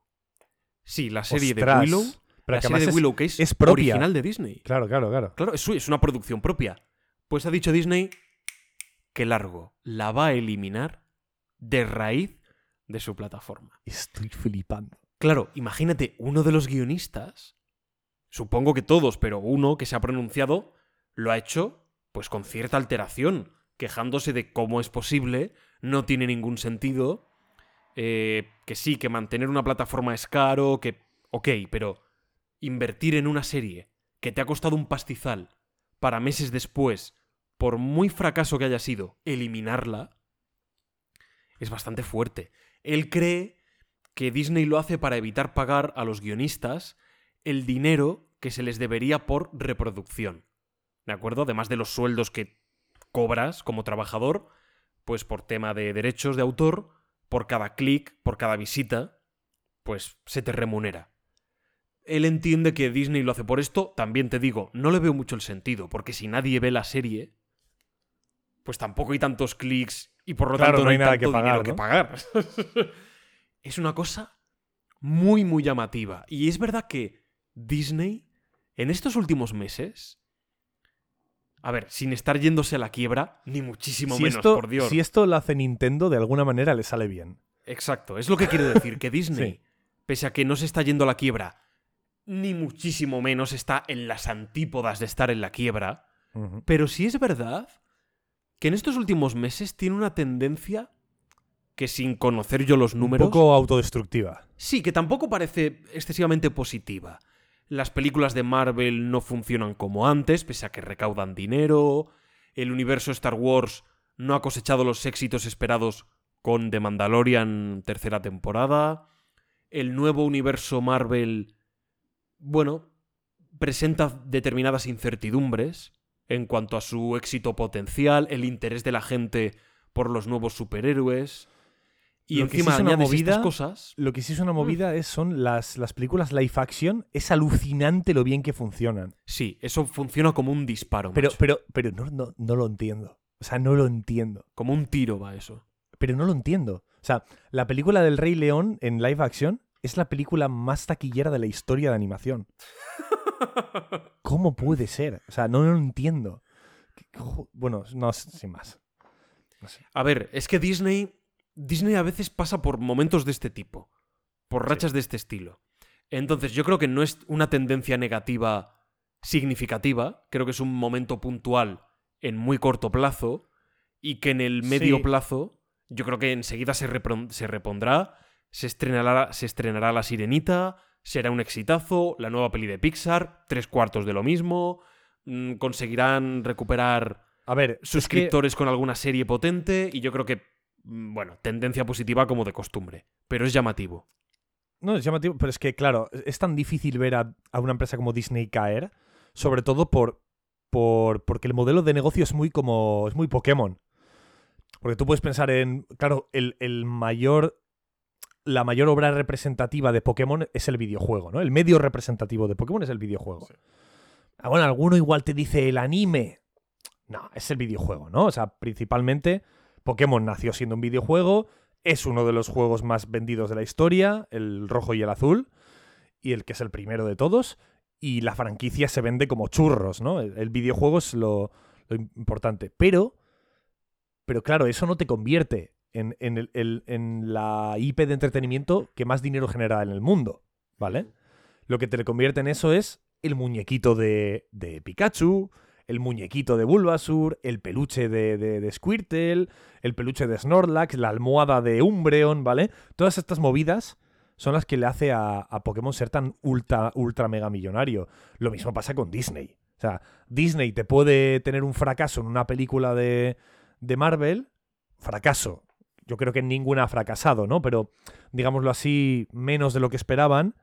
Sí, la serie Ostras. de Willow, Pero la que serie de además es- Willow que es, es propia. original de Disney. Claro, claro, claro. Claro, es, es una producción propia. Pues ha dicho Disney que largo, la va a eliminar de raíz de su plataforma. Estoy flipando. Claro, imagínate, uno de los guionistas, supongo que todos, pero uno que se ha pronunciado, lo ha hecho pues con cierta alteración, quejándose de cómo es posible, no tiene ningún sentido, eh, que sí, que mantener una plataforma es caro, que... Ok, pero invertir en una serie que te ha costado un pastizal para meses después, por muy fracaso que haya sido, eliminarla, es bastante fuerte. Él cree que Disney lo hace para evitar pagar a los guionistas el dinero que se les debería por reproducción. ¿De acuerdo? Además de los sueldos que cobras como trabajador, pues por tema de derechos de autor, por cada clic, por cada visita, pues se te remunera. Él entiende que Disney lo hace por esto, también te digo, no le veo mucho el sentido, porque si nadie ve la serie, pues tampoco hay tantos clics y por lo Claro, tanto no hay nada tanto que pagar, que pagar. es una cosa muy, muy llamativa. Y es verdad que Disney, en estos últimos meses, a ver, sin estar yéndose a la quiebra, ni muchísimo Si menos, esto, por Dios. si esto lo hace Nintendo, de alguna manera le sale bien. Exacto, es lo que quiero decir, que Disney, Sí. pese a que no se está yendo a la quiebra, ni muchísimo menos está en las antípodas de estar en la quiebra, pero sí es verdad que en estos últimos meses tiene una tendencia que sin conocer yo los números... Un poco autodestructiva. Sí, que tampoco parece excesivamente positiva. Las películas de Marvel no funcionan como antes, pese a que recaudan dinero. El universo Star Wars no ha cosechado los éxitos esperados con The Mandalorian tercera temporada. El nuevo universo Marvel, bueno, presenta determinadas incertidumbres en cuanto a su éxito potencial, el interés de la gente por los nuevos superhéroes. Y Lo que sí encima es una estas movida- cosas. Lo que sí es Mm. una movida es, son las, las películas live action. Es alucinante lo bien que funcionan. Sí, eso funciona como un disparo, Pero, macho. pero, pero no, no, no lo entiendo. O sea, no lo entiendo. como un tiro va eso. Pero no lo entiendo. O sea, la película del Rey León en live action es la película más taquillera de la historia de animación. ¿Cómo puede ser? O sea, no lo entiendo. ¿Qué cojo- Bueno, no, sin más. No sé. A ver, es que Disney. Disney a veces pasa por momentos de este tipo. Por rachas de este estilo. Entonces, yo creo que no es una tendencia negativa significativa. Creo que es un momento puntual en muy corto plazo. Y que en el medio Sí. plazo. Yo creo que enseguida se, se repondrá. Se estrenará, se estrenará La Sirenita. Será un exitazo. La nueva peli de Pixar. Tres cuartos de lo mismo. mm, conseguirán recuperar A ver, es que- suscriptores con alguna serie potente y yo creo que, mm, bueno, tendencia positiva como de costumbre, pero es llamativo. No, es llamativo, pero es que, claro, es tan difícil ver a, a una empresa como Disney caer, sobre todo por, por porque el modelo de negocio es muy como. es muy Pokémon. Porque tú puedes pensar en. Claro, el, el mayor. La mayor obra representativa de Pokémon es el videojuego, ¿no? El medio representativo de Pokémon es el videojuego. Ah, bueno, alguno igual te dice el anime. No, es el videojuego, ¿no? O sea, principalmente Pokémon nació siendo un videojuego, es uno de los juegos más vendidos de la historia, el rojo y el azul, y el que es el primero de todos, y la franquicia se vende como churros, ¿no? El, el videojuego es lo, lo importante. Pero, pero claro, eso no te convierte en, en el- el- en la IP de entretenimiento que más dinero genera en el mundo, ¿vale? Lo que te le convierte en eso es el muñequito de, de Pikachu, el muñequito de Bulbasur, el peluche de, de, de Squirtle, el peluche de Snorlax, la almohada de Umbreon, ¿vale? Todas estas movidas son las que le hace a, a Pokémon ser tan ultra, ultra mega millonario. Lo mismo pasa con Disney. O sea, Disney te puede tener un fracaso en una película de, de Marvel. Fracaso. Yo creo que ninguna ha fracasado, ¿no? Pero, digámoslo así, menos de lo que esperaban.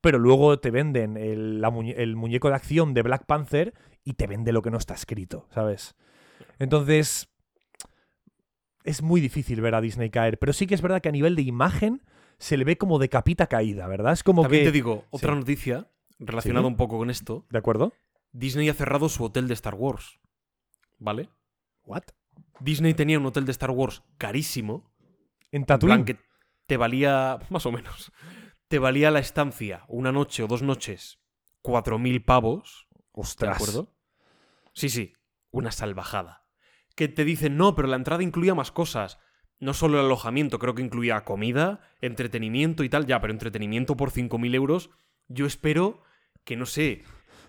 Pero luego te venden el, la muñe- el muñeco de acción de Black Panther y te vende lo que no está escrito, ¿sabes? Entonces, es muy difícil ver a Disney caer. Pero sí que es verdad que a nivel de imagen se le ve como de capita caída, ¿verdad? Es como También que... te digo, otra noticia relacionado Sí. un poco con esto, ¿De acuerdo? Disney ha cerrado su hotel de Star Wars. ¿Vale? ¿What? Disney tenía un hotel de Star Wars carísimo. En En Tatooine. plan que te valía, más o menos, te valía la estancia una noche o dos noches 4.000 pavos. ¿De Ostras. acuerdo? Sí, sí, una salvajada. Que te dicen, no, pero la entrada incluía más cosas. No solo el alojamiento, creo que incluía comida, entretenimiento y tal. Ya, pero entretenimiento por 5.000 euros. Yo espero que, no sé,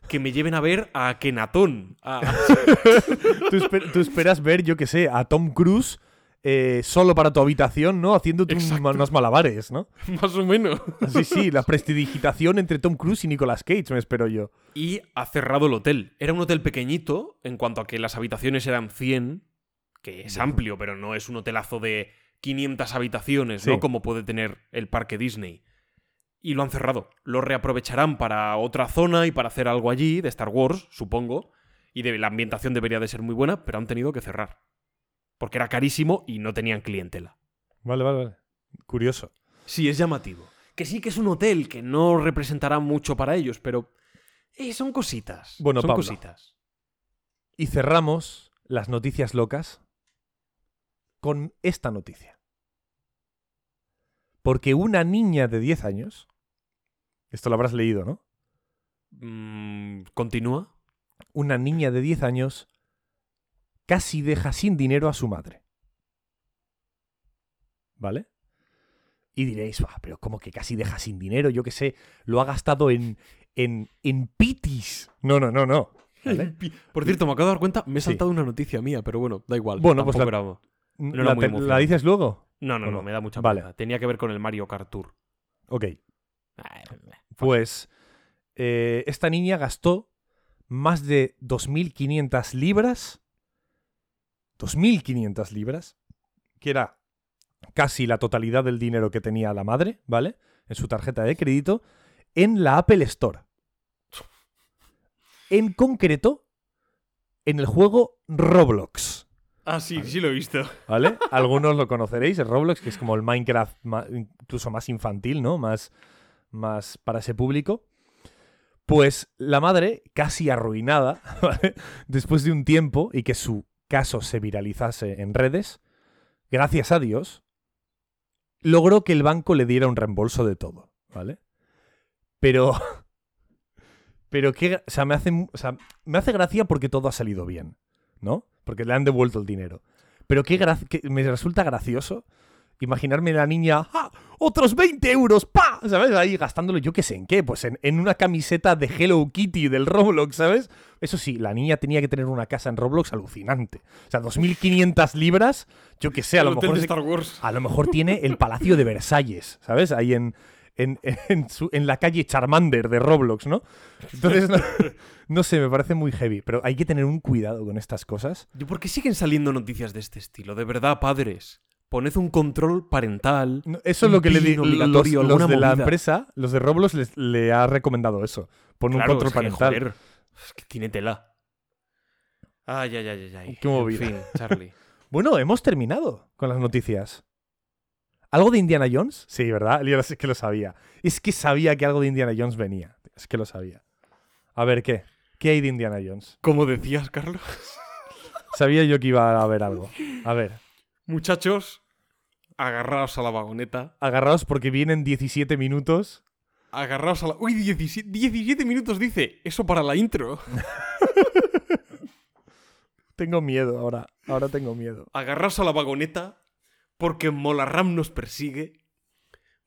que me lleven a ver a Kenatón. a- Tú, esper- tú esperas ver, yo qué sé, a Tom Cruise eh, solo para tu habitación, ¿no? Haciéndote un- unos malabares, ¿no? más o menos. Sí, sí, la prestidigitación entre Tom Cruise y Nicolas Cage, me espero yo. Y ha cerrado el hotel. Era un hotel pequeñito en cuanto a que las habitaciones eran 100, que es amplio, pero no es un hotelazo de 500 habitaciones, ¿no? Sí. Como puede tener el parque Disney. Y lo han cerrado. Lo reaprovecharán para otra zona y para hacer algo allí, de Star Wars, supongo. Y de, la ambientación debería de ser muy buena, pero han tenido que cerrar. Porque era carísimo y no tenían clientela. Vale, vale, vale. Curioso. Sí, es llamativo. Que sí que es un hotel que no representará mucho para ellos, pero eh, son cositas. Bueno, son Pablo. cositas. Y cerramos las noticias locas con esta noticia. Porque una niña de 10 años, esto lo habrás leído, ¿no? Mm, Continúa. Una niña de 10 años casi deja sin dinero a su madre. ¿Vale? Y diréis, "Buah, pero ¿cómo que casi deja sin dinero? Yo qué sé, lo ha gastado en, en, en pitis. No, no, no, no. ¿Vale? Por cierto, me acabo de dar cuenta, me he Sí. saltado una noticia mía, pero bueno, da igual. Bueno, pues la- era- No era ¿La, muy te- emocionante. ¿la dices luego? No, no, ¿O no, no? me da mucha Vale. pereza. Tenía que ver con el Mario Kart Tour. Ok. Pues eh, esta niña gastó más de 2.500 libras. 2.500 libras. Que era casi la totalidad del dinero que tenía la madre, ¿vale? En su tarjeta de crédito. En la Apple Store. En concreto, en el juego Roblox. Ah, sí, sí lo he visto. ¿Vale? Algunos lo conoceréis, el Roblox, que es como el Minecraft incluso más infantil, ¿no? Más, más para ese público. Pues la madre, casi arruinada, ¿vale? después de un tiempo y que su caso se viralizase en redes, gracias a Dios, logró que el banco le diera un reembolso de todo, ¿vale? Pero... Pero que, o sea, me hace, gracia porque todo ha salido bien, ¿no? Porque le han devuelto el dinero. Pero qué, me resulta gracioso imaginarme a la niña, ¡ah! ¡Otros 20 euros! ¡Pa! ¿Sabes? Ahí gastándolo, yo qué sé en qué, pues en, en una camiseta de Hello Kitty del Roblox, ¿sabes? Eso sí, la niña tenía que tener una casa en Roblox alucinante. O sea, 2.500 libras, yo qué sé, a El lo mejor Star Wars. a lo mejor tiene el Palacio de Versalles, ¿sabes? Ahí en, en, en su- en la calle Charmander de Roblox, ¿no? Entonces, no, no sé, me parece muy heavy, pero hay que tener un cuidado con estas cosas. ¿Por qué siguen saliendo noticias de este estilo? De verdad, padres. Poned un control parental. No, Eso es lo que le digo. Los, los de la empresa, los de Roblox, les- le ha recomendado eso. Pon Claro, un control es que, parental. joder, es que tiene tela. Ay, ay, ay, ay, ay. Qué movida. En fin, Charlie. Bueno, hemos terminado con las noticias. ¿Algo de Indiana Jones? Sí, ¿verdad? Yo es que lo sabía. Es que sabía que algo de Indiana Jones venía. Es que lo sabía. A ver, ¿qué? ¿Qué hay de Indiana Jones? Como decías, Carlos. Sabía yo que iba a haber algo. A ver. Muchachos, agarraos a la vagoneta. Agarraos porque vienen 17 minutos. Agarraos a la. Uy, 17, 17 minutos dice. Eso para la intro. Tengo miedo ahora. Ahora tengo miedo. Agarraos a la vagoneta. Porque Molarram nos persigue.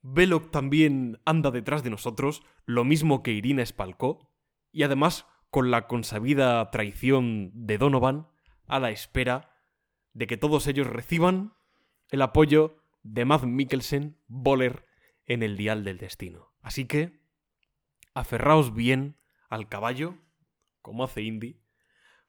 Belloc también anda detrás de nosotros. Lo mismo que Irina Spalkó. Y además, con la consabida traición de Donovan. A la espera de que todos ellos reciban el apoyo de Matt Mikkelsen, Boller, en el dial del destino. Así que, aferraos bien al caballo, como hace Indy,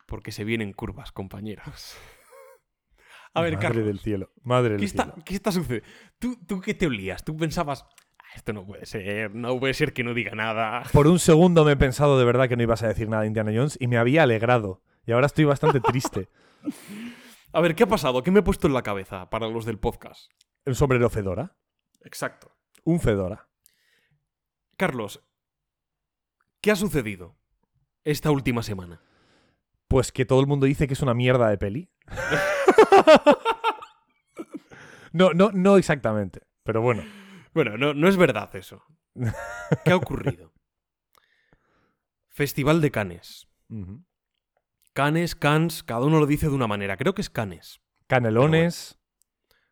porque se vienen curvas, compañeros. A ver, Madre Carlos, del cielo. Madre del ¿qué está, cielo. ¿qué está sucediendo? ¿Tú, ¿Tú qué te olías? ¿Tú pensabas, "Ah, esto no puede ser, no puede ser que no diga nada? Por un segundo me he pensado de verdad que no ibas a decir nada de Indiana Jones y me había alegrado. Y ahora estoy bastante triste. A ver, ¿qué ha pasado? ¿Qué me he puesto en la cabeza para los del podcast? El sombrero Fedora. Exacto. Un Fedora. Carlos, ¿Qué ha sucedido esta última semana? Pues que todo el mundo dice que es una mierda de peli. no, no, no exactamente. Pero bueno. Bueno, no, no es verdad eso. ¿Qué ha ocurrido? Festival de Cannes. Ujú. Cannes, Cannes, cada uno lo dice de una manera. Creo que es Cannes. Canelones.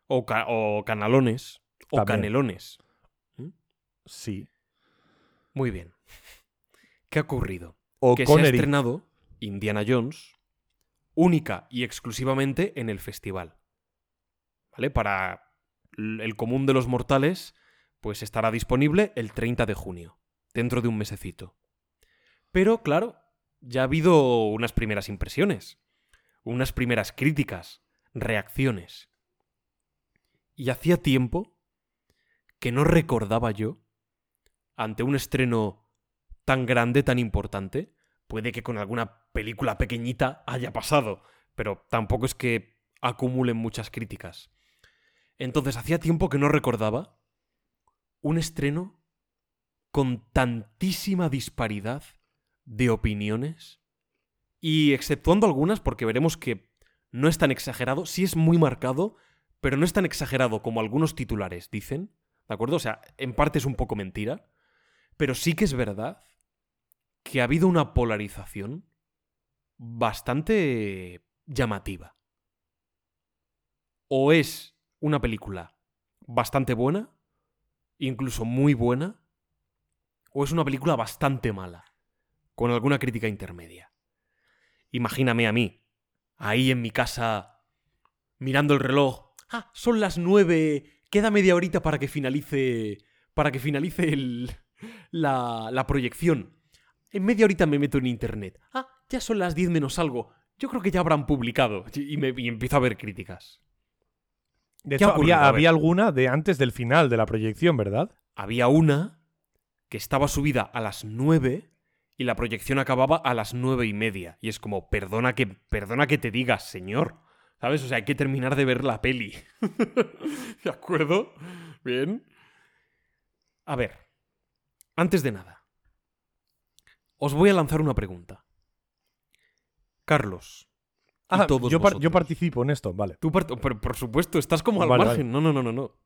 O, ca- o canalones. O canelones. Sí. Muy bien. ¿Qué ha ocurrido? O que se ha estrenado Indiana Jones única y exclusivamente en el festival. ¿Vale? Para el común de los mortales, pues estará disponible el 30 de junio, dentro de un mesecito. Pero claro, ya ha habido unas primeras impresiones, unas primeras críticas, reacciones. Y hacía tiempo que no recordaba yo, ante un estreno tan grande, tan importante, puede que con alguna película pequeñita haya pasado, pero tampoco es que acumulen muchas críticas. Entonces, hacía tiempo que no recordaba un estreno con tantísima disparidad de opiniones y exceptuando algunas, porque veremos que no es tan exagerado, sí es muy marcado, pero no es tan exagerado como algunos titulares dicen, ¿de acuerdo? O sea, en parte es un poco mentira, pero sí que es verdad que ha habido una polarización bastante llamativa. O es una película bastante buena, incluso muy buena, o es una película bastante mala, con alguna crítica intermedia. Imagíname a mí, ahí en mi casa, mirando el reloj. Ah, son las nueve. Queda media horita para que finalice. Para que finalice el, la, la proyección. En media horita me meto en internet. Ah, ya son las 10 menos algo. Yo creo que ya habrán publicado. Y, me, y empiezo a ver críticas. De ¿Qué ha hecho, había, había alguna de antes del final de la proyección, ¿verdad? Había una que estaba subida a las 9 y la proyección acababa a las nueve y media. Y es como, perdona que, perdona que te digas, señor. ¿Sabes? O sea, hay que terminar de ver la peli. ¿De acuerdo? Bien. A ver. Antes de nada. Os voy a lanzar una pregunta. Carlos. Ah, todos yo, par- yo vosotros. participo en esto, vale. Tú part- por, por supuesto, estás como al Vale, margen. No, no, no, no, no.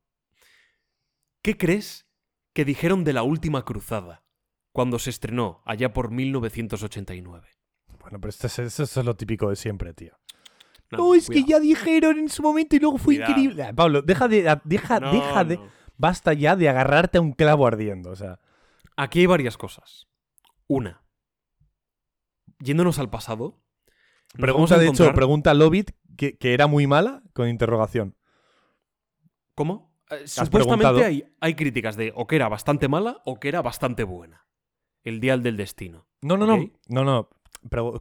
¿Qué crees que dijeron de la última cruzada cuando se estrenó allá por 1989? Bueno, pero esto es, lo típico de siempre, tío. No, No, es que ya dijeron en su momento y luego fue Cuidado. increíble. Ah, Pablo, deja de. Deja, No, deja de. no. Basta ya de agarrarte a un clavo ardiendo. O sea. Aquí hay varias cosas. Una. Yéndonos al pasado. Pregunta, de hecho, pregunta Lobit que, que era muy mala con interrogación. ¿Cómo? Eh, supuestamente hay, hay críticas de o que era bastante mala o que era bastante buena. El Dial del Destino. No, no, no. No, no.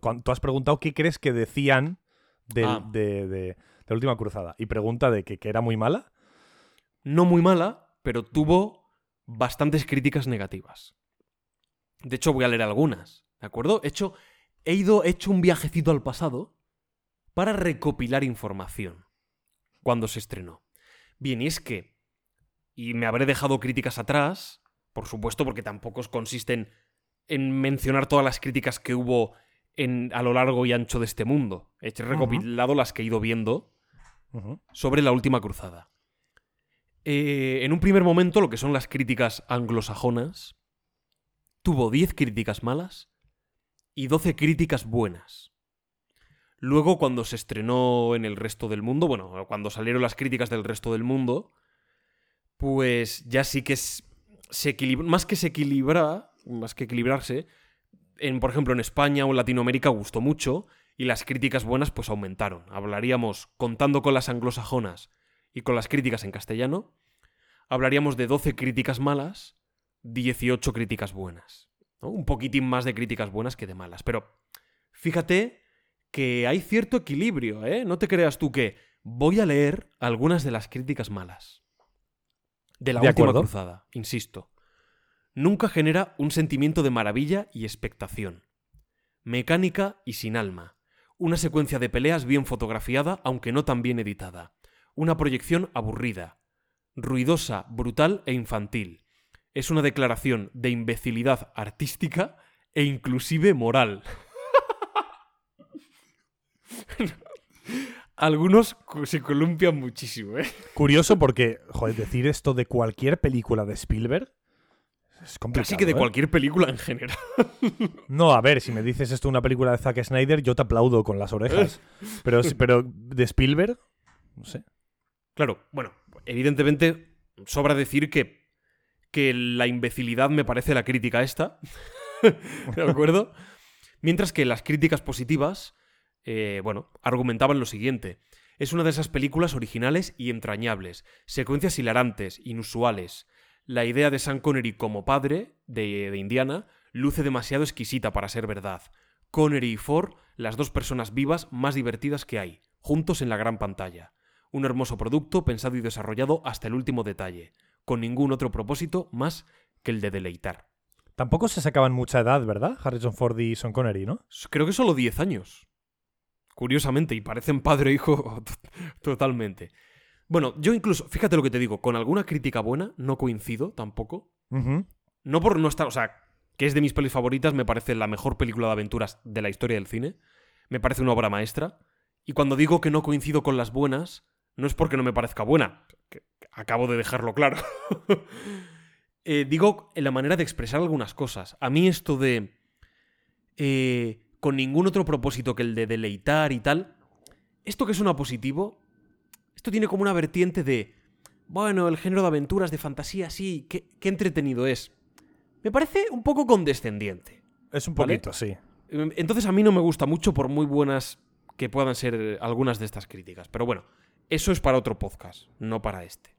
Cuan- tú has preguntado qué crees que decían del- Ah. de, de- de la última cruzada. Y pregunta de que, que era muy mala. no muy mala, pero tuvo bastantes críticas negativas. De hecho, voy a leer algunas, ¿de acuerdo? He hecho, he ido, he hecho un viajecito al pasado para recopilar información cuando se estrenó. Bien, y es que, y me habré dejado críticas atrás, por supuesto, porque tampoco consisten en mencionar todas las críticas que hubo en, a lo largo y ancho de este mundo. He recopilado las que he ido viendo sobre la última cruzada. Eh, en un primer momento, lo que son las críticas anglosajonas, tuvo 10 críticas malas y 12 críticas buenas. Luego, cuando se estrenó en el resto del mundo, bueno, cuando salieron las críticas del resto del mundo, pues ya sí que es, se equilibra, más que se equilibra, más que equilibrarse, en, por ejemplo, en España o en Latinoamérica gustó mucho y las críticas buenas pues aumentaron. Hablaríamos, contando con las anglosajonas y con las críticas en castellano, hablaríamos de 12 críticas malas, 18 críticas buenas. ¿no? Un poquitín más de críticas buenas que de malas. Pero fíjate que hay cierto equilibrio, ¿eh? No te creas tú que voy a leer algunas de las críticas malas. De la De última acuerdo. cruzada, insisto. Nunca genera un sentimiento de maravilla y expectación. Mecánica y sin alma. Una secuencia de peleas bien fotografiada, aunque no tan bien editada. Una proyección aburrida. Ruidosa, brutal e infantil. Es una declaración de imbecilidad artística e inclusive moral. Algunos se columpian muchísimo, ¿eh? Curioso porque, joder, decir esto de cualquier película de Spielberg es complicado. Casi que de ¿eh? cualquier película en general. No, a ver, si me dices esto una película de Zack Snyder, yo te aplaudo con las orejas. Pero, pero de Spielberg, no sé. Claro, bueno, evidentemente sobra decir que, que la imbecilidad me parece la crítica esta. ¿De acuerdo? Mientras que las críticas positivas, eh, bueno, argumentaban lo siguiente. Es una de esas películas originales y entrañables, secuencias hilarantes, inusuales. La idea de Sean Connery como padre de, de Indiana luce demasiado exquisita para ser verdad. Connery y Ford, las dos personas vivas más divertidas que hay, juntos en la gran pantalla. Un hermoso producto pensado y desarrollado hasta el último detalle, con ningún otro propósito más que el de deleitar. Tampoco se sacaban mucha edad, ¿verdad? Harrison Ford y Sean Connery, ¿no? Creo que solo 10 años. Curiosamente, y parecen padre e hijo totalmente. Bueno, yo incluso, fíjate lo que te digo, con alguna crítica buena no coincido tampoco. No por no estar, o sea, que es de mis pelis favoritas, me parece la mejor película de aventuras de la historia del cine. Me parece una obra maestra. Y cuando digo que no coincido con las buenas, no es porque no me parezca buena. que acabo de dejarlo claro. Eh, digo en la manera de expresar algunas cosas. A mí esto de... eh, con ningún otro propósito que el de deleitar y tal. Esto que suena positivo, esto tiene como una vertiente de... Bueno, el género de aventuras, de fantasía, sí, qué, qué entretenido es. Me parece un poco condescendiente. Es un ¿Vale? poquito, sí. Em, Entonces a mí no me gusta mucho por muy buenas que puedan ser eh, algunas de estas críticas. Pero bueno, eso es para otro podcast, no para este.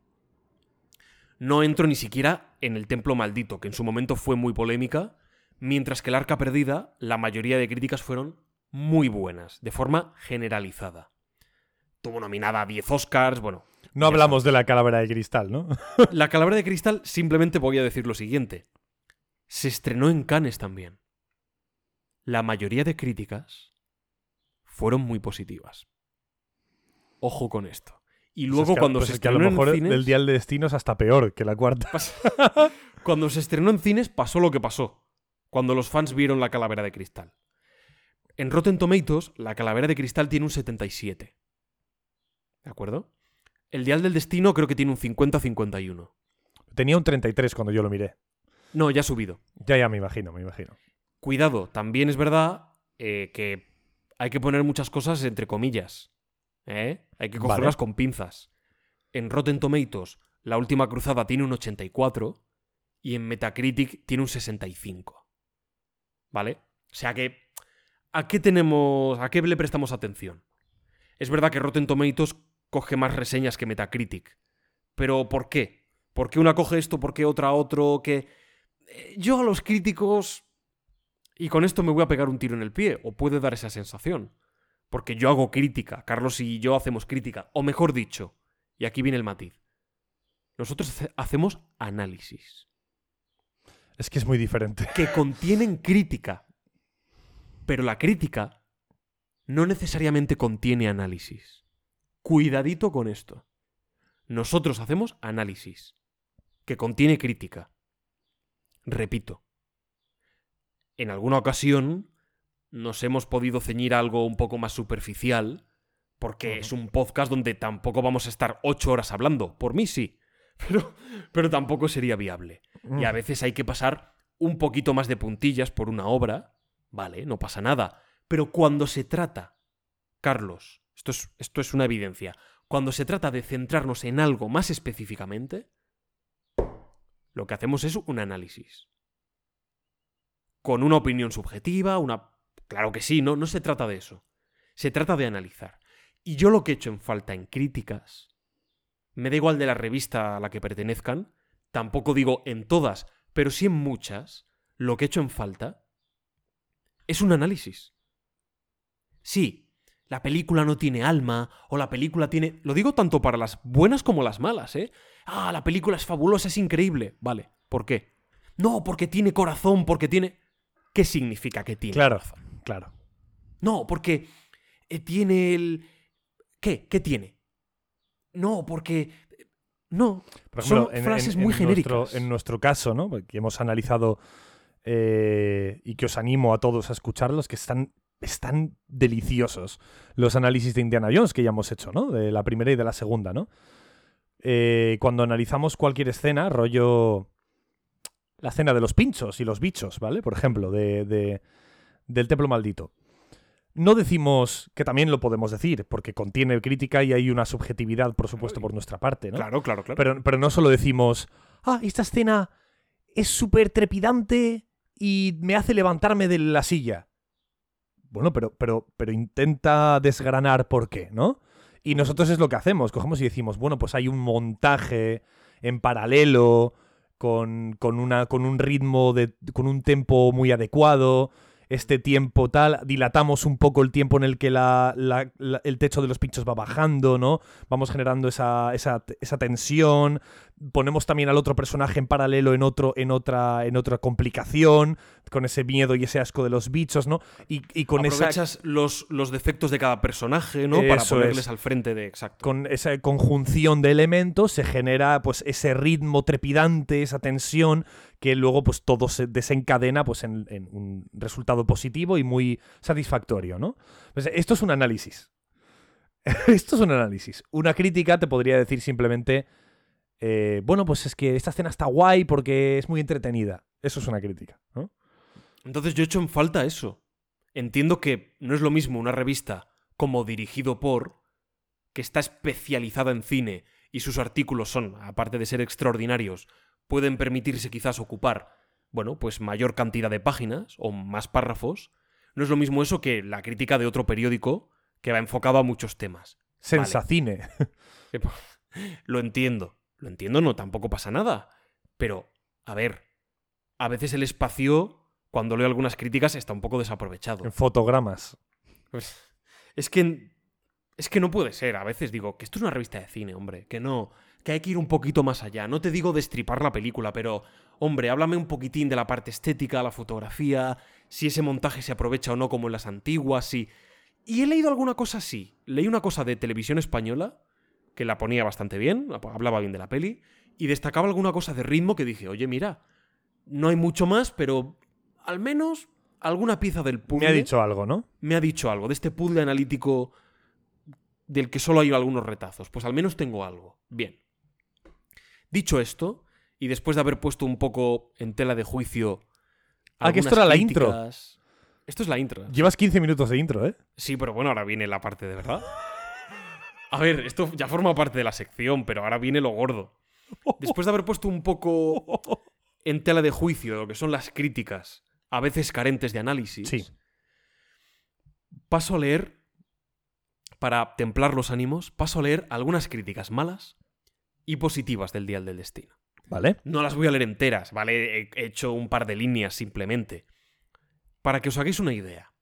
No entro ni siquiera en el Templo Maldito, que en su momento fue muy polémica, mientras que el Arca Perdida, la mayoría de críticas fueron muy buenas, de forma generalizada. Tuvo nominada a 10 Oscars, bueno. No hablamos de la calavera de cristal, ¿no? La Calavera de Cristal, simplemente voy a decir lo siguiente. Se estrenó en Cannes también. La mayoría de críticas fueron muy positivas. Ojo con esto. Y luego Pues es que- cuando pues se es que a lo mejor en cines, el Día del Destino es hasta peor que la cuarta. cuando se estrenó en cines pasó lo que pasó. Cuando los fans vieron la Calavera de Cristal. En Rotten Tomatoes, la Calavera de Cristal tiene un 77. ¿De acuerdo? El Dial del Destino creo que tiene un 50-51. Tenía un 33 cuando yo lo miré. No, ya ha subido. Ya, ya me imagino, me imagino. Cuidado, también es verdad eh, que hay que poner muchas cosas entre comillas. ¿eh? Hay que cogerlas Vale. con pinzas. En Rotten Tomatoes, La Última Cruzada tiene un 84 y en Metacritic tiene un 65. ¿Vale? O sea que, ¿a qué tenemos, a qué le prestamos atención? Es verdad que Rotten Tomatoes coge más reseñas que Metacritic. Pero ¿por qué? ¿Por qué una coge esto? ¿Por qué otra otro? Que eh, yo a los críticos y con esto me voy a pegar un tiro en el pie, o puede dar esa sensación. Porque yo hago crítica, Carlos y yo hacemos crítica, o mejor dicho, y aquí viene el matiz. Nosotros hace- hacemos análisis, Es que es muy diferente. que contienen crítica. Pero la crítica no necesariamente contiene análisis. Cuidadito con esto. Nosotros hacemos análisis, que contiene crítica. Repito, en alguna ocasión nos hemos podido ceñir a algo un poco más superficial, porque es un podcast donde tampoco vamos a estar ocho horas hablando. Por mí sí, pero, pero tampoco sería viable. Y a veces hay que pasar un poquito más de puntillas por una obra, vale, no pasa nada. Pero cuando se trata, Carlos, esto es, esto es una evidencia, cuando se trata de centrarnos en algo más específicamente, lo que hacemos es un análisis. Con una opinión subjetiva, una... Claro que sí, no, no se trata de eso. Se trata de analizar. Y yo lo que he hecho en falta en críticas, me da igual de la revista a la que pertenezcan, tampoco digo en todas, pero sí en muchas, lo que he hecho en falta es un análisis. Sí, la película no tiene alma, o la película tiene... Lo digo tanto para las buenas como las malas, ¿eh? Ah, la película es fabulosa, es increíble. Vale, ¿por qué? No, porque tiene corazón, porque tiene... ¿Qué significa que tiene Claro, claro. No, porque eh, tiene el... ¿Qué? ¿Qué tiene? No, porque... No, Por son en, frases en- muy en genéricas. Nuestro, en nuestro caso, ¿no? Porque hemos analizado eh, y que os animo a todos a escucharlos, que están, están deliciosos. Los análisis de Indiana Jones que ya hemos hecho, ¿no? De la primera y de la segunda, ¿no? Eh, cuando analizamos cualquier escena, rollo la escena de los pinchos y los bichos, ¿vale? Por ejemplo, de, de- del templo maldito. No decimos que también lo podemos decir, porque contiene crítica y hay una subjetividad, por supuesto, por nuestra parte, ¿no? Claro, claro, claro. Pero, pero no solo decimos, ah, esta escena es súper trepidante y me hace levantarme de la silla. Bueno, pero, pero, pero intenta desgranar por qué, ¿no? Y nosotros es lo que hacemos, cogemos y decimos, bueno, pues hay un montaje en paralelo, con, con, una, con un ritmo, de, con un tempo muy adecuado, este tiempo tal, dilatamos un poco el tiempo en el que la- la- la- el techo de los pinchos va bajando, ¿no? Vamos generando esa, esa, esa tensión, ponemos también al otro personaje en paralelo en, otro, en, otra, en otra complicación, con ese miedo y ese asco de los bichos, ¿no? Y, y con esa Aprovechas los, los defectos de cada personaje, ¿no? Para ponerles es. al frente de. Exacto. con esa conjunción de elementos se genera pues ese ritmo trepidante, esa tensión que luego pues todo se desencadena pues en, un resultado positivo y muy satisfactorio, ¿no? Pues esto es un análisis. esto es un análisis. Una crítica te podría decir simplemente eh, bueno, pues es que esta escena está guay porque es muy entretenida. Eso es una crítica, ¿no? Entonces yo echo en falta eso. Entiendo que no es lo mismo una revista como dirigido por, que está especializada en cine y sus artículos son, aparte de ser extraordinarios, pueden permitirse quizás ocupar, bueno, pues mayor cantidad de páginas o más párrafos. No es lo mismo eso que la crítica de otro periódico que va enfocado a muchos temas. Sensacine. Pues, Lo entiendo. Lo entiendo, no, tampoco pasa nada. Pero, a ver, a veces el espacio, cuando leo algunas críticas, está un poco desaprovechado. en fotogramas. Pues, es que. Es que no puede ser. A veces digo que esto es una revista de cine, hombre. Que no. Que hay que ir un poquito más allá. No te digo destripar la película, pero. Hombre, háblame un poquitín de la parte estética, la fotografía, si ese montaje se aprovecha o no como en las antiguas, si. Y he leído alguna cosa así. Leí una cosa de televisión española, que la ponía bastante bien, hablaba bien de la peli, y destacaba alguna cosa de ritmo que dije, oye, mira, no hay mucho más, pero al menos alguna pieza del puzzle Me ha dicho algo, ¿no? me ha dicho algo de este puzzle analítico del que solo hay algunos retazos. Pues al menos tengo algo. Bien. Dicho esto, y después de haber puesto un poco en tela de juicio. Ah, que esto era la intro. Esto es la intro. Llevas 15 minutos de intro, ¿eh? Sí, pero bueno, ahora viene la parte de verdad. A ver, esto ya forma parte de la sección, pero ahora viene lo gordo. Después de haber puesto un poco en tela de juicio lo que son las críticas, a veces carentes de análisis, Sí. paso a leer, para templar los ánimos, paso a leer algunas críticas malas y positivas del Dial del Destino. ¿Vale? No las voy a leer enteras, ¿vale? He he hecho un par de líneas simplemente. Para que os hagáis una idea.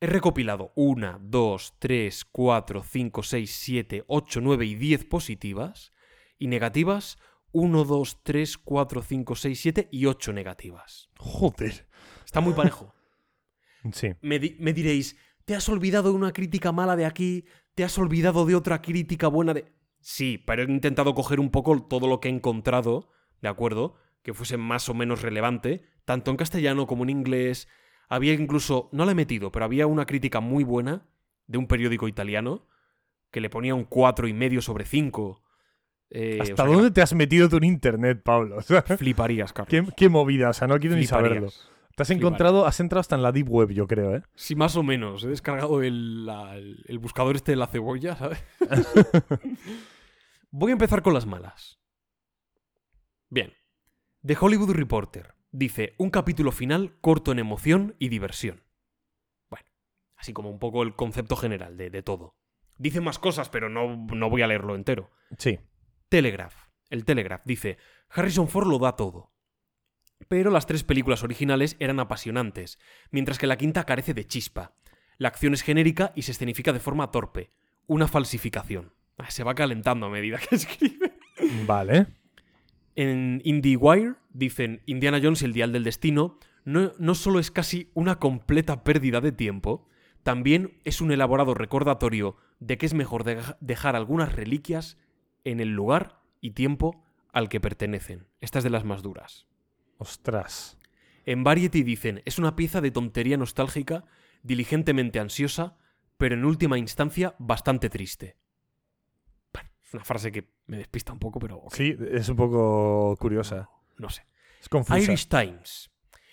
He recopilado 1, 2, 3, 4, 5, 6, 7, 8, 9 y 10 positivas y negativas 1, 2, 3, 4, 5, 6, 7 y 8 negativas. Joder. Está muy parejo. Sí. Me, di- me diréis, ¿te has olvidado de una crítica mala de aquí? ¿Te has olvidado de otra crítica buena de...? Sí, pero he intentado coger un poco todo lo que he encontrado, ¿de acuerdo? Que fuese más o menos relevante, tanto en castellano como en inglés. Había incluso, no la he metido, pero había una crítica muy buena de un periódico italiano que le ponía un 4,5 sobre 5. Eh, o ¿Hasta sea dónde te has metido tú en internet, Pablo? O sea, Fliparías, Carlos. ¿qué, qué movida, o sea, no quiero ni saberlo. Te has encontrado, has entrado hasta en la deep web, yo creo, ¿eh? Sí, más o menos. He descargado el, la- el- el buscador este de la cebolla, ¿sabes? Voy a empezar con las malas. Bien. The Hollywood Reporter dice un capítulo final corto en emoción y diversión. Bueno, así como un poco el concepto general de, de todo. Dice más cosas, pero no, no voy a leerlo entero. Sí. Telegraph. El Telegraph dice, Harrison Ford lo da todo. Pero las tres películas originales eran apasionantes, mientras que la quinta carece de chispa. La acción es genérica y se escenifica de forma torpe. Una falsificación. Ah, Se va calentando a medida que escribe. Vale. En IndieWire dicen Indiana Jones y el Dial del Destino no, no solo es casi una completa pérdida de tiempo, también es un elaborado recordatorio de que es mejor deja- dejar algunas reliquias en el lugar y tiempo al que pertenecen. Esta es de las más duras. Ostras. En Variety dicen, es una pieza de tontería nostálgica, diligentemente ansiosa, pero en última instancia bastante triste. Es una frase que me despista un poco, pero Sí, es un poco curiosa. no sé. Es confusa. Irish Times.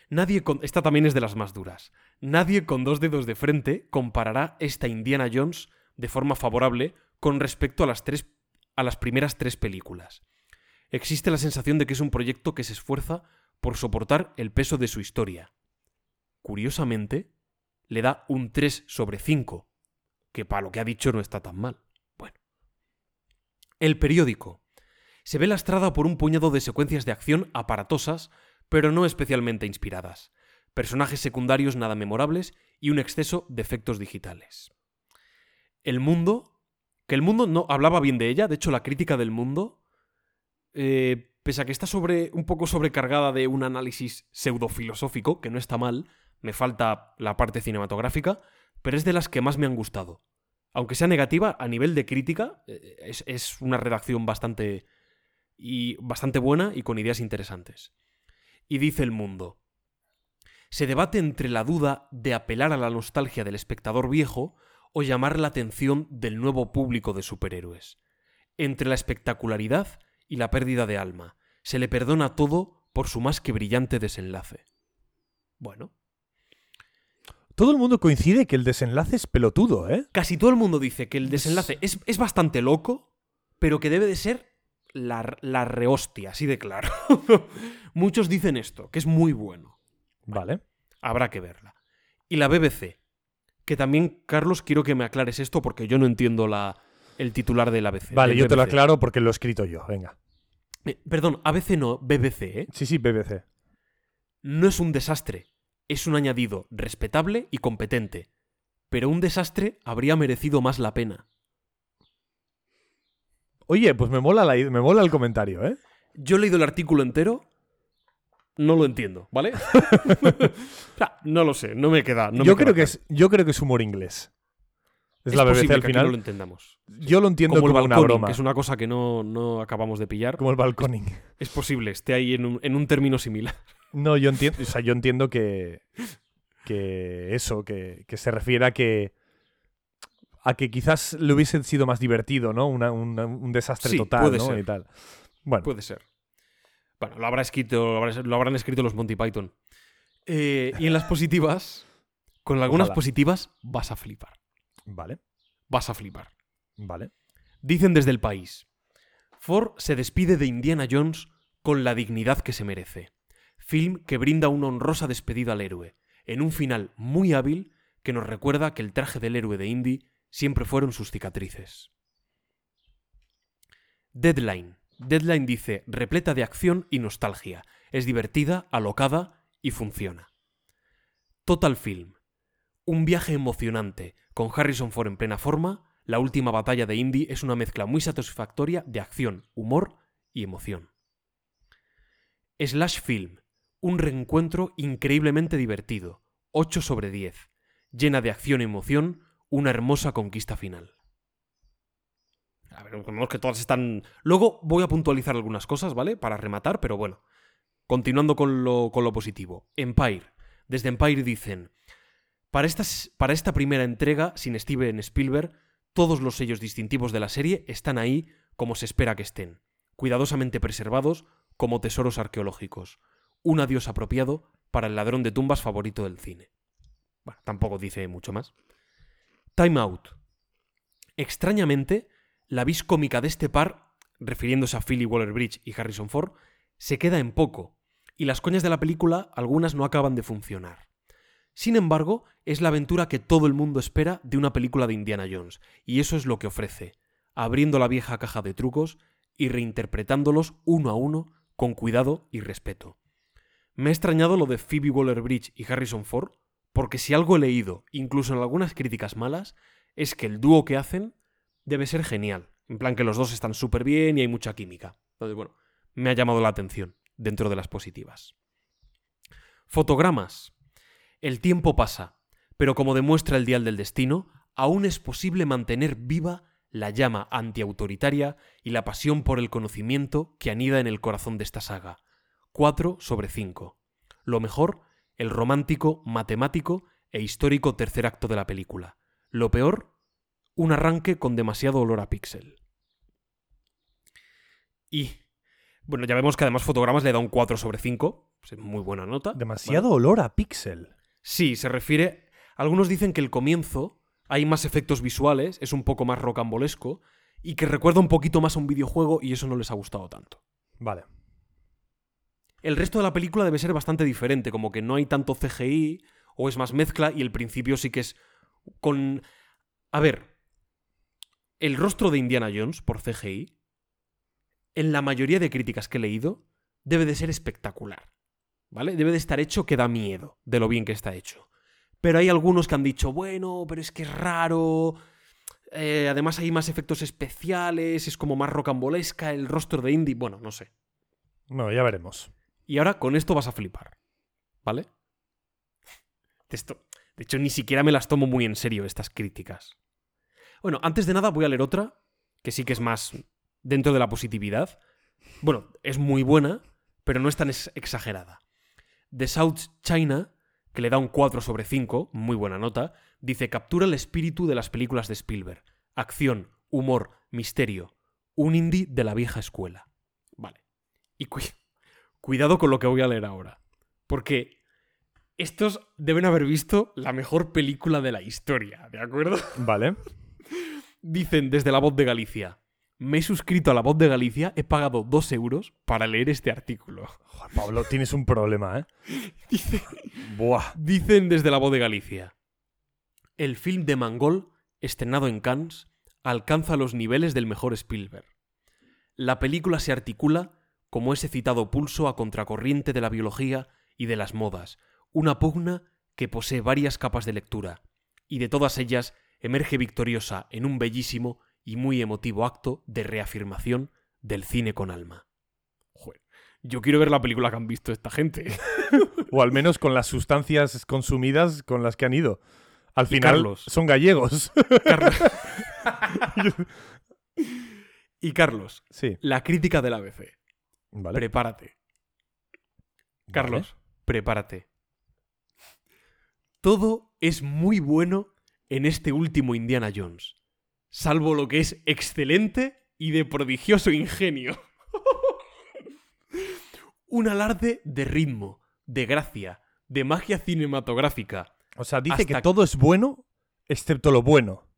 Nadie con... Esta también es de las más duras. Nadie con dos dedos de frente comparará esta Indiana Jones de forma favorable con respecto a las, tres... a las primeras tres películas. Existe la sensación de que es un proyecto que se esfuerza por soportar el peso de su historia. Curiosamente, le da un 3 sobre 5, que para lo que ha dicho no está tan mal. El periódico. Se ve lastrada por un puñado de secuencias de acción aparatosas, pero no especialmente inspiradas, personajes secundarios nada memorables y un exceso de efectos digitales. El mundo, que el mundo no hablaba bien de ella, de hecho la crítica del mundo, eh, pese a que está sobre, un poco sobrecargada de un análisis pseudofilosófico, que no está mal, me falta la parte cinematográfica, pero es de las que más me han gustado. Aunque sea negativa, a nivel de crítica, eh, es, es una redacción bastante, y bastante buena y con ideas interesantes. Y dice el mundo. Se debate entre la duda de apelar a la nostalgia del espectador viejo o llamar la atención del nuevo público de superhéroes. Entre la espectacularidad y la pérdida de alma. Se le perdona todo por su más que brillante desenlace. Bueno, Todo el mundo coincide que el desenlace es pelotudo, ¿eh? casi todo el mundo dice que el desenlace es, es bastante loco, pero que debe de ser la, la rehostia, así de claro. Muchos dicen esto, que es muy bueno. Vale. Habrá que verla. Y la BBC, que también, Carlos, quiero que me aclares esto porque yo no entiendo la, el titular de la ABC. Vale, yo te lo aclaro porque lo he escrito yo. Venga. Eh, perdón, ABC no, BBC, ¿eh? Sí, sí, BBC. No es un desastre, es un añadido respetable y competente. Pero un desastre habría merecido más la pena. Oye, pues me mola, la, me mola el comentario, ¿eh? Yo he leído el artículo entero, no lo entiendo, ¿vale? O sea, no lo sé, no me queda. no me yo, queda creo que es, yo creo que es humor inglés. Es, Es la BBC al que final. no lo entendamos. Yo lo entiendo Como como, el una broma. que es una cosa que no, no acabamos de pillar. Como el balconing. Es posible, esté ahí en un, en un término similar. No, yo entiendo, o sea, yo entiendo que, que eso, que, que se refiere a que a que quizás le hubiese sido más divertido, ¿no? Una- una- un desastre Sí, total, puede ¿no? ser. Y tal. Bueno, Puede ser. Bueno, lo, habrá escrito, lo, habrá- lo habrán escrito los Monty Python. Eh, y en las positivas, con algunas Ojalá. positivas, vas a flipar. vale, Vas a flipar. vale. Dicen desde el país. Ford se despide de Indiana Jones con la dignidad que se merece. Film que brinda una honrosa despedida al héroe, en un final muy hábil que nos recuerda que el traje del héroe de Indy siempre fueron sus cicatrices. Deadline. Deadline dice, repleta de acción y nostalgia. Es divertida, alocada y funciona. Total Film. Un viaje emocionante, con Harrison Ford en plena forma, la última batalla de Indy es una mezcla muy satisfactoria de acción, humor y emoción. Slash Film. Un reencuentro increíblemente divertido, 8 sobre 10, llena de acción y emoción, una hermosa conquista final. A ver, vemos que todas están... Luego voy a puntualizar algunas cosas, ¿vale? Para rematar, pero bueno. Continuando con lo, con lo positivo. Empire. Desde Empire dicen... Para, para esta primera entrega, sin Steven Spielberg, todos los sellos distintivos de la serie están ahí como se espera que estén, cuidadosamente preservados como tesoros arqueológicos. Un adiós apropiado para el ladrón de tumbas favorito del cine. Bueno, tampoco dice mucho más. Time Out. Extrañamente, la vis cómica de este par, refiriéndose a Philly Waller-Bridge y Harrison Ford, se queda en poco, y las coñas de la película algunas no acaban de funcionar. Sin embargo, es la aventura que todo el mundo espera de una película de Indiana Jones, y eso es lo que ofrece, abriendo la vieja caja de trucos y reinterpretándolos uno a uno con cuidado y respeto. Me ha extrañado lo de Phoebe Waller-Bridge y Harrison Ford, porque si algo he leído, incluso en algunas críticas malas, es que el dúo que hacen debe ser genial. En plan que los dos están súper bien y hay mucha química. Entonces, bueno, me ha llamado la atención dentro de las positivas. Fotogramas. El tiempo pasa, pero como demuestra el dial del destino, aún es posible mantener viva la llama antiautoritaria y la pasión por el conocimiento que anida en el corazón de esta saga. 4 sobre 5. Lo mejor, el romántico, matemático e histórico tercer acto de la película. Lo peor, un arranque con demasiado olor a píxel. Y, bueno, ya vemos que además Fotogramas le da un 4 sobre 5. Es muy buena nota. Demasiado olor a pixel. Sí, se refiere. Algunos dicen que el comienzo hay más efectos visuales, es un poco más rocambolesco y que recuerda un poquito más a un videojuego y eso no les ha gustado tanto. Vale. El resto de la película debe ser bastante diferente, como que no hay tanto CGI o es más mezcla y el principio sí que es con... A ver, el rostro de Indiana Jones por CGI, en la mayoría de críticas que he leído, debe de ser espectacular. ¿Vale? Debe de estar hecho que da miedo de lo bien que está hecho. Pero hay algunos que han dicho, bueno, pero es que es raro. eh, además hay más efectos especiales, es como más rocambolesca, el rostro de Indy. Bueno, no sé. No, ya veremos. Y ahora con esto vas a flipar. ¿Vale? De, esto, de hecho, ni siquiera me las tomo muy en serio estas críticas. Bueno, antes de nada voy a leer otra, que sí que es más dentro de la positividad. Bueno, es muy buena, pero no es tan ex- exagerada. The South China, que le da un 4 sobre 5, muy buena nota, dice captura el espíritu de las películas de Spielberg. Acción, humor, misterio. Un indie de la vieja escuela. Vale. Y cu- cuidado con lo que voy a leer ahora. Porque estos deben haber visto la mejor película de la historia, ¿de acuerdo? Vale. Dicen desde la voz de Galicia. Me he suscrito a la voz de Galicia, he pagado 2 euros para leer este artículo. Joder, Pablo, tienes un problema, ¿eh? Dice- Buah. Dicen desde la voz de Galicia. El film de Mangol, estrenado en Cannes, alcanza los niveles del mejor Spielberg. La película se articula como ese citado pulso a contracorriente de la biología y de las modas, una pugna que posee varias capas de lectura, y de todas ellas emerge victoriosa en un bellísimo y muy emotivo acto de reafirmación del cine con alma. Joder, yo quiero ver la película que han visto esta gente. O al menos con las sustancias consumidas con las que han ido. Al final Carlos. son gallegos. Carlos. y Carlos, sí. la crítica del ABC. Vale. Prepárate. Vale. Carlos, prepárate. Todo es muy bueno en este último Indiana Jones, salvo lo que es excelente y de prodigioso ingenio. Un alarde de ritmo, de gracia, de magia cinematográfica. O sea, dice que todo es bueno excepto lo bueno.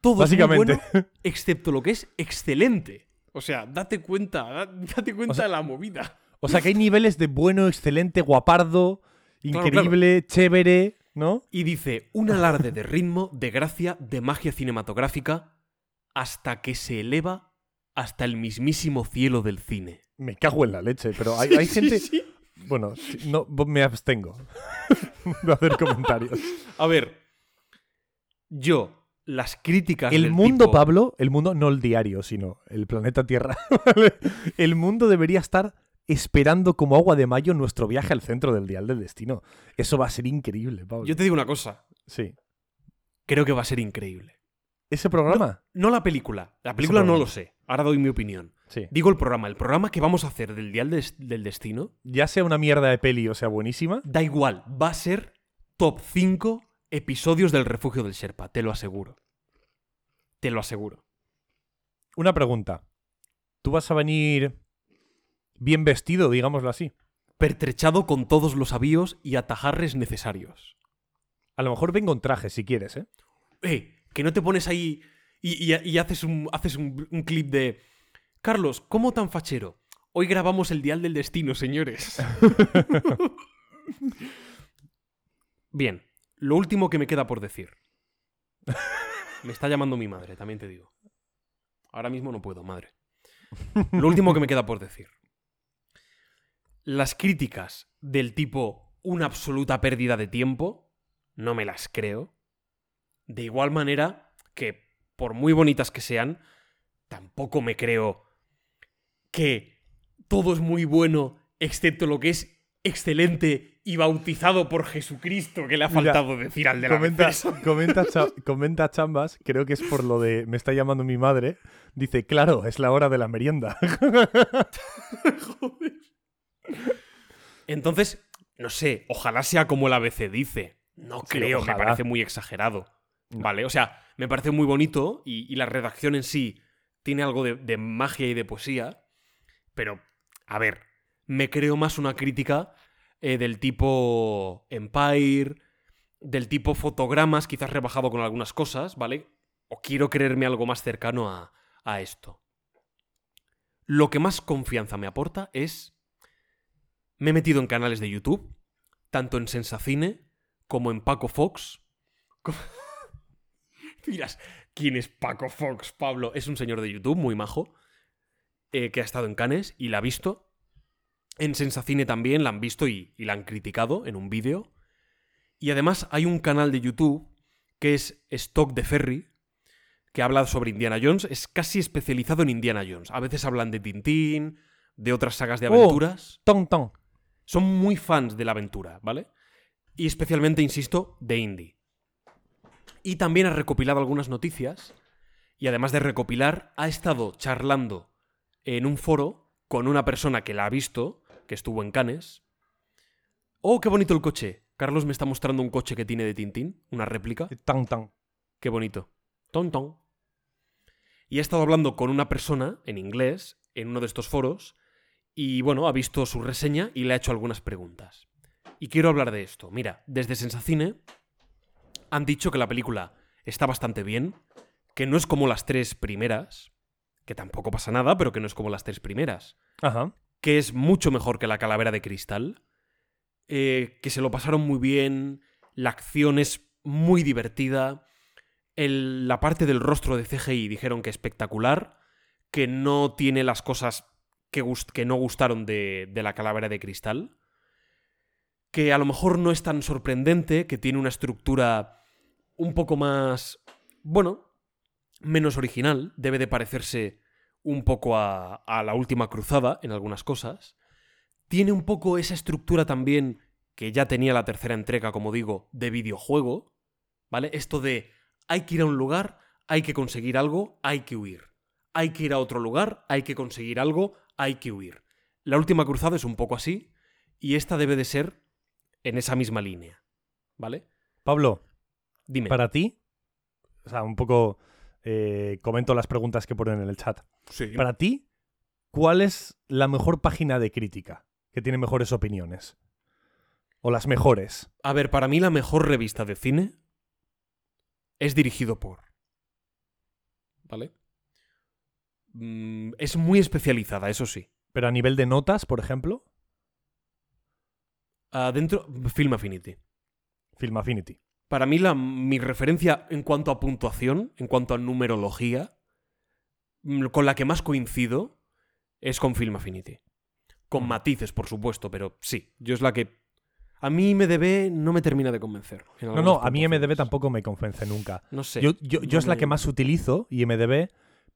Todo es muy bueno, excepto lo que es excelente. O sea, date cuenta, da- date cuenta O sea- de la movida. O sea, que hay niveles de bueno, excelente, guapardo, Claro, increíble, chévere, ¿no? Y dice, un alarde de ritmo, de gracia, de magia cinematográfica, hasta que se eleva hasta el mismísimo cielo del cine. Me cago en la leche, pero hay, hay gente... Bueno, sí, no, me abstengo de hacer comentarios. A ver, yo, las críticas El del mundo, tipo- Pablo, el mundo, no el diario, sino el planeta Tierra. ¿vale? el mundo debería estar esperando como agua de mayo nuestro viaje al centro del dial del destino. Eso va a ser increíble, Pablo. Yo te digo una cosa, Sí. creo que va a ser increíble. ¿Ese programa? No la película, la película no lo sé, ahora doy mi opinión. Sí. Digo el programa, el programa que vamos a hacer del Dial del Destino, Ya sea una mierda de peli o sea buenísima. da igual, va a ser top 5 episodios del Refugio del Sherpa, te lo aseguro. Te lo aseguro. Una pregunta. ¿Tú vas a venir bien vestido, digámoslo así? Pertrechado con todos los avíos y atajarres necesarios. A lo mejor vengo en traje si quieres, ¿eh? Eh, que no te pones ahí y, y- y haces, un, haces un, un clip de... Carlos, ¿cómo tan fachero? Hoy grabamos el Dial del Destino, señores. Bien, lo último que me queda por decir. Me está llamando mi madre, también te digo. Ahora mismo no puedo, madre. Lo último que me queda por decir. Las críticas del tipo una absoluta pérdida de tiempo, no me las creo. De igual manera que, por muy bonitas que sean, tampoco me creo que todo es muy bueno, excepto lo que es excelente y bautizado por Jesucristo, que le ha Mira, faltado decir al de la Comenta, comenta, Cha- comenta Chambas, creo que es por lo de me está llamando mi madre. Dice, claro, es la hora de la merienda. Entonces, no sé, ojalá sea como el ABC dice. No Sí, creo, me parece muy exagerado. No. ¿Vale? O sea, me parece muy bonito y, y la redacción en sí tiene algo de, de magia y de poesía, pero, a ver, me creo más una crítica eh, del tipo Empire, del tipo fotogramas, quizás rebajado con algunas cosas, ¿vale? O quiero creerme algo más cercano a, a esto. Lo que más confianza me aporta es... Me he metido en canales de YouTube, tanto en Sensacine como en Paco Fox. ¿quién es Paco Fox, Pablo? Es un señor de YouTube muy majo, eh, que ha estado en Cannes y la ha visto. En Sensacine también la han visto y, y la han criticado en un vídeo. Y además hay un canal de YouTube que es Stock de Ferry, que habla sobre Indiana Jones. Es casi especializado en Indiana Jones. A veces hablan de Tintín, de otras sagas de Oh. aventuras. Ton, ton. Son muy fans de la aventura, ¿vale? Y especialmente, insisto, de indie. Y también ha recopilado algunas noticias. Y además de recopilar, ha estado charlando en un foro con una persona que la ha visto, que estuvo en Cannes. ¡Oh, qué bonito el coche! Carlos me está mostrando un coche que tiene de Tintín, una réplica. Tan, tan. Qué bonito. Ton, ton. Y ha estado hablando con una persona en inglés en uno de estos foros y bueno, ha visto su reseña y le ha hecho algunas preguntas. Y quiero hablar de esto. Mira, desde Sensacine han dicho que la película está bastante bien, que no es como las tres primeras, que tampoco pasa nada, pero que no es como las tres primeras, Ajá. Que es mucho mejor que la calavera de cristal, eh, que se lo pasaron muy bien, la acción es muy divertida, la parte del rostro de CGI dijeron que espectacular, que no tiene las cosas que no gustaron de, de la calavera de cristal, que a lo mejor no es tan sorprendente, que tiene una estructura un poco más, bueno, menos original, debe de parecerse un poco a, a la última cruzada en algunas cosas. Tiene un poco esa estructura también que ya tenía la tercera entrega, como digo, de videojuego, ¿vale? Esto de hay que ir a un lugar, hay que conseguir algo, hay que huir. Hay que ir a otro lugar, hay que conseguir algo, hay que huir. La última cruzada es un poco así, y esta debe de ser en esa misma línea, ¿vale? Pablo, Dime. para ti, o sea, un poco eh, comento las preguntas que ponen en el chat. Sí. Para ti, ¿cuál es la mejor página de crítica que tiene mejores opiniones? O las mejores. A ver, para mí la mejor revista de cine es dirigido por. ¿Vale? Mm, es muy especializada, eso sí. Pero a nivel de notas, por ejemplo, Adentro, Film Affinity. Film Affinity. Para mí, la, mi referencia en cuanto a puntuación, en cuanto a numerología, mm, con la que más coincido es con Film Affinity. Con matices, por supuesto, pero sí, yo es la que. A mí MDB no me termina de convencer. en No, no, a mí MDB tampoco me convence nunca. No sé. Yo, yo- yo no es la que más utilizo, IMDB,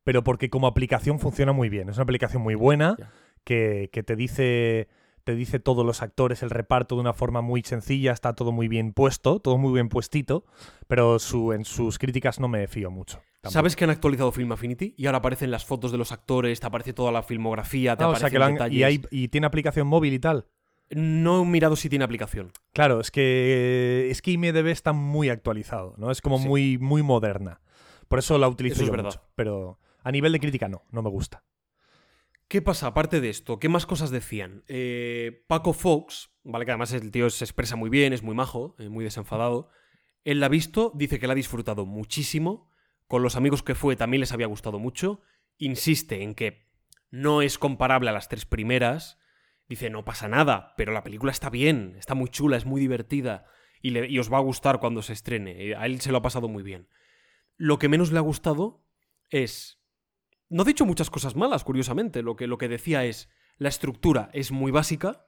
pero porque como aplicación funciona muy bien. Es una aplicación muy buena que, que te dice te dice todos los actores, el reparto de una forma muy sencilla, está todo muy bien puesto, todo muy bien puestito, pero su, en sus críticas no me fío mucho. tampoco. ¿Sabes que han actualizado Film Affinity? Y ahora aparecen las fotos de los actores, te aparece toda la filmografía, te Ah, o sea, aparecen que han- detalles. y, hay- y tiene aplicación móvil y tal. No he mirado si tiene aplicación. Claro, es que es que IMDB está muy actualizado, ¿no? Es como Sí. muy, muy moderna. Por eso la utilizo Eso es yo verdad. mucho. Pero a nivel de crítica no, no me gusta. ¿Qué pasa aparte de esto? ¿Qué más cosas decían? Eh, Paco Fox, ¿vale? Que además el tío se expresa muy bien, es muy majo, eh, muy desenfadado. Él la ha visto, dice que la ha disfrutado muchísimo. Con los amigos que fue también les había gustado mucho. Insiste en que no es comparable a las tres primeras. Dice, no pasa nada, pero la película está bien, está muy chula, es muy divertida. Y, le- y os va a gustar cuando se estrene. Eh, A él se lo ha pasado muy bien. Lo que menos le ha gustado es no ha dicho muchas cosas malas, curiosamente. Lo que, lo que decía es, la estructura es muy básica,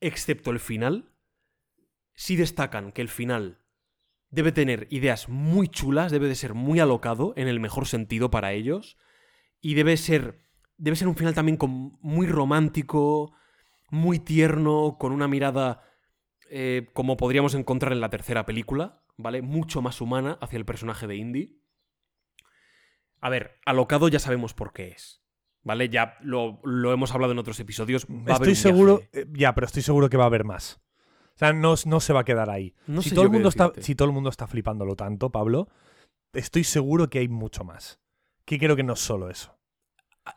excepto el final. Sí destacan que el final debe tener ideas muy chulas, debe de ser muy alocado, en el mejor sentido para ellos, y debe ser, debe ser un final también muy romántico, muy tierno, con una mirada eh, como podríamos encontrar en la tercera película, ¿vale? Mucho más humana hacia el personaje de Indy. A ver, alocado ya sabemos por qué es. ¿Vale? Ya lo, lo hemos hablado en otros episodios. Va a haber Estoy un seguro, viaje. eh, ya, pero estoy seguro que va a haber más. O sea, no, no se va a quedar ahí. No si, todo el mundo está, si todo el mundo está flipándolo tanto, Pablo, estoy seguro que hay mucho más. Que creo que no es solo eso.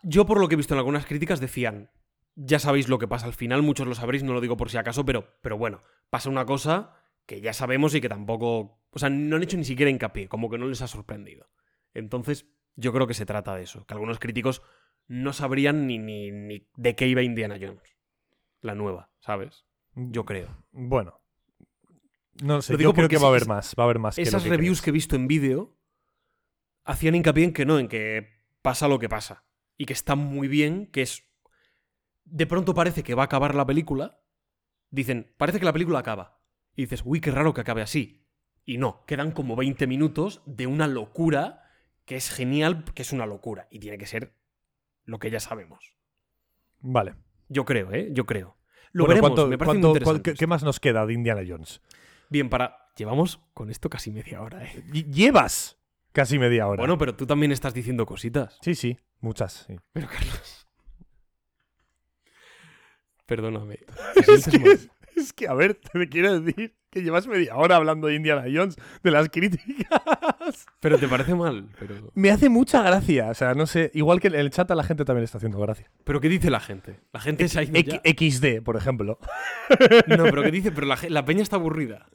Yo, por lo que he visto en algunas críticas, decían. Ya sabéis lo que pasa al final, muchos lo sabréis, no lo digo por si acaso, pero, pero bueno, pasa una cosa que ya sabemos y que tampoco. O sea, no han hecho ni siquiera hincapié, como que no les ha sorprendido. Entonces, yo creo que se trata de eso, que algunos críticos no sabrían ni, ni, ni de qué iba Indiana Jones. La nueva, ¿sabes? Yo creo. Bueno. No sé, Lo digo yo creo porque que va a haber más. Va a haber más que lo Esas que reviews crees. que he visto en vídeo hacían hincapié en que no, en que pasa lo que pasa. Y que está muy bien, que es. De pronto parece que va a acabar la película. Dicen, parece que la película acaba. Y dices, uy, qué raro que acabe así. Y no, quedan como 20 minutos de una locura que es genial, que es una locura. Y tiene que ser lo que ya sabemos. Vale. Yo creo, ¿eh? Yo creo. Lo Bueno, veremos, ¿cuánto- me parece cuánto- cuál- interesante. qué, qué más nos queda de Indiana Jones? Bien, para. Llevamos con esto casi media hora, ¿eh? Ll- Llevas casi media hora. Bueno, pero tú también estás diciendo cositas. Sí, sí, muchas. sí. Pero Carlos. Perdóname. ¿Te sientes mal? Es que, a ver, te quiero decir que llevas media hora hablando de Indiana Jones, de las críticas. Pero te parece mal. Pero, Me hace mucha gracia. O sea, no sé, igual que en el chat a la gente también le está haciendo gracia. pero ¿qué dice la gente? La gente se ha ido ya. X- XD, por ejemplo. No, pero ¿qué dice? Pero la, la peña está aburrida.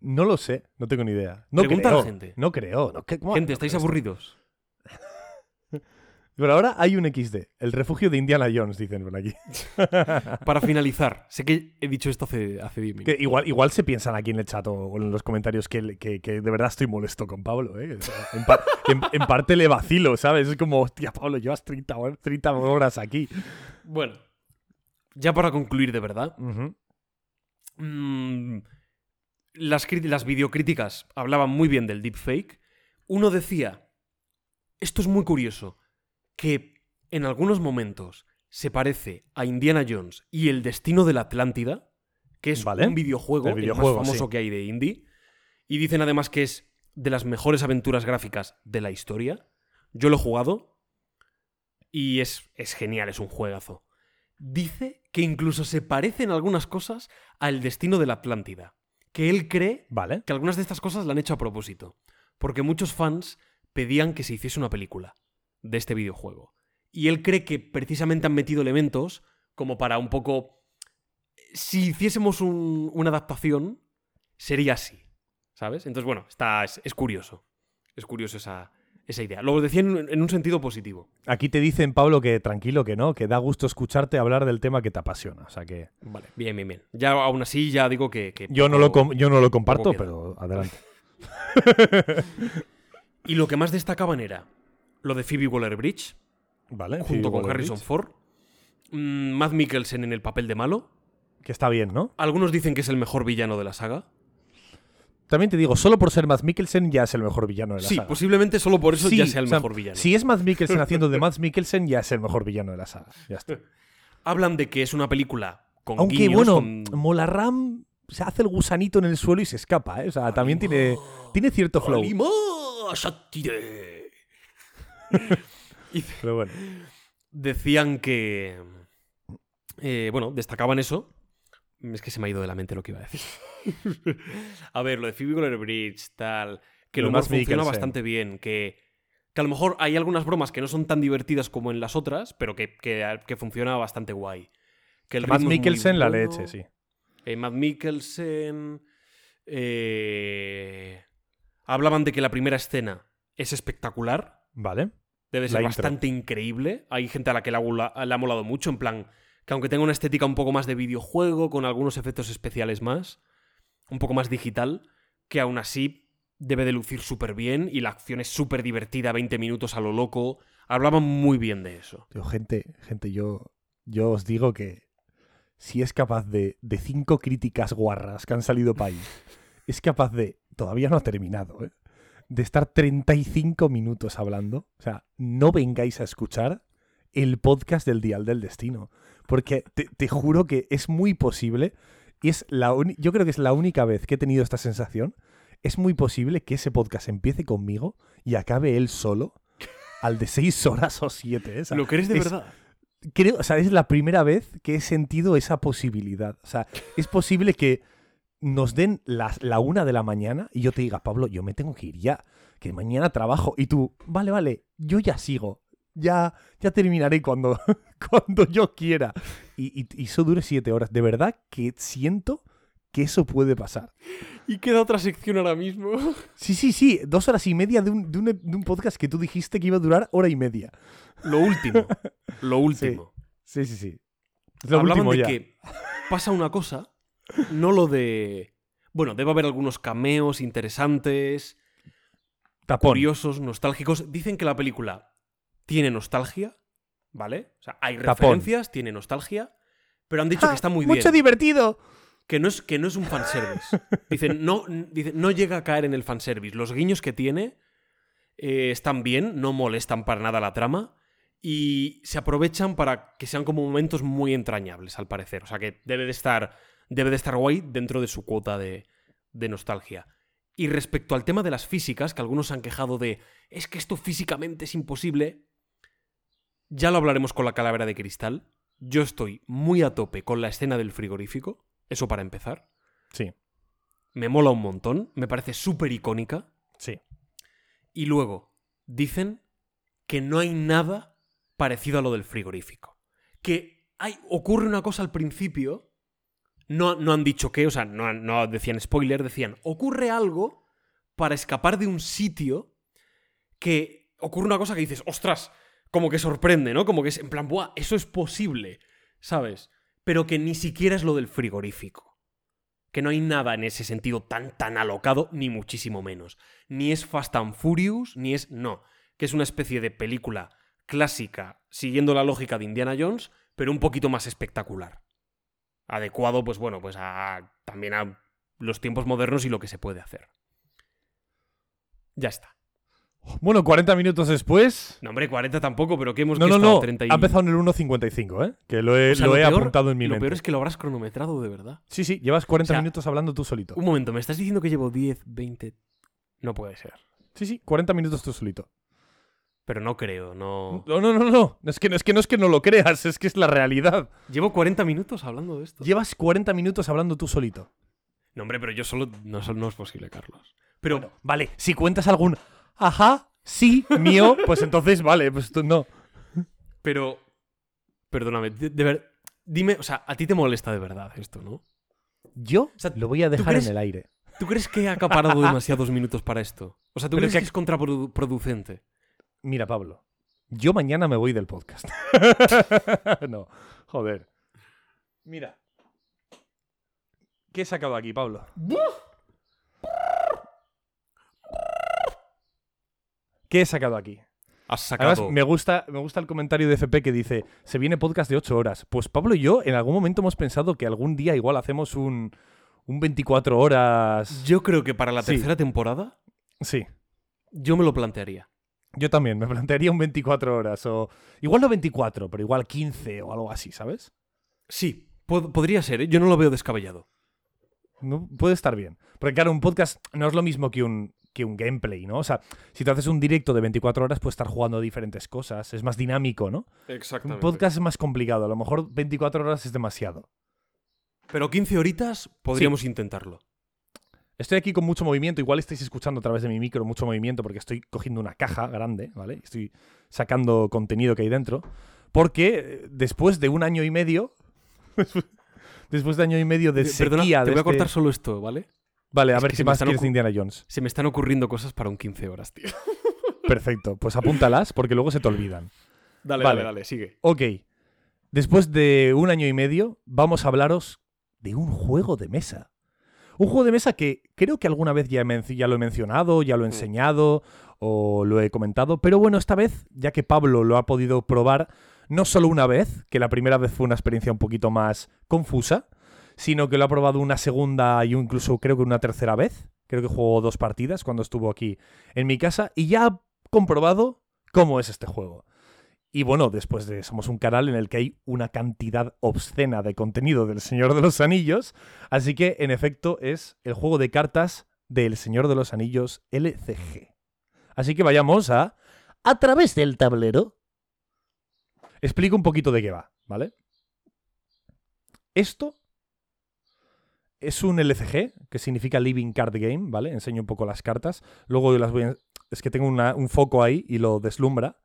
No lo sé, no tengo ni idea. No Pregunta a la gente. No creo. No, ¿qué- cómo- Gente, no ¿estáis creo aburridos? Pero ahora hay un XD. El refugio de Indiana Jones, dicen por aquí. Para finalizar, sé que he dicho esto hace, hace 10 minutos. Que igual, igual se piensan aquí en el chat o- en los comentarios que, que- que de verdad estoy molesto con Pablo. ¿eh? O sea, en, pa- en- en parte le vacilo, ¿sabes? Es como, hostia, Pablo, llevas 30, hor- 30 horas aquí. Bueno, ya para concluir de verdad, mm, las, las videocríticas hablaban muy bien del deepfake. Uno decía, esto es muy curioso, que en algunos momentos se parece a Indiana Jones y el destino de la Atlántida, que es Vale. un videojuego, el videojuego, más famoso sí. que hay de indie. Y dicen además que es de las mejores aventuras gráficas de la historia. Yo lo he jugado y es, es genial, es un juegazo. Dice que incluso se parece en algunas cosas al destino de la Atlántida. Que él cree Vale. que algunas de estas cosas la han hecho a propósito. Porque muchos fans pedían que se hiciese una película de este videojuego. Y él cree que precisamente han metido elementos como para un poco... Si hiciésemos un- una adaptación, sería así. ¿Sabes? Entonces, bueno, está, es, es curioso. Es curioso esa, esa idea. Lo decía en, en un sentido positivo. Aquí te dicen, Pablo, que tranquilo, que no, que da gusto escucharte hablar del tema que te apasiona. O sea que Vale, bien, bien, bien. Ya aún así, ya digo que... que yo no lo, yo no lo comparto, pero adelante. Y lo que más destacaban era lo de Phoebe Waller-Bridge, Vale. junto sí, con Waller Harrison. Ford. Mm, Matt Mikkelsen en el papel de malo. Que está bien, ¿no? Algunos dicen que es el mejor villano de la saga. También te digo, solo por ser Matt Mikkelsen ya es el mejor villano de la Sí, saga. posiblemente solo por eso Sí, ya sea el o sea, mejor villano. Si es Matt Mikkelsen haciendo de Matt Mikkelsen, ya es el mejor villano de la saga. Ya está. Hablan de que es una película con Aunque guiños, bueno, con- Molarram se hace el gusanito en el suelo y se escapa, ¿eh? O sea, también tiene, tiene cierto flow. Pero bueno. Decían que... eh, bueno, destacaban eso. Es que se me ha ido de la mente lo que iba a decir. a ver, lo de Phoebe Waller-Bridge, tal... Que Lo Matt funciona bastante bien, que... Que a lo mejor hay algunas bromas que no son tan divertidas como en las otras, pero que, que, que funciona bastante guay. Que el Matt Mikkelsen, la leche, sí. Eh, Matt Mikkelsen. eh, Hablaban de que la primera escena es espectacular. Vale. Debe La ser intro. bastante increíble. Hay gente a la que le ha, gula- le ha molado mucho. En plan, que aunque tenga una estética un poco más de videojuego, con algunos efectos especiales más, un poco más digital, que aún así debe de lucir súper bien y la acción es súper divertida, 20 minutos a lo loco. Hablaban muy bien de eso. Tío, gente, gente, yo, yo os digo que si es capaz de, de cinco críticas guarras que han salido para ahí, es capaz de, todavía no ha terminado, ¿eh? De estar 35 minutos hablando. O sea, no vengáis a escuchar el podcast del Dial del Destino. Porque te, te juro que es muy posible, y es la yo creo que es la única vez que he tenido esta sensación, es muy posible que ese podcast empiece conmigo y acabe él solo al de 6 horas o 7. ¿Lo crees de es- verdad? creo, o sea, es la primera vez que he sentido esa posibilidad. O sea, es posible que nos den las- la una de la mañana y yo te diga, Pablo, yo me tengo que ir ya, que mañana trabajo. Y tú, vale, vale, yo ya sigo. Ya, ya terminaré cuando, cuando yo quiera. Y, y- y eso dure siete horas. De verdad que siento que eso puede pasar. Y queda otra sección ahora mismo. Sí, sí, sí. Dos horas y media de un, de un- de un podcast que tú dijiste que iba a durar hora y media. Lo último. Lo último. Sí, sí, sí. Es lo Hablaban último de ya. que pasa una cosa, no lo de... Bueno, debe haber algunos cameos interesantes, Tapón. curiosos, nostálgicos. Dicen que la película tiene nostalgia, ¿vale? O sea, hay Tapón. referencias, tiene nostalgia, pero han dicho ¡Ah! que está muy Mucho bien. divertido. Que no es, que no es un fanservice. Dicen, no, dicen, no llega a caer en el fanservice. Los guiños que tiene eh, están bien, no molestan para nada la trama y se aprovechan para que sean como momentos muy entrañables, al parecer. O sea que debe de estar, debe de estar guay dentro de su cuota de, de nostalgia. Y respecto al tema de las físicas, que algunos se han quejado de, es que esto físicamente es imposible, ya lo hablaremos con la calavera de cristal. Yo estoy muy a tope con la escena del frigorífico, eso para empezar. Sí, Me mola un montón, me parece súper icónica. sí. Y luego, dicen que no hay nada parecido a lo del frigorífico. Que hay, ocurre una cosa al principio, no, no han dicho qué, o sea, no, no decían spoiler, decían, ocurre algo para escapar de un sitio que ocurre una cosa que dices, ostras, como que sorprende, ¿no? Como que es en plan, ¡buah! Eso es posible, ¿sabes? Pero que ni siquiera es lo del frigorífico. Que no hay nada en ese sentido tan, tan alocado, ni muchísimo menos. Ni es Fast and Furious, ni es. No. Que es una especie de película clásica, siguiendo la lógica de Indiana Jones, pero un poquito más espectacular. Adecuado, pues bueno, pues a. también a los tiempos modernos y lo que se puede hacer. Ya está. Bueno, 40 minutos después. No, hombre, 40 tampoco, pero que hemos No, que no, no. 30 y... Ha empezado en el 1.55, ¿eh? Que lo he, O sea, lo he peor- apuntado en mi Lo mente. peor es que lo habrás cronometrado de verdad. Sí, sí, llevas 40 O sea, minutos hablando tú solito. Un momento, ¿me estás diciendo que llevo 10, 20? No puede ser. Sí, sí, 40 minutos tú solito. Pero no creo, no. No, no, no, no. Es que, es que no es que no lo creas, es que es la realidad. Llevo 40 minutos hablando de esto. Llevas 40 minutos hablando tú solito. No, hombre, pero yo solo. No, no es posible, Carlos. Pero. Vale, si cuentas algún ajá, sí, mío, pues entonces vale, pues tú no. Pero. Perdóname, de, de ver. Dime, o sea, a ti te molesta de verdad esto, ¿no? Yo sea, lo voy a dejar crees- en el aire. ¿Tú crees que he acaparado demasiados minutos para esto? O sea, ¿tú Pero crees que- que es contraproducente? Mira, Pablo, yo mañana me voy del podcast. no, joder. Mira. ¿Qué he sacado aquí, Pablo? ¿Qué he sacado aquí? Has sacado. Además, me gusta, me gusta el comentario de FP que dice, se viene podcast de 8 horas. Pues Pablo y yo en algún momento hemos pensado que algún día igual hacemos un, un 24 horas... Yo creo que para la Sí. tercera temporada. Sí, Yo me lo plantearía. Yo también, me plantearía un 24 horas o... Igual no 24, pero igual 15 o algo así, ¿sabes? Sí, pod- podría ser, ¿eh? Yo no lo veo descabellado. No, puede estar bien. Porque claro, un podcast no es lo mismo que un, que un gameplay, ¿no? O sea, si tú haces un directo de 24 horas, puedes estar jugando a diferentes cosas, es más dinámico, ¿no? Un Exactamente. podcast es más complicado, a lo mejor 24 horas es demasiado. Pero 15 horitas podríamos intentarlo. Estoy aquí con mucho movimiento, igual estáis escuchando a través de mi micro mucho movimiento porque estoy cogiendo una caja grande, ¿vale? Estoy sacando contenido que hay dentro. Porque eh, después de un año y medio, después de año y medio de Eh, Perdona, sequía... te de voy a este- cortar solo esto, ¿vale? Vale, a es ver si más quieres Indiana Jones. Se me están ocurriendo cosas para un 15 horas, tío. Perfecto, pues apúntalas porque luego se te olvidan. Dale, Vale. dale, dale, sigue. Ok, después de un año y medio, vamos a hablaros de un juego de mesa. Un juego de mesa que creo que alguna vez ya, lo he mencionado, ya lo he Mm. enseñado o lo he comentado, pero bueno, esta vez, ya que Pablo lo ha podido probar no solo una vez, que la primera vez fue una experiencia un poquito más confusa, sino que lo ha probado una segunda y incluso creo que una tercera vez. Creo que jugó dos partidas cuando estuvo aquí en mi casa y ya ha comprobado cómo es este juego. Y bueno, después de somos un canal en el que hay una cantidad obscena de contenido del Señor de los Anillos, así que en efecto es el juego de cartas del Señor de los Anillos LCG. Así que vayamos a a través del tablero. Explico un poquito de qué va, ¿vale? Esto es un LCG, que significa Living Card Game, ¿vale? Enseño un poco las cartas. Luego yo las voy a... Es que tengo un foco ahí y lo deslumbra.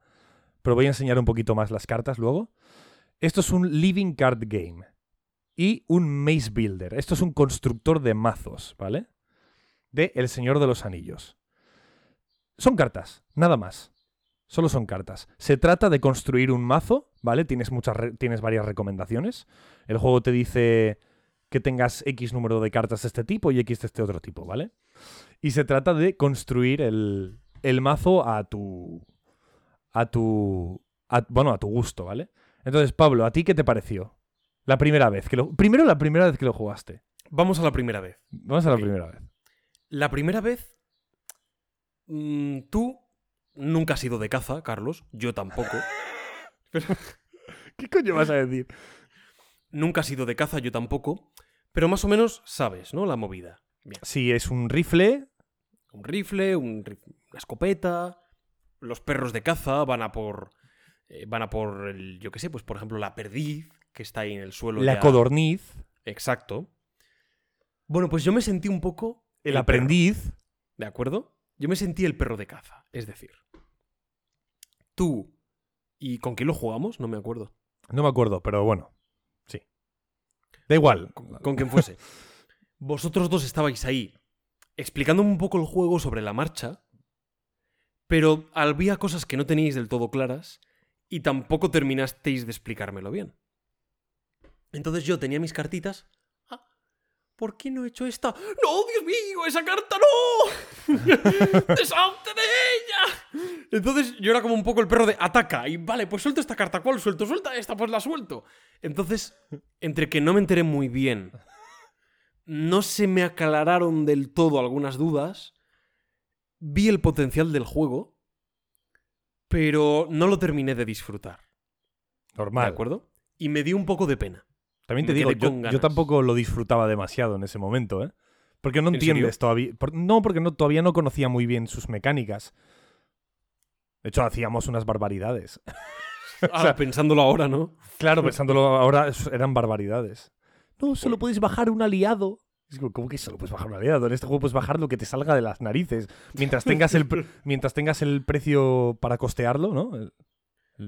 Pero voy a enseñar un poquito más las cartas luego. Esto es un Living Card Game. Y un Maze Builder. Esto es un constructor de mazos, ¿vale? De El Señor de los Anillos. Son cartas, nada más. Solo son cartas. Se trata de construir un mazo, ¿vale? Tienes, muchas tienes varias recomendaciones. El juego te dice que tengas X número de cartas de este tipo y X de este otro tipo, ¿vale? Y se trata de construir el, el mazo a tu. A tu. a- bueno, a tu gusto, ¿vale? Entonces, Pablo, ¿a ti qué te pareció? La primera vez que lo. Primero la primera vez que lo jugaste. Vamos a la primera vez. Vamos a la primera vez. La primera vez, mm, tú nunca has ido de caza, Carlos, yo tampoco. ¿Qué coño vas a decir? nunca has ido de caza, yo tampoco. Pero más o menos sabes, ¿no? La movida. Bien. Si es un rifle, Un rifle, un una escopeta. Los perros de caza van a por. eh, van a por el. Yo qué sé, pues por ejemplo, la perdiz que está ahí en el suelo. la ya- codorniz, Exacto. Bueno, pues yo me sentí un poco. el aprendiz. ¿De acuerdo? Yo me sentí el perro de caza. Es decir, tú. ¿Y con quién lo jugamos? No me acuerdo. No me acuerdo, pero bueno. Sí. Da igual. Con, con quien fuese. Vosotros dos estabais ahí explicándome un poco el juego sobre la marcha, pero había cosas que no teníais del todo claras y tampoco terminasteis de explicármelo bien. Entonces yo tenía mis cartitas. Ah, ¿Por qué no he hecho esta? ¡No, Dios mío! ¡Esa carta no! ¡Deshazte de ella! Entonces yo era como un poco el perro de ataca. Y vale, pues suelto esta carta. ¿Cuál suelto? Suelta esta, pues la suelto. Entonces, entre que no me enteré muy bien, no se me aclararon del todo algunas dudas, vi el potencial del juego, pero no lo terminé de disfrutar. Normal. ¿De acuerdo? Y me dio un poco de pena. También te Me digo, yo, tampoco lo disfrutaba demasiado en ese momento, ¿eh? Porque no ¿En entiendes todavía. no, porque no, todavía no conocía muy bien sus mecánicas. De hecho, hacíamos unas barbaridades. Ah, pensándolo ahora, ¿no? Claro, pensándolo ahora, eran barbaridades. No, solo puedes bajar un aliado. ¿Cómo que solo puedes bajar un aliado? En este juego puedes bajar lo que te salga de las narices. Mientras tengas el, mientras tengas el precio para costearlo, ¿no? El-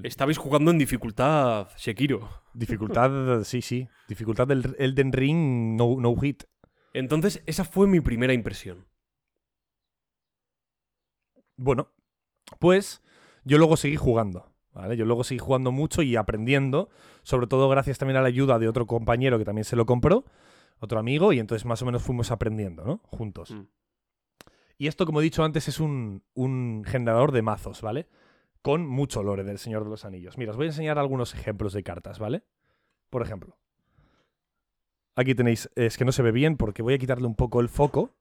Estabais jugando en dificultad Shekiro. Dificultad, sí, sí. Dificultad del Elden Ring, no, no hit. Entonces, esa fue mi primera impresión. Bueno, pues yo luego seguí jugando. ¿vale? Yo luego seguí jugando mucho y aprendiendo, sobre todo gracias también a la ayuda de otro compañero que también se lo compró, otro amigo, y entonces más o menos fuimos aprendiendo, ¿no? Juntos. Mm. Y esto, como he dicho antes, es un, un generador de mazos, ¿vale? Con mucho lore del Señor de los Anillos. Mira, os voy a enseñar algunos ejemplos de cartas, ¿vale? Por ejemplo. Aquí tenéis, es que no se ve bien porque voy a quitarle un poco el foco.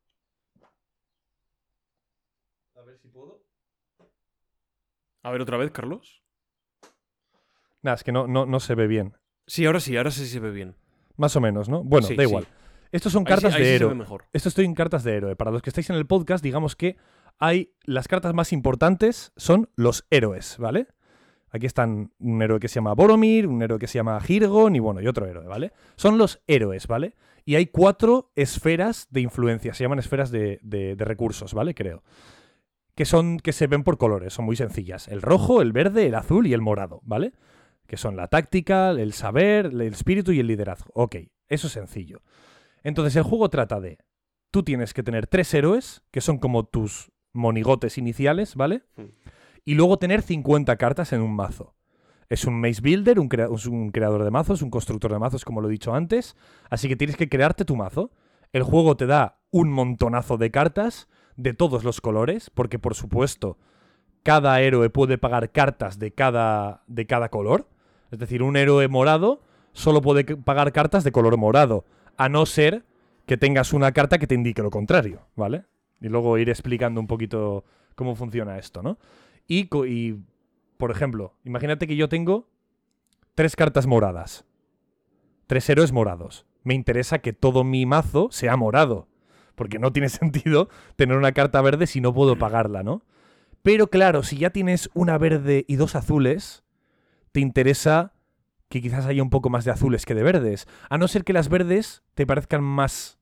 A ver otra vez, Carlos. Nada, es que no, no, no se ve bien. Sí, ahora sí, ahora sí se ve bien. Más o menos, ¿no? Bueno, Sí, da sí. igual. Estos son Ahí cartas sí de héroe. Esto estoy en cartas de héroe. Para los que estáis en el podcast, digamos que hay las cartas más importantes son los héroes, ¿vale? Aquí están un héroe que se llama Boromir, un héroe que se llama Hirgon y bueno, y otro héroe, ¿vale? Son los héroes, ¿vale? Y hay cuatro esferas de influencia, se llaman esferas de, de- de recursos, ¿vale? Creo. Que son, que se ven por colores, son muy sencillas. El rojo, el verde, el azul y el morado, ¿vale? Que son la táctica, el saber, el espíritu y el liderazgo. Ok, eso es sencillo. Entonces el juego trata de, tú tienes que tener tres héroes, que son como tus monigotes iniciales, ¿vale? Hmm. Y luego tener 50 cartas en un mazo. Es un maze builder, un, crea- un creador de mazos, un constructor de mazos, como lo he dicho antes. Así que tienes que crearte tu mazo. El juego te da un montonazo de cartas de todos los colores, porque por supuesto, cada héroe puede pagar cartas de cada, de cada color. Es decir, un héroe morado solo puede pagar cartas de color morado, a no ser que tengas una carta que te indique lo contrario, ¿vale? Y luego ir explicando un poquito cómo funciona esto, ¿no? Y, por ejemplo, imagínate que yo tengo tres cartas moradas, tres héroes morados. Me interesa que todo mi mazo sea morado, porque no tiene sentido tener una carta verde si no puedo pagarla, ¿no? Pero claro, si ya tienes una verde y dos azules, te interesa que quizás haya un poco más de azules que de verdes. A no ser que las verdes te parezcan más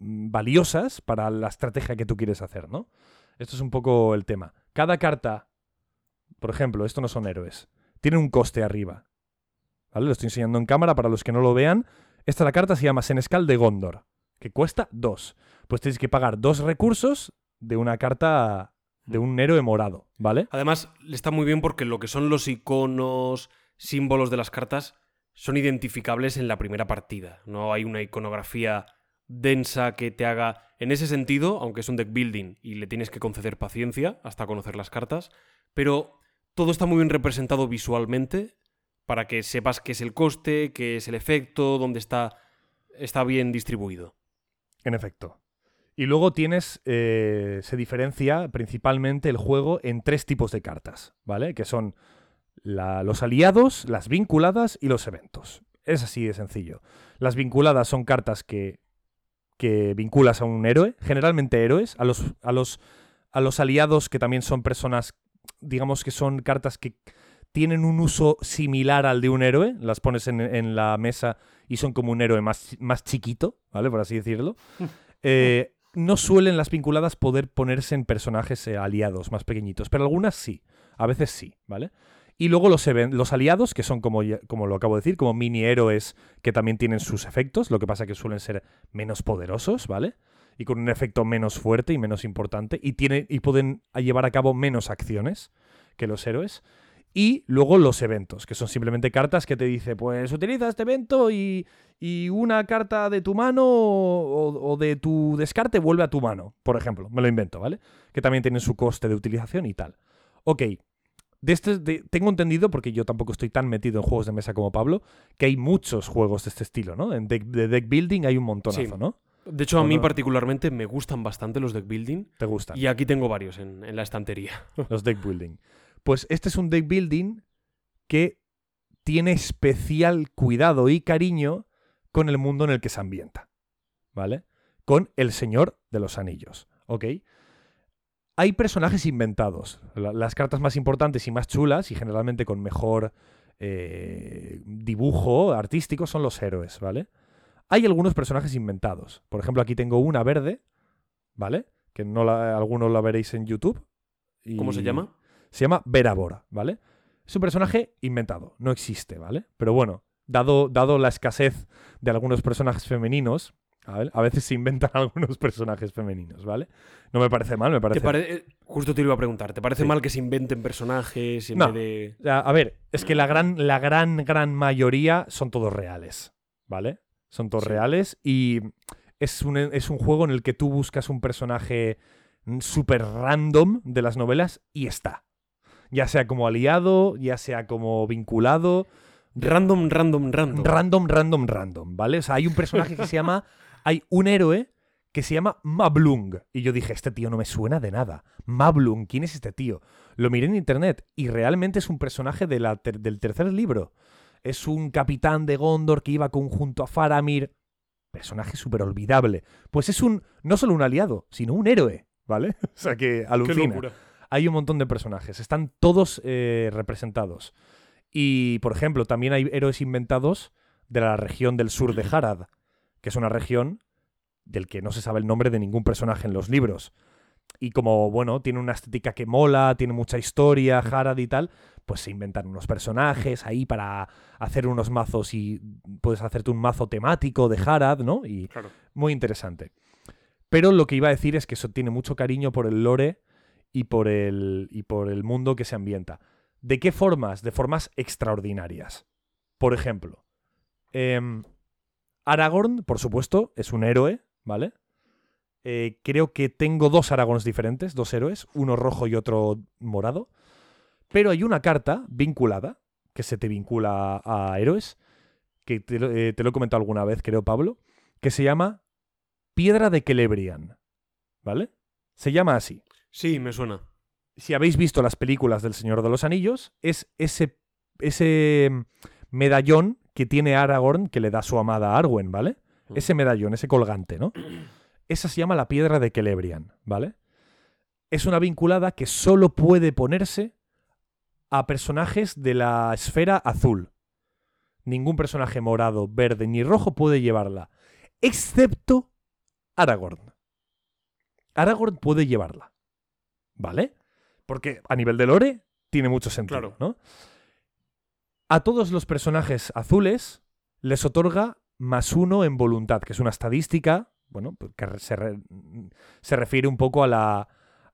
mm, valiosas para la estrategia que tú quieres hacer, ¿no? Esto es un poco el tema. Cada carta, por ejemplo, esto no son héroes, tiene un coste arriba. ¿Vale? Lo estoy enseñando en cámara para los que no lo vean. Esta la carta se llama Senescal de Gondor, que cuesta dos. Pues tienes que pagar dos recursos de una carta de un héroe morado, ¿vale? Además, le está muy bien porque lo que son los iconos, símbolos de las cartas, son identificables en la primera partida. No hay una iconografía densa que te haga. En ese sentido, aunque es un deck building y le tienes que conceder paciencia hasta conocer las cartas, pero todo está muy bien representado visualmente para que sepas qué es el coste, qué es el efecto, dónde está, está bien distribuido. En efecto. Y luego tienes, eh, se diferencia principalmente el juego en tres tipos de cartas, ¿vale? Que son la- los aliados, las vinculadas y los eventos. Es así de sencillo. Las vinculadas son cartas que, que vinculas a un héroe, generalmente héroes, a los, a, los, a los aliados que también son personas, digamos que son cartas que tienen un uso similar al de un héroe, las pones en, en la mesa y son como un héroe más, más chiquito, ¿vale? Por así decirlo. Eh, no suelen las vinculadas poder ponerse en personajes eh, aliados más pequeñitos, pero algunas sí, a veces sí, ¿vale? Y luego los, aliados, que son como, como lo acabo de decir, como mini héroes que también tienen sus efectos, lo que pasa que suelen ser menos poderosos, ¿vale? Y con un efecto menos fuerte y menos importante, y, tienen, y pueden llevar a cabo menos acciones que los héroes. Y luego los eventos, que son simplemente cartas que te dice, pues utiliza este evento y, y una carta de tu mano o, o de tu descarte vuelve a tu mano, por ejemplo. Me lo invento, ¿vale? Que también tienen su coste de utilización y tal. Ok. De este, de- tengo entendido, porque yo tampoco estoy tan metido en juegos de mesa como Pablo, que hay muchos juegos de este estilo, ¿no? En deck, de deck building hay un montonazo, Sí. ¿no? De hecho, a mí particularmente me gustan bastante los deck building ¿Te gustan? y aquí tengo varios en, en la estantería. los deck building. Pues este es un deck building que tiene especial cuidado y cariño con el mundo en el que se ambienta. ¿Vale? Con el Señor de los Anillos. ¿Ok? Hay personajes inventados. La- Las cartas más importantes y más chulas, y generalmente con mejor eh, dibujo artístico, son los héroes, ¿vale? Hay algunos personajes inventados. Por ejemplo, aquí tengo una verde, ¿vale? Que no la, algunos la veréis en YouTube. y- ¿Cómo se llama? Se llama Verabor, ¿vale? Es un personaje inventado, no existe, ¿vale? Pero bueno, dado, dado la escasez de algunos personajes femeninos, a, veces se inventan algunos personajes femeninos, ¿vale? No me parece mal, me ¿Te parece... pare- Justo te iba a preguntar. ¿Te parece Sí. mal que se inventen personajes en No. vez de. A ver, es que la gran, la gran, gran mayoría son todos reales, ¿vale? Son todos Sí. reales y es un, es un juego en el que tú buscas un personaje súper random de las novelas y está. Ya sea como aliado, ya sea como vinculado, Random, random, random. random, random, random, ¿vale? O sea, hay un personaje que se llama, hay un héroe que se llama Mablung. Y yo dije, este tío no me suena de nada. Mablung, ¿quién es este tío? Lo miré en internet y realmente es un personaje de la ter- del tercer libro. Es un capitán de Gondor que iba con- junto a Faramir. Personaje súper olvidable. Pues es un, no solo un aliado, sino un héroe, ¿vale? O sea que Qué alucina locura. Hay un montón de personajes. Están todos eh, representados. Y, por ejemplo, también hay héroes inventados de la región del sur de Harad, que es una región del que no se sabe el nombre de ningún personaje en los libros. Y como, bueno, tiene una estética que mola, tiene mucha historia, Harad y tal, pues se inventan unos personajes ahí para hacer unos mazos y puedes hacerte un mazo temático de Harad, ¿no? Y Claro. muy interesante. Pero lo que iba a decir es que eso tiene mucho cariño por el lore y por el, y por el mundo que se ambienta. ¿De qué formas? De formas extraordinarias. Por ejemplo, em, Aragorn, por supuesto, es un héroe, ¿vale? Eh, creo que tengo dos Aragorns diferentes, dos héroes, uno rojo y otro morado. Pero hay una carta vinculada, que se te vincula a héroes, que te, eh, te lo he comentado alguna vez, creo, Pablo, que se llama Piedra de Celebrian, ¿vale? Se llama así. Sí, me suena. Si habéis visto las películas del Señor de los Anillos, es ese, ese medallón que tiene Aragorn que le da su amada a Arwen, ¿vale? Mm. Ese medallón, ese colgante, ¿no? Esa se llama la piedra de Celebrian, ¿vale? Es una vinculada que solo puede ponerse a personajes de la esfera azul. Ningún personaje morado, verde ni rojo puede llevarla. Excepto Aragorn. Aragorn puede llevarla. ¿Vale? Porque a nivel de lore tiene mucho sentido, Claro. ¿no? A todos los personajes azules les otorga más uno en voluntad, que es una estadística, bueno, pues que se, re- se refiere un poco a la,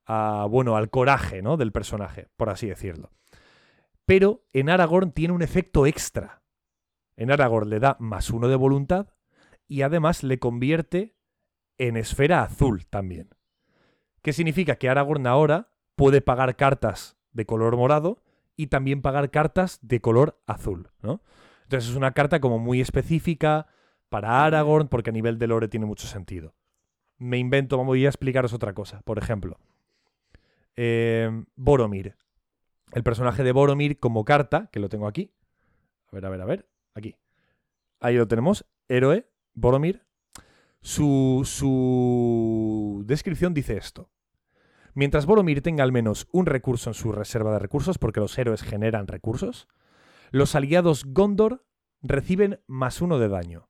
a, bueno, al coraje, ¿no? Del personaje, por así decirlo. Pero en Aragorn tiene un efecto extra. En Aragorn le da más uno de voluntad y además le convierte en esfera azul también. ¿Qué significa? Que Aragorn ahora puede pagar cartas de color morado y también pagar cartas de color azul, ¿no? Entonces es una carta como muy específica para Aragorn porque a nivel de lore tiene mucho sentido. Me invento, voy a explicaros otra cosa. Por ejemplo, eh, Boromir. El personaje de Boromir como carta, que lo tengo aquí. A ver, a ver, a ver. Aquí. Ahí lo tenemos. Héroe, Boromir. Su, su descripción dice esto. Mientras Boromir tenga al menos un recurso en su reserva de recursos, porque los héroes generan recursos, los aliados Gondor reciben más uno de daño.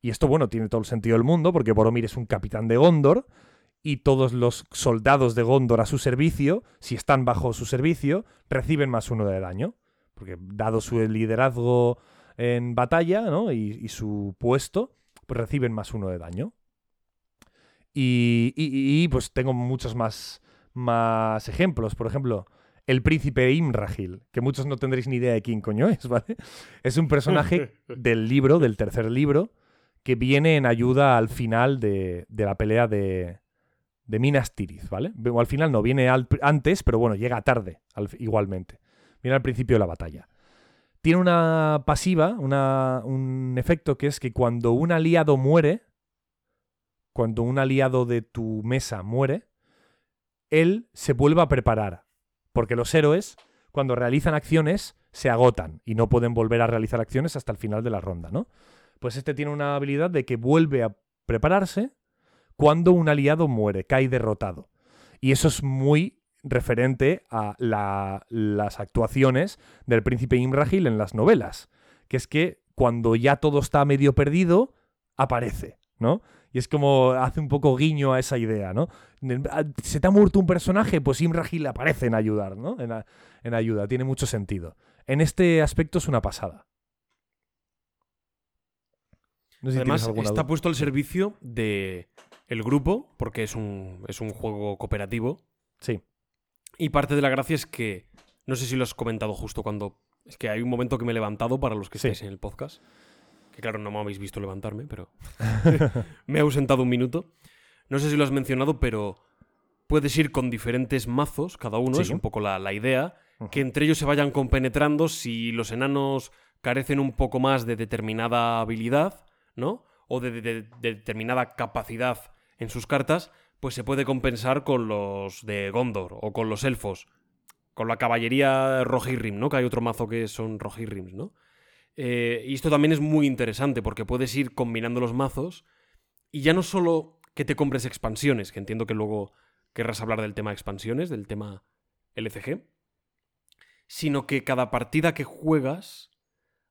Y esto, bueno, tiene todo el sentido del mundo, porque Boromir es un capitán de Gondor, y todos los soldados de Gondor a su servicio, si están bajo su servicio, reciben más uno de daño. Porque dado su liderazgo en batalla, ¿no? Y, y su puesto, pues reciben más uno de daño. Y, y- y, pues tengo muchos más, más ejemplos. Por ejemplo, el príncipe Imrahil, que muchos no tendréis ni idea de quién coño es, ¿vale? Es un personaje del libro, del tercer libro, que viene en ayuda al final de, de la pelea de, de Minas Tirith, ¿vale? O al final no, viene al- antes, pero bueno, llega tarde, al- igualmente. Viene al principio de la batalla. Tiene una pasiva, un efecto que es que cuando un aliado muere, cuando un aliado de tu mesa muere, él se vuelve a preparar. Porque los héroes, cuando realizan acciones, se agotan y no pueden volver a realizar acciones hasta el final de la ronda, ¿no? Pues este tiene una habilidad de que vuelve a prepararse cuando un aliado muere, cae derrotado. Y eso es muy referente a la- las actuaciones del príncipe Imrahil en las novelas, que es que cuando ya todo está medio perdido, aparece, ¿no? Y es como hace un poco guiño a esa idea, ¿no? Se te ha muerto un personaje, pues Imrahil aparece en ayudar, ¿no? En, a- en ayuda, tiene mucho sentido. En este aspecto es una pasada. No sé si Además, está duda. puesto al servicio de el grupo, porque es un, es un juego cooperativo. Sí. Y parte de la gracia es que, no sé si lo has comentado justo cuando... Es que hay un momento que me he levantado para los que Sí. estáis en el podcast. Que claro, no me habéis visto levantarme, pero me he ausentado un minuto. No sé si lo has mencionado, pero puedes ir con diferentes mazos, cada uno, Sí. es un poco la, la idea, que entre ellos se vayan compenetrando si los enanos carecen un poco más de determinada habilidad, ¿no? O de, de- de- de determinada capacidad en sus cartas, pues se puede compensar con los de Gondor o con los elfos. Con la caballería Rohirrim, ¿no? Que hay otro mazo que son Rohirrims, ¿no? Eh, y esto también es muy interesante porque puedes ir combinando los mazos y ya no solo que te compres expansiones, que entiendo que luego querrás hablar del tema expansiones, del tema LCG, sino que cada partida que juegas,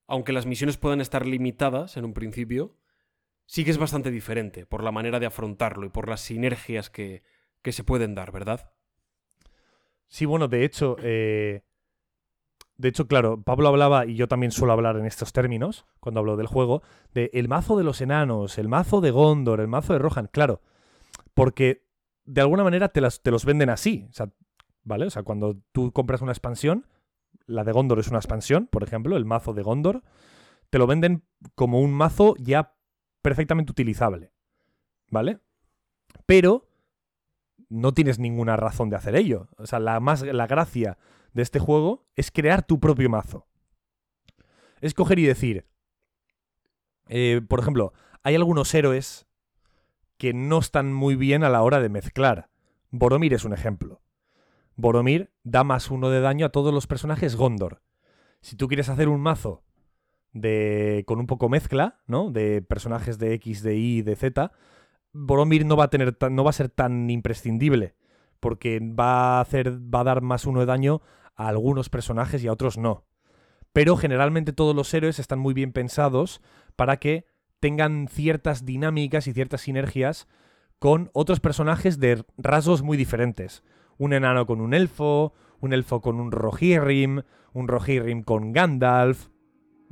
aunque las misiones puedan estar limitadas en un principio, sí que es bastante diferente por la manera de afrontarlo y por las sinergias que, que se pueden dar, ¿verdad? Sí, bueno, de hecho, eh, de hecho, claro, Pablo hablaba, y yo también suelo hablar en estos términos, cuando hablo del juego, de el mazo de los enanos, el mazo de Gondor, el mazo de Rohan, claro, porque de alguna manera te, te los venden así, o sea, ¿vale? O sea, cuando tú compras una expansión, la de Gondor es una expansión, por ejemplo, el mazo de Gondor, te lo venden como un mazo ya perfectamente utilizable, ¿vale? Pero no tienes ninguna razón de hacer ello. O sea, la, más, la gracia de este juego es crear tu propio mazo. Es coger y decir, eh, por ejemplo, hay algunos héroes que no están muy bien a la hora de mezclar. Boromir es un ejemplo. Boromir da más uno de daño a todos los personajes Gondor. Si tú quieres hacer un mazo de con un poco mezcla, ¿no? De personajes de X, de Y, de Z, Boromir no va a tener no va a ser tan imprescindible porque va a hacer va a dar más uno de daño a algunos personajes y a otros no. Pero generalmente todos los héroes están muy bien pensados para que tengan ciertas dinámicas y ciertas sinergias con otros personajes de rasgos muy diferentes. Un enano con un elfo, un elfo con un Rohirrim, un Rohirrim con Gandalf.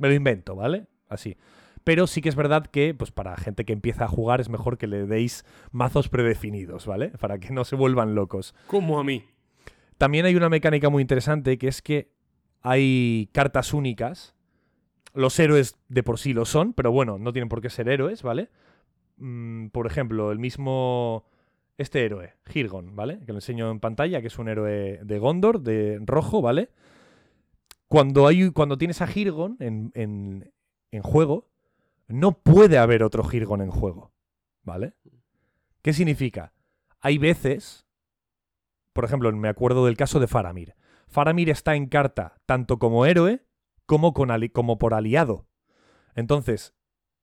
Me lo invento, ¿vale? Así. Pero sí que es verdad que, pues para gente que empieza a jugar, es mejor que le deis mazos predefinidos, ¿vale? Para que no se vuelvan locos. Como a mí. También hay una mecánica muy interesante que es que hay cartas únicas. Los héroes de por sí lo son, pero bueno, no tienen por qué ser héroes, ¿vale? Mm, por ejemplo, el mismo. Este héroe, Hirgon, ¿vale? Que lo enseño en pantalla, que es un héroe de Gondor, de rojo, ¿vale? Cuando, hay, cuando tienes a Hirgon en, en- en juego, no puede haber otro Hirgon en juego, ¿vale? ¿Qué significa? Hay veces, por ejemplo, me acuerdo del caso de Faramir. Faramir está en carta tanto como héroe como, con ali- como por aliado. Entonces,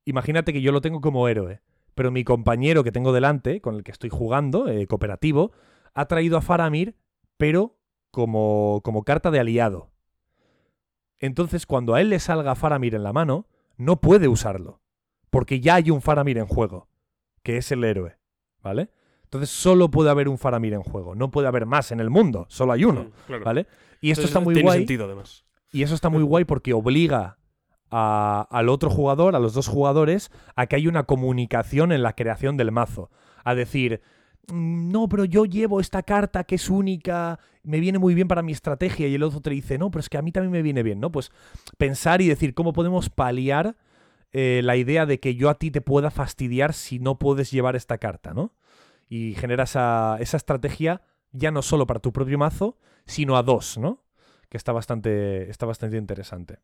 imagínate que yo lo tengo como héroe, pero mi compañero que tengo delante, con el que estoy jugando, eh, cooperativo, ha traído a Faramir, pero como, como carta de aliado. Entonces, cuando a él le salga Faramir en la mano, no puede usarlo, porque ya hay un Faramir en juego, que es el héroe, ¿vale? Entonces solo puede haber un Faramir en juego, no puede haber más en el mundo, solo hay uno, Mm, claro. ¿vale? Y esto Entonces, está muy tiene guay. sentido, además. Y eso está muy guay porque obliga a- al otro jugador, a los dos jugadores, a que haya una comunicación en la creación del mazo. A decir, "Mm, no, pero yo llevo esta carta que es única, me viene muy bien para mi estrategia. Y el otro te dice, no, pero es que a mí también me viene bien, ¿no? Pues pensar y decir cómo podemos paliar eh, la idea de que yo a ti te pueda fastidiar si no puedes llevar esta carta, ¿no? Y genera esa, esa estrategia ya no solo para tu propio mazo, sino a dos, ¿no? que está bastante, está bastante interesante.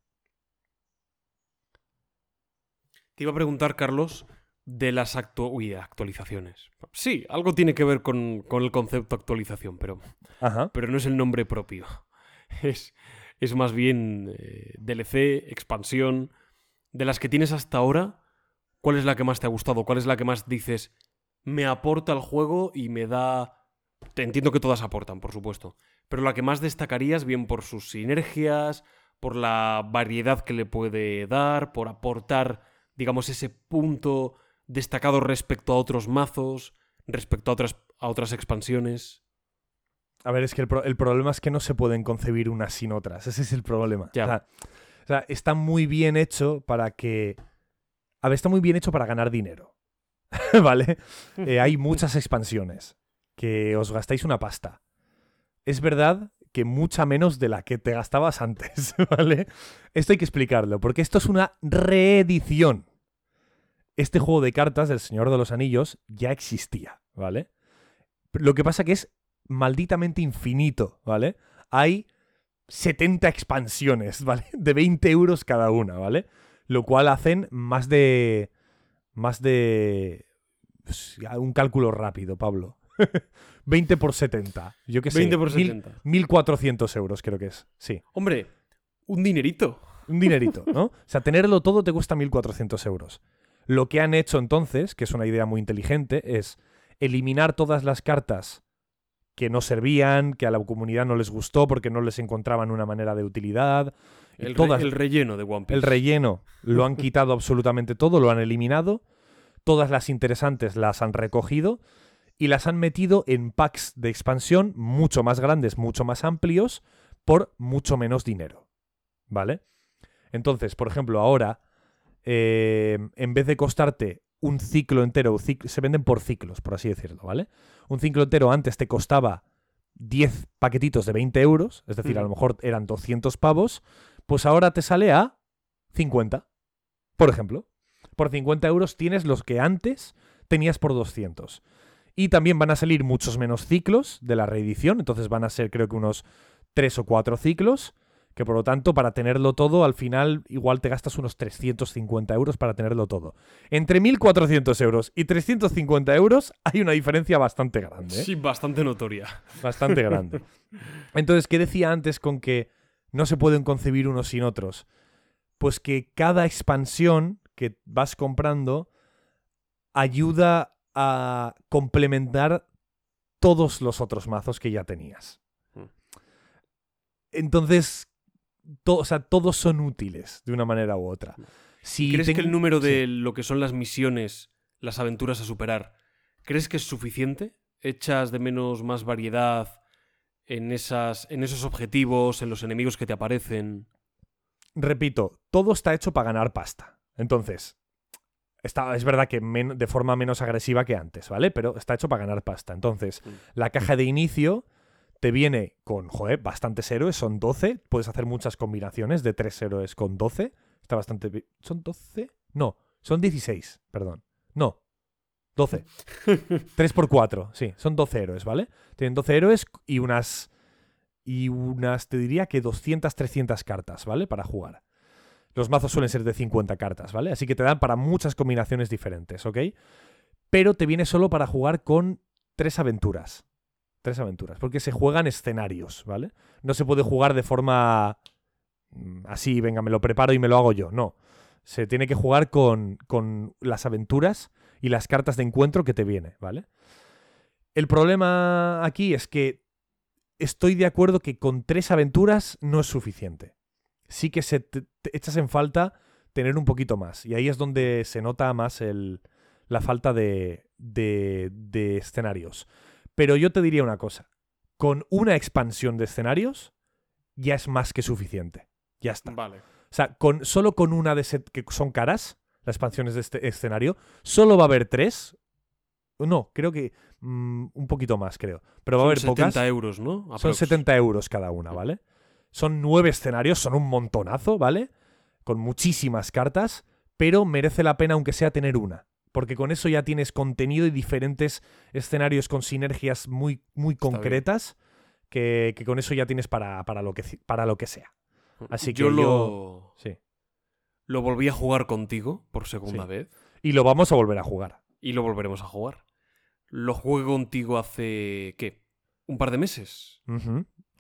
Te iba a preguntar, Carlos, de las actu- uy, actualizaciones. Sí, algo tiene que ver con, con el concepto actualización, pero, Ajá. pero no es el nombre propio. Es, es más bien eh, DLC, expansión. De las que tienes hasta ahora, ¿cuál es la que más te ha gustado? ¿Cuál es la que más dices, me aporta al juego y me da... Te entiendo que todas aportan, por supuesto. Pero la que más destacarías, bien por sus sinergias, por la variedad que le puede dar, por aportar, digamos, ese punto destacado respecto a otros mazos, respecto a otras, a otras expansiones. A ver, es que el, pro- el problema es que no se pueden concebir unas sin otras. Ese es el problema. Ya. O, sea, o sea, está muy bien hecho para que. A ver, está muy bien hecho para ganar dinero. ¿Vale? Eh, hay muchas expansiones que os gastáis una pasta. Es verdad que mucha menos de la que te gastabas antes, ¿vale? Esto hay que explicarlo, porque esto es una reedición. Este juego de cartas del Señor de los Anillos ya existía, ¿vale? Lo que pasa que es malditamente infinito, ¿vale? Hay 70 expansiones, ¿vale? De 20 euros cada una, ¿vale? Lo cual hacen más de... Más de... pues, Un cálculo rápido, Pablo. 20 por 70. Yo qué sé. 20 por mil- 70. 1400 euros creo que es. Sí. Hombre, un dinerito. Un dinerito, ¿no? O sea, tenerlo todo te cuesta 1.400 euros. Lo que han hecho entonces, que es una idea muy inteligente, es eliminar todas las cartas que no servían, que a la comunidad no les gustó porque no les encontraban una manera de utilidad. El, re- todas, el relleno de One Piece. el relleno lo han quitado absolutamente todo, lo han eliminado. Todas las interesantes las han recogido y las han metido en packs de expansión mucho más grandes, mucho más amplios, por mucho menos dinero. ¿Vale? Entonces, por ejemplo, ahora, eh, en vez de costarte un ciclo entero, se venden por ciclos, por así decirlo, ¿vale? Un ciclo entero antes te costaba 10 paquetitos de 20 euros, es decir, a lo mejor eran 200 pavos, pues ahora te sale a 50, por ejemplo. Por 50 euros tienes los que antes tenías por 200. Y también van a salir muchos menos ciclos de la reedición, entonces van a ser creo que unos 3 o 4 ciclos, que por lo tanto para tenerlo todo al final igual te gastas unos 350 euros para tenerlo todo. Entre 1.400 euros y 350 euros hay una diferencia bastante grande. ¿eh? Sí, bastante notoria. Bastante grande. Entonces, ¿qué decía antes con que no se pueden concebir unos sin otros? Pues que cada expansión que vas comprando ayuda a complementar todos los otros mazos que ya tenías. Mm. Entonces, to- o sea, todos son útiles de una manera u otra. Si ¿Crees que el número sí. de lo que son las misiones, las aventuras a superar, ¿Crees que es suficiente? ¿Echas de menos más variedad en, esas, en esos objetivos, en los enemigos que te aparecen? Repito, todo está hecho para ganar pasta. Entonces, está, es verdad que men- de forma menos agresiva que antes, ¿vale? Pero está hecho para ganar pasta. Entonces, Mm. la caja de inicio te viene con, joder, bastantes héroes, son 12. Puedes hacer muchas combinaciones de 3 héroes con 12. Está bastante... ¿Son 12? No, son 16, perdón. No, 12. 3 por 4, sí, son 12 héroes, ¿vale? Tienen 12 héroes y unas... Y unas, te diría que 200, 300 cartas, ¿vale? Para jugar. Los mazos suelen ser de 50 cartas, ¿vale? Así que te dan para muchas combinaciones diferentes, ¿ok? Pero te viene solo para jugar con tres aventuras. Tres aventuras, porque se juegan escenarios, ¿vale? No se puede jugar de forma mm, así, venga, me lo preparo y me lo hago yo. No. Se tiene que jugar con, con las aventuras y las cartas de encuentro que te viene, ¿vale? El problema aquí es que estoy de acuerdo que con tres aventuras no es suficiente. Sí que se te, echas en falta tener un poquito más. Y ahí es donde se nota más el, la falta de, de escenarios. Pero yo te diría una cosa. Con una expansión de escenarios ya es más que suficiente. Ya está. Vale. O sea, con, solo con una de ese, que son caras, las expansiones de este escenario, solo va a haber tres. No, creo que mm, un poquito más, creo. Pero va a haber Son pocas. 70 euros, ¿no? Son Aprox. 70 euros cada una, ¿vale? Son nueve escenarios, son un montonazo, ¿vale? Con muchísimas cartas, pero merece la pena aunque sea tener una. Porque con eso ya tienes contenido y diferentes escenarios con sinergias muy, muy concretas que, que con eso ya tienes para, para, lo, que, para lo que sea. Así que yo yo- lo, Sí. lo volví a jugar contigo por segunda Sí. vez Y lo vamos a volver a jugar. y lo volveremos a jugar. Lo jugué contigo hace, ¿qué? ¿Un par de meses? A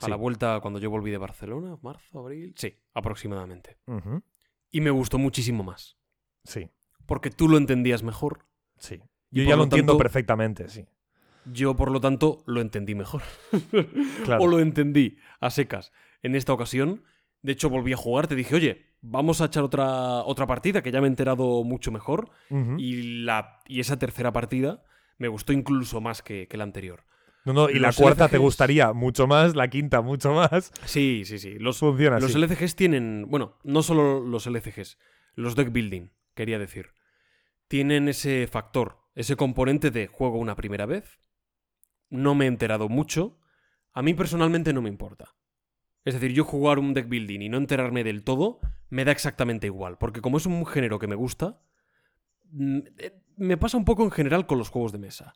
sí, la vuelta cuando yo volví de Barcelona, marzo, abril. Sí, aproximadamente. Y me gustó muchísimo más. Sí, Porque tú lo entendías mejor. sí. Yo ya lo lo entiendo perfectamente, sí. Yo, por lo tanto, lo entendí mejor. Claro. o lo entendí a secas. En esta ocasión, de hecho, volví a jugar. Te dije, oye, vamos a echar otra, otra partida que ya me he enterado mucho mejor. Y, la, y esa tercera partida me gustó incluso más que, que la anterior. No, no, y la cuarta te gustaría mucho más, la quinta mucho más. Sí, sí, sí. Los, Funciona los así. LCGs tienen. Bueno, no solo los LCGs, los deck building, quería decir. Tienen ese factor, ese componente de juego una primera vez. No me he enterado mucho. A mí personalmente no me importa. Es decir, yo jugar un deck building y no enterarme del todo me da exactamente igual. Porque como es un género que me gusta, mm, eh, me pasa un poco en general con los juegos de mesa.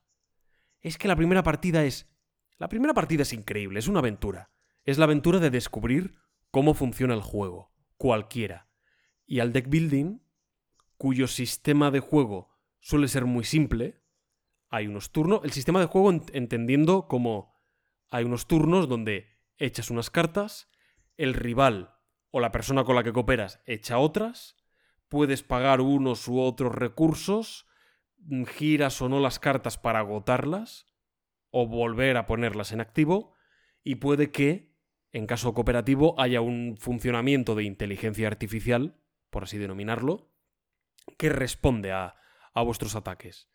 Es que la primera partida es. La primera partida es increíble, es una aventura. Es la aventura de descubrir cómo funciona el juego, cualquiera. Y al deck building, cuyo sistema de juego suele ser muy simple, hay unos turnos. El sistema de juego ent- entendiendo como hay unos turnos donde echas unas cartas, el rival o la persona con la que cooperas echa otras, puedes pagar unos u otros recursos, mm, giras o no las cartas para agotarlas o volver a ponerlas en activo y puede que, en caso cooperativo, haya un funcionamiento de inteligencia artificial, por así denominarlo, que responde a, a vuestros ataques.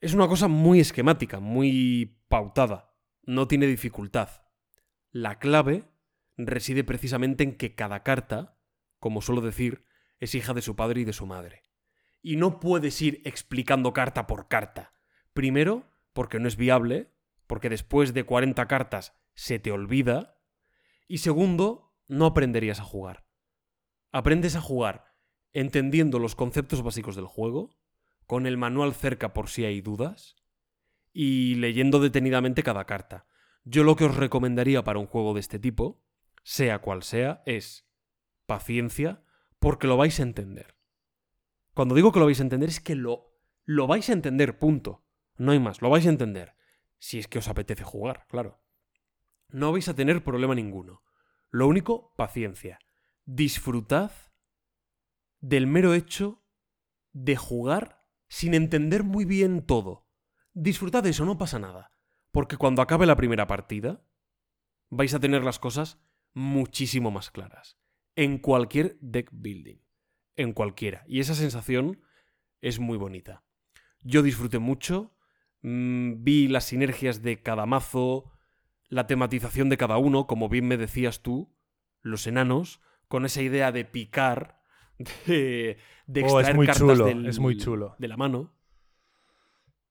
Es una cosa muy esquemática, muy pautada, no tiene dificultad. La clave reside precisamente en que cada carta, como suelo decir, es hija de su padre y de su madre. Y no puedes ir explicando carta por carta. Primero, porque no es viable, porque después de 40 cartas se te olvida. Y segundo, no aprenderías a jugar. Aprendes a jugar entendiendo los conceptos básicos del juego, con el manual cerca por si hay dudas, y leyendo detenidamente cada carta. Yo lo que os recomendaría para un juego de este tipo, sea cual sea, es paciencia, porque lo vais a entender. Cuando digo que lo vais a entender es que lo, lo vais a entender, punto. No hay más, lo vais a entender. Si es que os apetece jugar, claro. No vais a tener problema ninguno. Lo único, paciencia. Disfrutad del mero hecho de jugar sin entender muy bien todo. Disfrutad de eso, no pasa nada. Porque cuando acabe la primera partida, vais a tener las cosas muchísimo más claras. En cualquier deck building. En cualquiera. Y esa sensación es muy bonita. Yo disfruté mucho, mm, vi las sinergias de cada mazo, la tematización de cada uno, como bien me decías tú, los enanos, con esa idea de picar, de, de Oh, es extraer muy cartas chulo, del- es muy chulo. de la mano.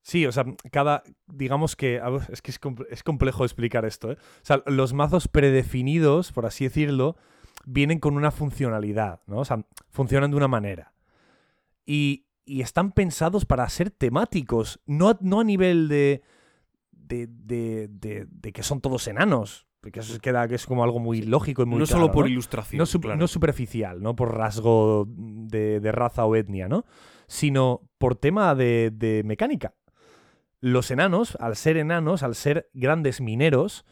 Sí, o sea, cada. Digamos que. Es que es, comple- es complejo explicar esto, ¿eh? O sea, los mazos predefinidos, por así decirlo, vienen con una funcionalidad, ¿no? O sea, funcionan de una manera. Y, y están pensados para ser temáticos, no a, no a nivel de. De, de, de- de que son todos enanos. Porque eso queda que es como algo muy lógico y muy no claro, solo por ¿no? ilustración. no, claro. no superficial, no por rasgo de, de raza o etnia, ¿no? Sino por tema de, de mecánica. Los enanos, al ser enanos, al ser grandes mineros,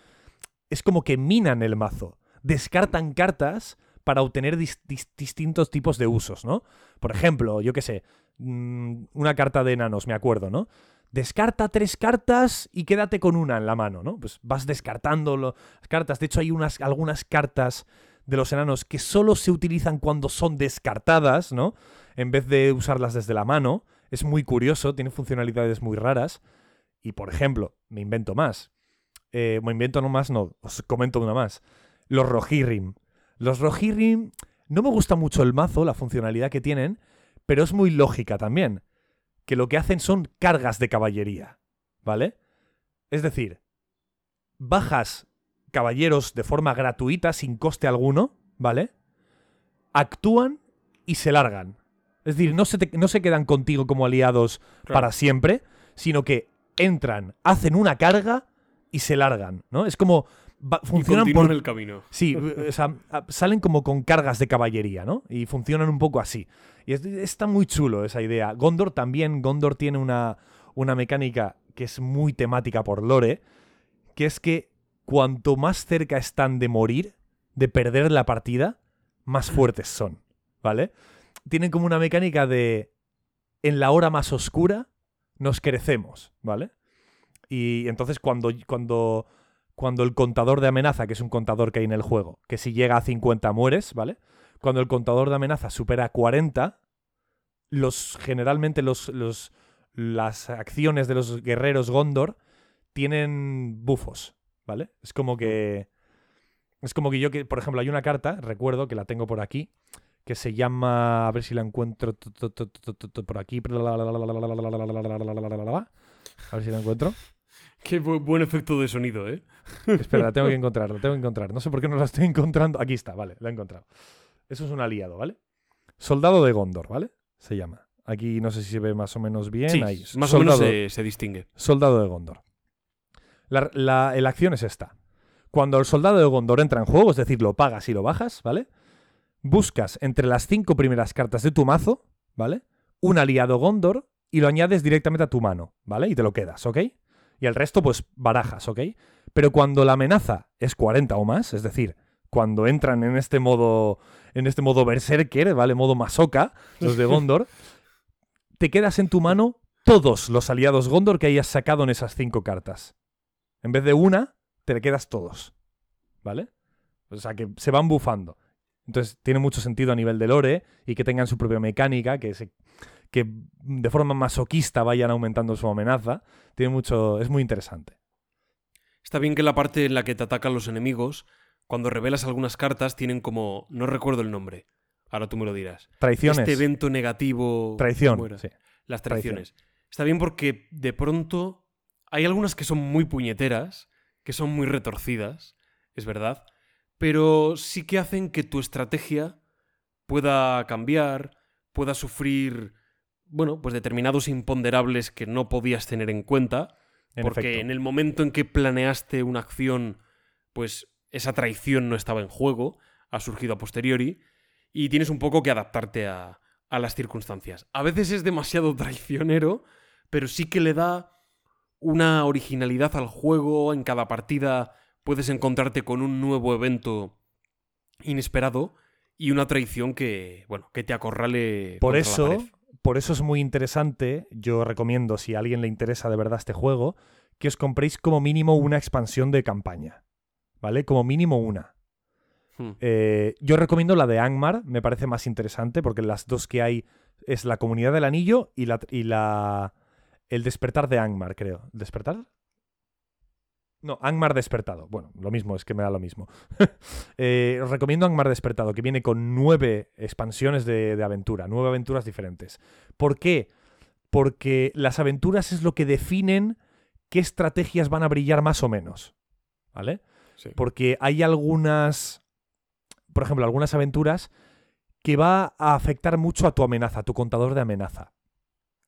es como que minan el mazo. Descartan cartas para obtener dis- dis- distintos tipos de usos, ¿no? Por ejemplo, yo qué sé, mm, una carta de enanos, me acuerdo, ¿no? Descarta tres cartas y quédate con una en la mano, ¿no? Pues vas descartando las cartas. De hecho, hay unas, algunas cartas de los enanos que solo se utilizan cuando son descartadas, ¿no? En vez de usarlas desde la mano. Es muy curioso, tiene funcionalidades muy raras. Y por ejemplo, me invento más. Eh, me invento no más, no, os comento una más. Los Rohirrim. Los Rohirrim no me gusta mucho el mazo, la funcionalidad que tienen, pero es muy lógica también. Que lo que hacen son cargas de caballería, ¿vale? Es decir, bajas caballeros de forma gratuita, sin coste alguno, ¿vale? Actúan y se largan. Es decir, no se, te- no se quedan contigo como aliados Claro. para siempre, sino que entran, hacen una carga y se largan, ¿no? Es como... va- Y funcionan continúan por, el camino. Sí, o sea, salen como con cargas de caballería, ¿no? Y funcionan un poco así. Y es- está muy chulo esa idea. Gondor también, Gondor tiene una, una mecánica que es muy temática por Lore, que es que cuanto más cerca están de morir, de perder la partida, más fuertes son, ¿vale? Tienen como una mecánica de en la hora más oscura nos crecemos, ¿vale? Y entonces cuando, cuando cuando el contador de amenaza, que es un contador que hay en el juego, que si llega a 50 mueres, ¿vale? Cuando el contador de amenaza supera 40, los, generalmente los, los, las acciones de los guerreros Gondor tienen bufos, ¿vale? Es como que... Es como que yo, que, por ejemplo, hay una carta, recuerdo que la tengo por aquí, que se llama, a ver si la encuentro por aquí. A ver si la encuentro. Qué bu- buen efecto de sonido, ¿eh? Espera, la tengo que encontrar, la tengo que encontrar. No sé por qué no la estoy encontrando. Aquí está, vale, la he encontrado. Eso es un aliado, ¿vale? Soldado de Gondor, ¿vale? Se llama. Aquí no sé si se ve más o menos bien. sí, ahí. más o menos Soldado- se, se distingue. Soldado de Gondor. La, la- la acción es esta. Cuando el soldado de Gondor entra en juego, es decir, lo pagas y lo bajas, ¿vale? Buscas entre las cinco primeras cartas de tu mazo, ¿vale? Un aliado Gondor y lo añades directamente a tu mano, ¿vale? Y te lo quedas, ¿ok? Y el resto, pues, barajas, ¿ok? Pero cuando la amenaza es 40 o más, es decir, cuando entran en este modo, en este modo berserker, ¿vale? Modo masoca, los de Gondor, te quedas en tu mano todos los aliados Gondor que hayas sacado en esas cinco cartas. En vez de una, te le quedas todos. ¿Vale? O sea, que se van bufando. Entonces, tiene mucho sentido a nivel de lore y que tengan su propia mecánica, que, se, que de forma masoquista vayan aumentando su amenaza. Tiene mucho. Es muy interesante. Está bien que la parte en la que te atacan los enemigos, cuando revelas algunas cartas, tienen como. No recuerdo el nombre. Ahora tú me lo dirás. Traiciones. Este evento negativo. Traición. Las Traición. traiciones. Está bien porque de pronto hay algunas que son muy puñeteras, que son muy retorcidas, es verdad, pero sí que hacen que tu estrategia pueda cambiar, pueda sufrir, bueno, pues determinados imponderables que no podías tener en cuenta, En porque efecto. en el momento en que planeaste una acción, pues esa traición no estaba en juego, ha surgido a posteriori, y tienes un poco que adaptarte a, a las circunstancias. A veces es demasiado traicionero, pero sí que le da una originalidad al juego. En cada partida puedes encontrarte con un nuevo evento inesperado y una traición que, bueno, que te acorrale. Por la eso, pared. Por eso es muy interesante. Yo recomiendo, si a alguien le interesa de verdad este juego, que os compréis como mínimo una expansión de campaña. ¿Vale? Como mínimo una. Hmm. Eh, yo recomiendo la de Angmar, me parece más interesante porque las dos que hay es la Comunidad del Anillo y la, y la, El despertar de Angmar, creo. ¿Despertar? No, Angmar despertado. Bueno, lo mismo, es que me da lo mismo. Eh, os recomiendo Angmar despertado, que viene con nueve expansiones de, de aventura, nueve aventuras diferentes. ¿Por qué? Porque las aventuras es lo que definen qué estrategias van a brillar más o menos. ¿Vale? Sí. Porque hay algunas, por ejemplo, algunas aventuras que va a afectar mucho a tu amenaza, a tu contador de amenaza.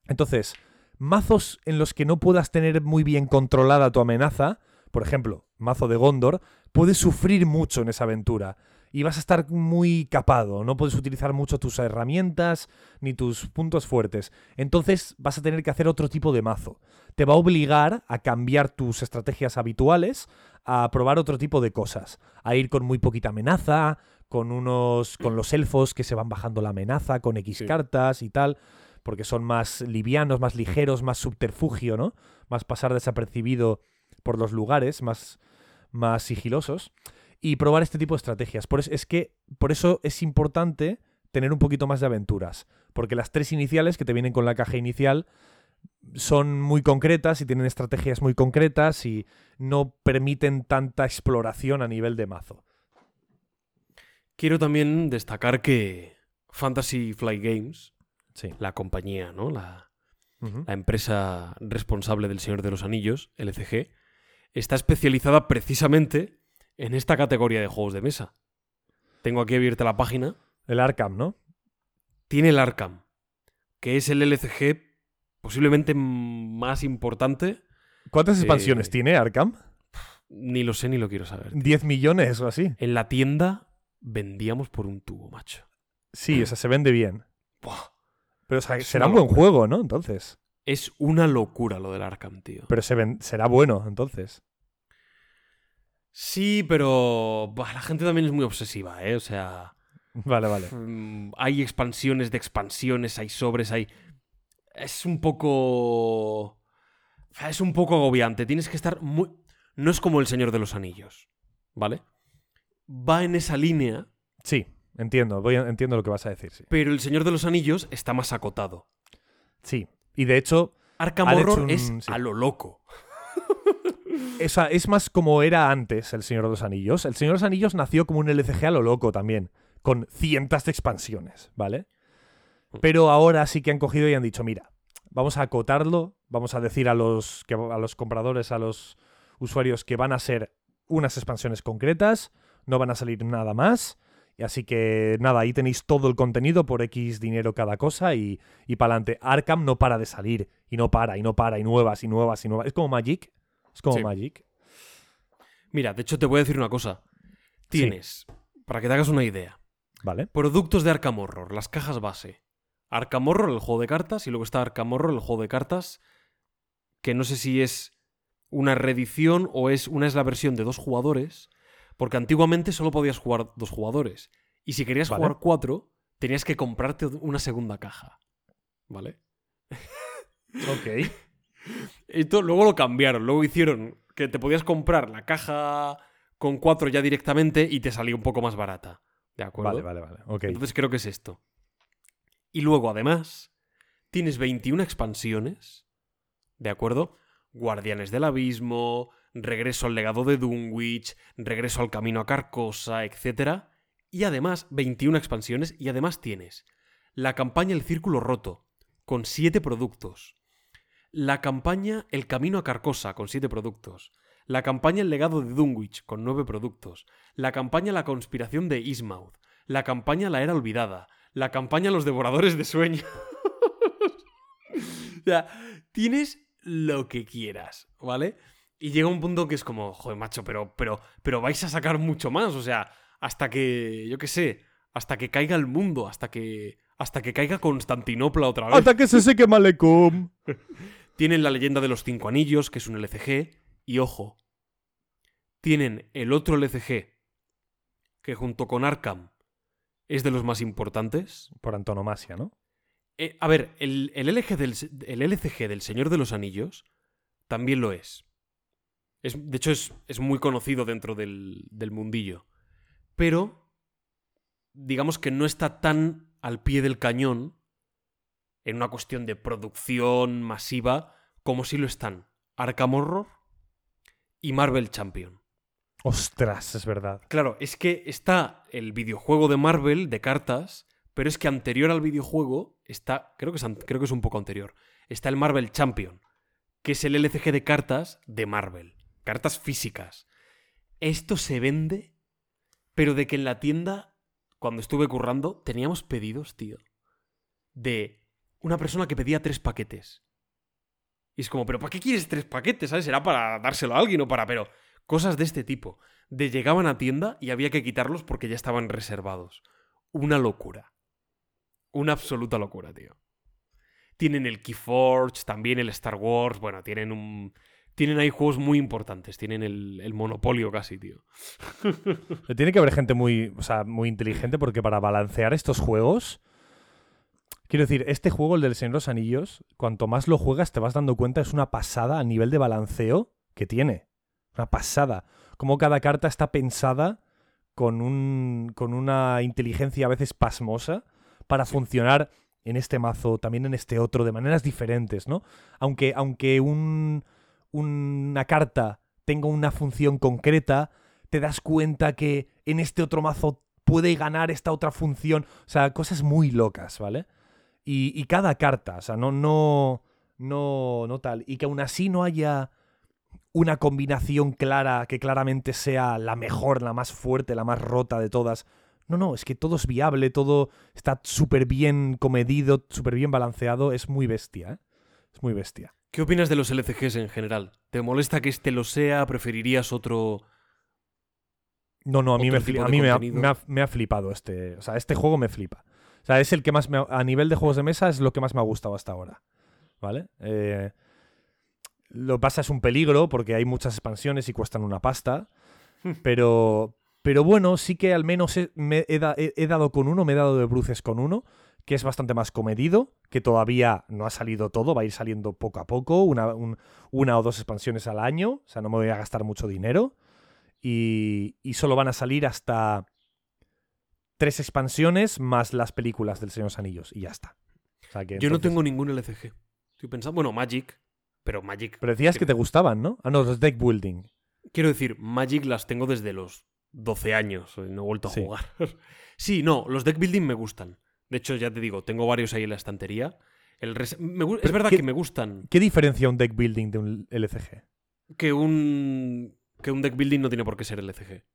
Entonces, mazos en los que no puedas tener muy bien controlada tu amenaza, por ejemplo, mazo de Gondor, puedes sufrir mucho en esa aventura y vas a estar muy capado, no puedes utilizar mucho tus herramientas ni tus puntos fuertes. Entonces vas a tener que hacer otro tipo de mazo. Te va a obligar a cambiar tus estrategias habituales, a probar otro tipo de cosas, a ir con muy poquita amenaza, con unos con los elfos que se van bajando la amenaza con X Sí. cartas y tal, porque son más livianos, más ligeros, más subterfugio, ¿no? Más pasar desapercibido por los lugares, más más sigilosos y probar este tipo de estrategias. Por eso, es que por eso es importante tener un poquito más de aventuras, porque las tres iniciales que te vienen con la caja inicial son muy concretas y tienen estrategias muy concretas y no permiten tanta exploración a nivel de mazo. Quiero también destacar que Fantasy Flight Games, Sí. la compañía, ¿no? La, la empresa responsable del Señor de los Anillos, LCG, está especializada precisamente en esta categoría de juegos de mesa. Tengo aquí abierta la página. El Arkham, ¿no? Tiene el Arkham, que es el LCG posiblemente más importante. ¿Cuántas Eh, expansiones tiene Arkham? Ni lo sé ni lo quiero saber. ¿10 millones o así? En la tienda vendíamos por un tubo, macho. Sí, o sea, se vende bien. Buah, Pero o sea, Es será un buen juego, ¿no? Entonces. Es una locura lo del Arkham, tío. Pero se ven- será bueno, entonces. Sí, pero la gente también es muy obsesiva, ¿eh? O sea, Vale, vale. mm, hay expansiones de expansiones, hay sobres, hay... Es un poco... Es un poco agobiante. Tienes que estar muy... No es como el Señor de los Anillos, ¿vale? Va en esa línea, Sí, entiendo. Voy a- entiendo lo que vas a decir, sí. pero el Señor de los Anillos está más acotado. Sí. Y de hecho, Arkham Horror un- es sí. a lo loco. sea, es más como era antes el Señor de los Anillos. El Señor de los Anillos nació como un LCG a lo loco también, con cientos de expansiones, ¿vale? Pero ahora sí que han cogido y han dicho, mira, vamos a acotarlo, vamos a decir a los, que, a los compradores, a los usuarios que van a ser unas expansiones concretas, no van a salir nada más. Y así que nada, ahí tenéis todo el contenido por X dinero cada cosa y, y para adelante. Arkham no para de salir y no para y no para y nuevas y nuevas y nuevas. Es como Magic. Es como Sí. Magic. Mira, de hecho te voy a decir una cosa. Tienes, para que te hagas una idea, ¿Vale? productos de Arkham Horror, las cajas base. Arkham Horror, el juego de cartas, y luego está Arkham Horror, el juego de cartas, que no sé si es una reedición o es una es la versión de dos jugadores, porque antiguamente solo podías jugar dos jugadores. Y si querías Vale. jugar cuatro, tenías que comprarte una segunda caja. ¿Vale? Ok. Esto luego lo cambiaron, luego hicieron que te podías comprar la caja con cuatro ya directamente y te salía un poco más barata. ¿De acuerdo? Vale, vale, vale. Entonces creo que es esto. Y luego, además, tienes 21 expansiones, ¿de acuerdo? Guardianes del Abismo, Regreso al legado de Dunwich, Regreso al camino a Carcosa, etc. Y además, 21 expansiones, y además tienes la campaña El Círculo Roto, con 7 productos. La campaña El Camino a Carcosa, con 7 productos. La campaña El legado de Dunwich, con 9 productos. La campaña La conspiración de Ismouth. La campaña La Era Olvidada. La campaña Los Devoradores de Sueños. o sea, tienes lo que quieras, ¿vale? Y llega un punto que es como, joder, macho, pero, pero, pero vais a sacar mucho más. O sea, hasta que, yo qué sé, hasta que caiga el mundo, hasta que, hasta que caiga Constantinopla otra vez. Hasta que se seque Malecum. Tienen la leyenda de los cinco anillos, que es un LCG, y ojo, tienen el otro LCG, que junto con Arkham es de los más importantes. Por antonomasia, ¿no? Eh, a ver, el, el LG del, el LCG del Señor de los Anillos también lo es. Es de hecho, es, es muy conocido dentro del, del mundillo. Pero, digamos que no está tan al pie del cañón en una cuestión de producción masiva como si lo están Arkham Horror y Marvel Champion. Ostras, es verdad. Claro, es que está el videojuego de Marvel de cartas, pero es que anterior al videojuego está, creo que es, creo que es un poco anterior, está el Marvel Champion, que es el LCG de cartas de Marvel, cartas físicas. Esto se vende, pero de que en la tienda, cuando estuve currando, teníamos pedidos, tío, de una persona que pedía tres paquetes. Y es como, ¿pero para qué quieres tres paquetes? ¿Sabes? ¿Será para dárselo a alguien o para...? Pero cosas de este tipo. De llegaban a tienda y había que quitarlos porque ya estaban reservados. Una locura. Una absoluta locura, tío. Tienen el Keyforge, también el Star Wars. Bueno, tienen un. Tienen ahí juegos muy importantes. Tienen el, el monopolio casi, tío. Tiene que haber gente muy, o sea, muy inteligente porque para balancear estos juegos. Quiero decir, este juego, el del Señor de los Anillos, cuanto más lo juegas, te vas dando cuenta, es una pasada a nivel de balanceo que tiene. Una pasada. Como cada carta está pensada con, un, con una inteligencia a veces pasmosa para funcionar en este mazo, también en este otro, de maneras diferentes, ¿no? Aunque, aunque un, una carta tenga una función concreta, te das cuenta que en este otro mazo puede ganar esta otra función. O sea, cosas muy locas, ¿vale? Y, y cada carta, o sea, no, no, no, no tal. Y que aún así no haya una combinación clara que claramente sea la mejor, la más fuerte, la más rota de todas. No, no, es que todo es viable, todo está súper bien comedido, súper bien balanceado. Es muy bestia, ¿eh? Es muy bestia. ¿Qué opinas de los LCGs en general? ¿Te molesta que este lo sea? ¿Preferirías otro.? No, no, a mí, me, a mí ha, contenido. me ha- me ha flipado este. O sea, este juego me flipa. O sea, es el que más me ha- A nivel de juegos de mesa es lo que más me ha gustado hasta ahora. ¿Vale? Eh, lo que pasa es un peligro porque hay muchas expansiones y cuestan una pasta. Pero. Pero bueno, sí que al menos he, me he, da- he- he dado con uno, me he dado de bruces con uno, que es bastante más comedido, que todavía no ha salido todo, va a ir saliendo poco a poco, una, un- una o dos expansiones al año, o sea, no me voy a gastar mucho dinero. Y, y solo van a salir hasta tres expansiones más las películas del Señor de los Anillos, y ya está. O sea que Yo no tengo ningún LCG. Estoy pensando. Bueno, Magic. Pero Magic. Pero decías que te gustaban, ¿no? Ah, no, los deck building. Quiero decir, Magic las tengo desde los 12 años. y No he vuelto a Sí. jugar. sí, no, los deck building me gustan. De hecho, ya te digo, tengo varios ahí en la estantería. El me es verdad ¿qué- que me gustan. ¿Qué diferencia un deck building de un LCG? que un, que un deck building no tiene por qué ser LCG.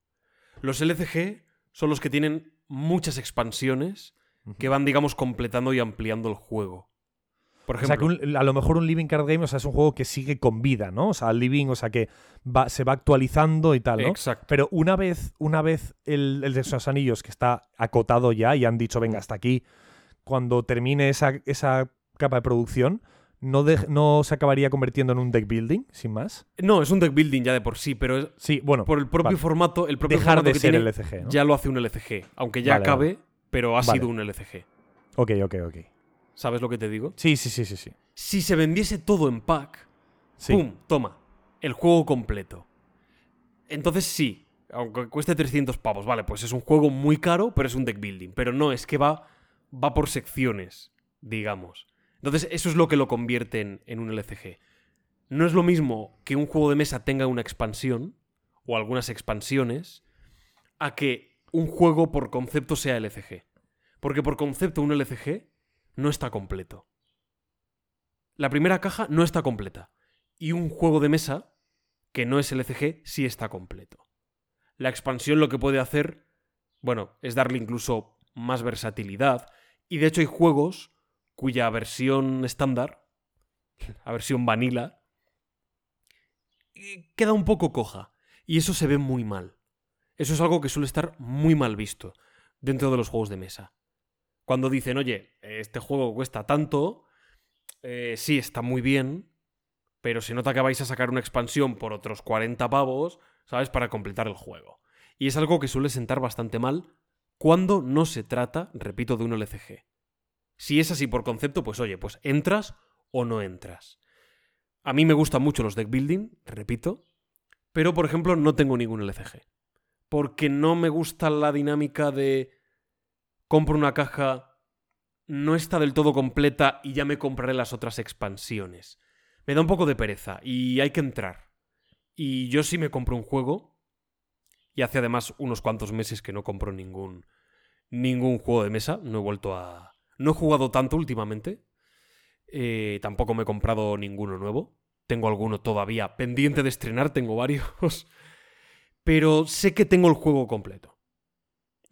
Los LCG son los que tienen muchas expansiones que van, digamos, completando y ampliando el juego. Por O sea, que un- a lo mejor un Living Card Game, o sea, es un juego que sigue con vida, ¿no? O sea, el Living, o sea, que va- se va actualizando y tal, ¿no? exacto. Pero una vez, una vez el, el de esos anillos que está acotado ya y han dicho, venga, hasta aquí, cuando termine esa, esa capa de producción, no, de- no se acabaría convirtiendo en un deck building, sin más. No, es un deck building ya de por sí, pero es- Sí, bueno, por el propio vale. formato, el propio dejar formato de que ser tiene, LCG, ¿no? ya lo hace un LCG. Aunque ya Vale, acabe, pero ha sido un LCG. Ok, ok, ok. ¿Sabes lo que te digo? Sí, sí, sí, sí, sí. Si se vendiese todo en pack, Sí. ¡pum! Toma. El juego completo. Entonces sí, aunque cueste 300 pavos, vale, pues es un juego muy caro, pero es un deck building. Pero no, es que va, va por secciones, digamos. Entonces eso es lo que lo convierte en, en un LCG. No es lo mismo que un juego de mesa tenga una expansión, o algunas expansiones, a que un juego por concepto sea LCG. Porque por concepto un LCG no está completo. La primera caja no está completa. Y un juego de mesa, que no es LCG, sí está completo. La expansión lo que puede hacer, bueno, es darle incluso más versatilidad. Y de hecho hay juegos cuya versión estándar, la versión vanilla, eh, queda un poco coja. Y eso se ve muy mal. Eso es algo que suele estar muy mal visto dentro de los juegos de mesa. Cuando dicen, oye, este juego cuesta tanto, eh, sí, está muy bien, pero se nota que vais a sacar una expansión por otros 40 pavos, ¿sabes? Para completar el juego. Y es algo que suele sentar bastante mal cuando no se trata, repito, de un LCG. Si es así por concepto, pues oye, pues entras o no entras. A mí me gustan mucho los deck building, repito, pero por ejemplo no tengo ningún LCG. Porque no me gusta la dinámica de compro una caja, no está del todo completa y ya me compraré las otras expansiones. me da un poco de pereza y hay que entrar. Y yo sí me compro un juego, y hace además unos cuantos meses que no compro ningún, ningún juego de mesa, no he vuelto a... No he jugado tanto últimamente, eh, tampoco me he comprado ninguno nuevo, tengo alguno todavía pendiente de estrenar, tengo varios, pero sé que tengo el juego completo.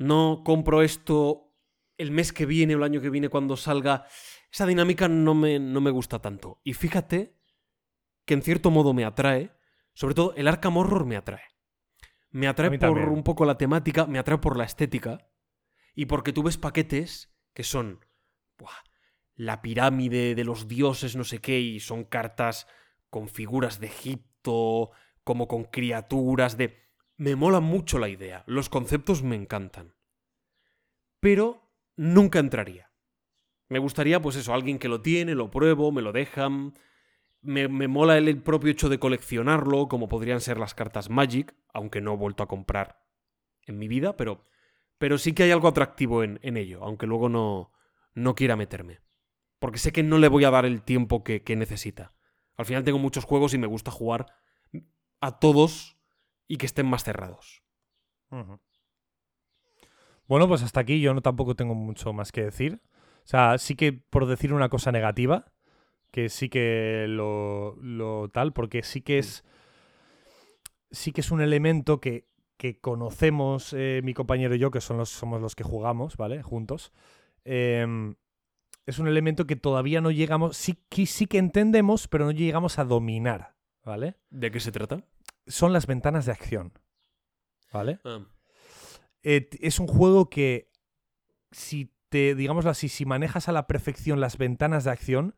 No compro esto el mes que viene o el año que viene cuando salga. Esa dinámica no me, no me gusta tanto. Y fíjate que en cierto modo me atrae, sobre todo el Arkham Horror me atrae. Me atrae por también. un poco la temática, me atrae por la estética y porque tú ves paquetes que son buah, la pirámide de los dioses, no sé qué, y son cartas con figuras de Egipto, como con criaturas de... Me mola mucho la idea, los conceptos me encantan. Pero nunca entraría. Me gustaría, pues eso, alguien que lo tiene, lo pruebo, me lo dejan. Me, me mola el, propio hecho de coleccionarlo, como podrían ser las cartas Magic, aunque no he vuelto a comprar en mi vida, pero, pero sí que hay algo atractivo en, en ello, aunque luego no, no quiera meterme. Porque sé que no le voy a dar el tiempo que, que necesita. Al final tengo muchos juegos y me gusta jugar a todos y que estén más cerrados. Bueno, pues hasta aquí yo no tampoco tengo mucho más que decir. O sea, sí que por decir una cosa negativa, que sí que lo, lo tal, porque sí que es. Sí que es un elemento que, que conocemos eh, mi compañero y yo, que son los, somos los que jugamos, ¿vale? Juntos. Em, es un elemento que todavía no llegamos. Sí, que- sí que entendemos, pero no llegamos a dominar, ¿vale? ¿De qué se trata? Son las ventanas de acción. ¿Vale? Ah, eh, es un juego que si te, digámoslo así, si manejas a la perfección las ventanas de acción,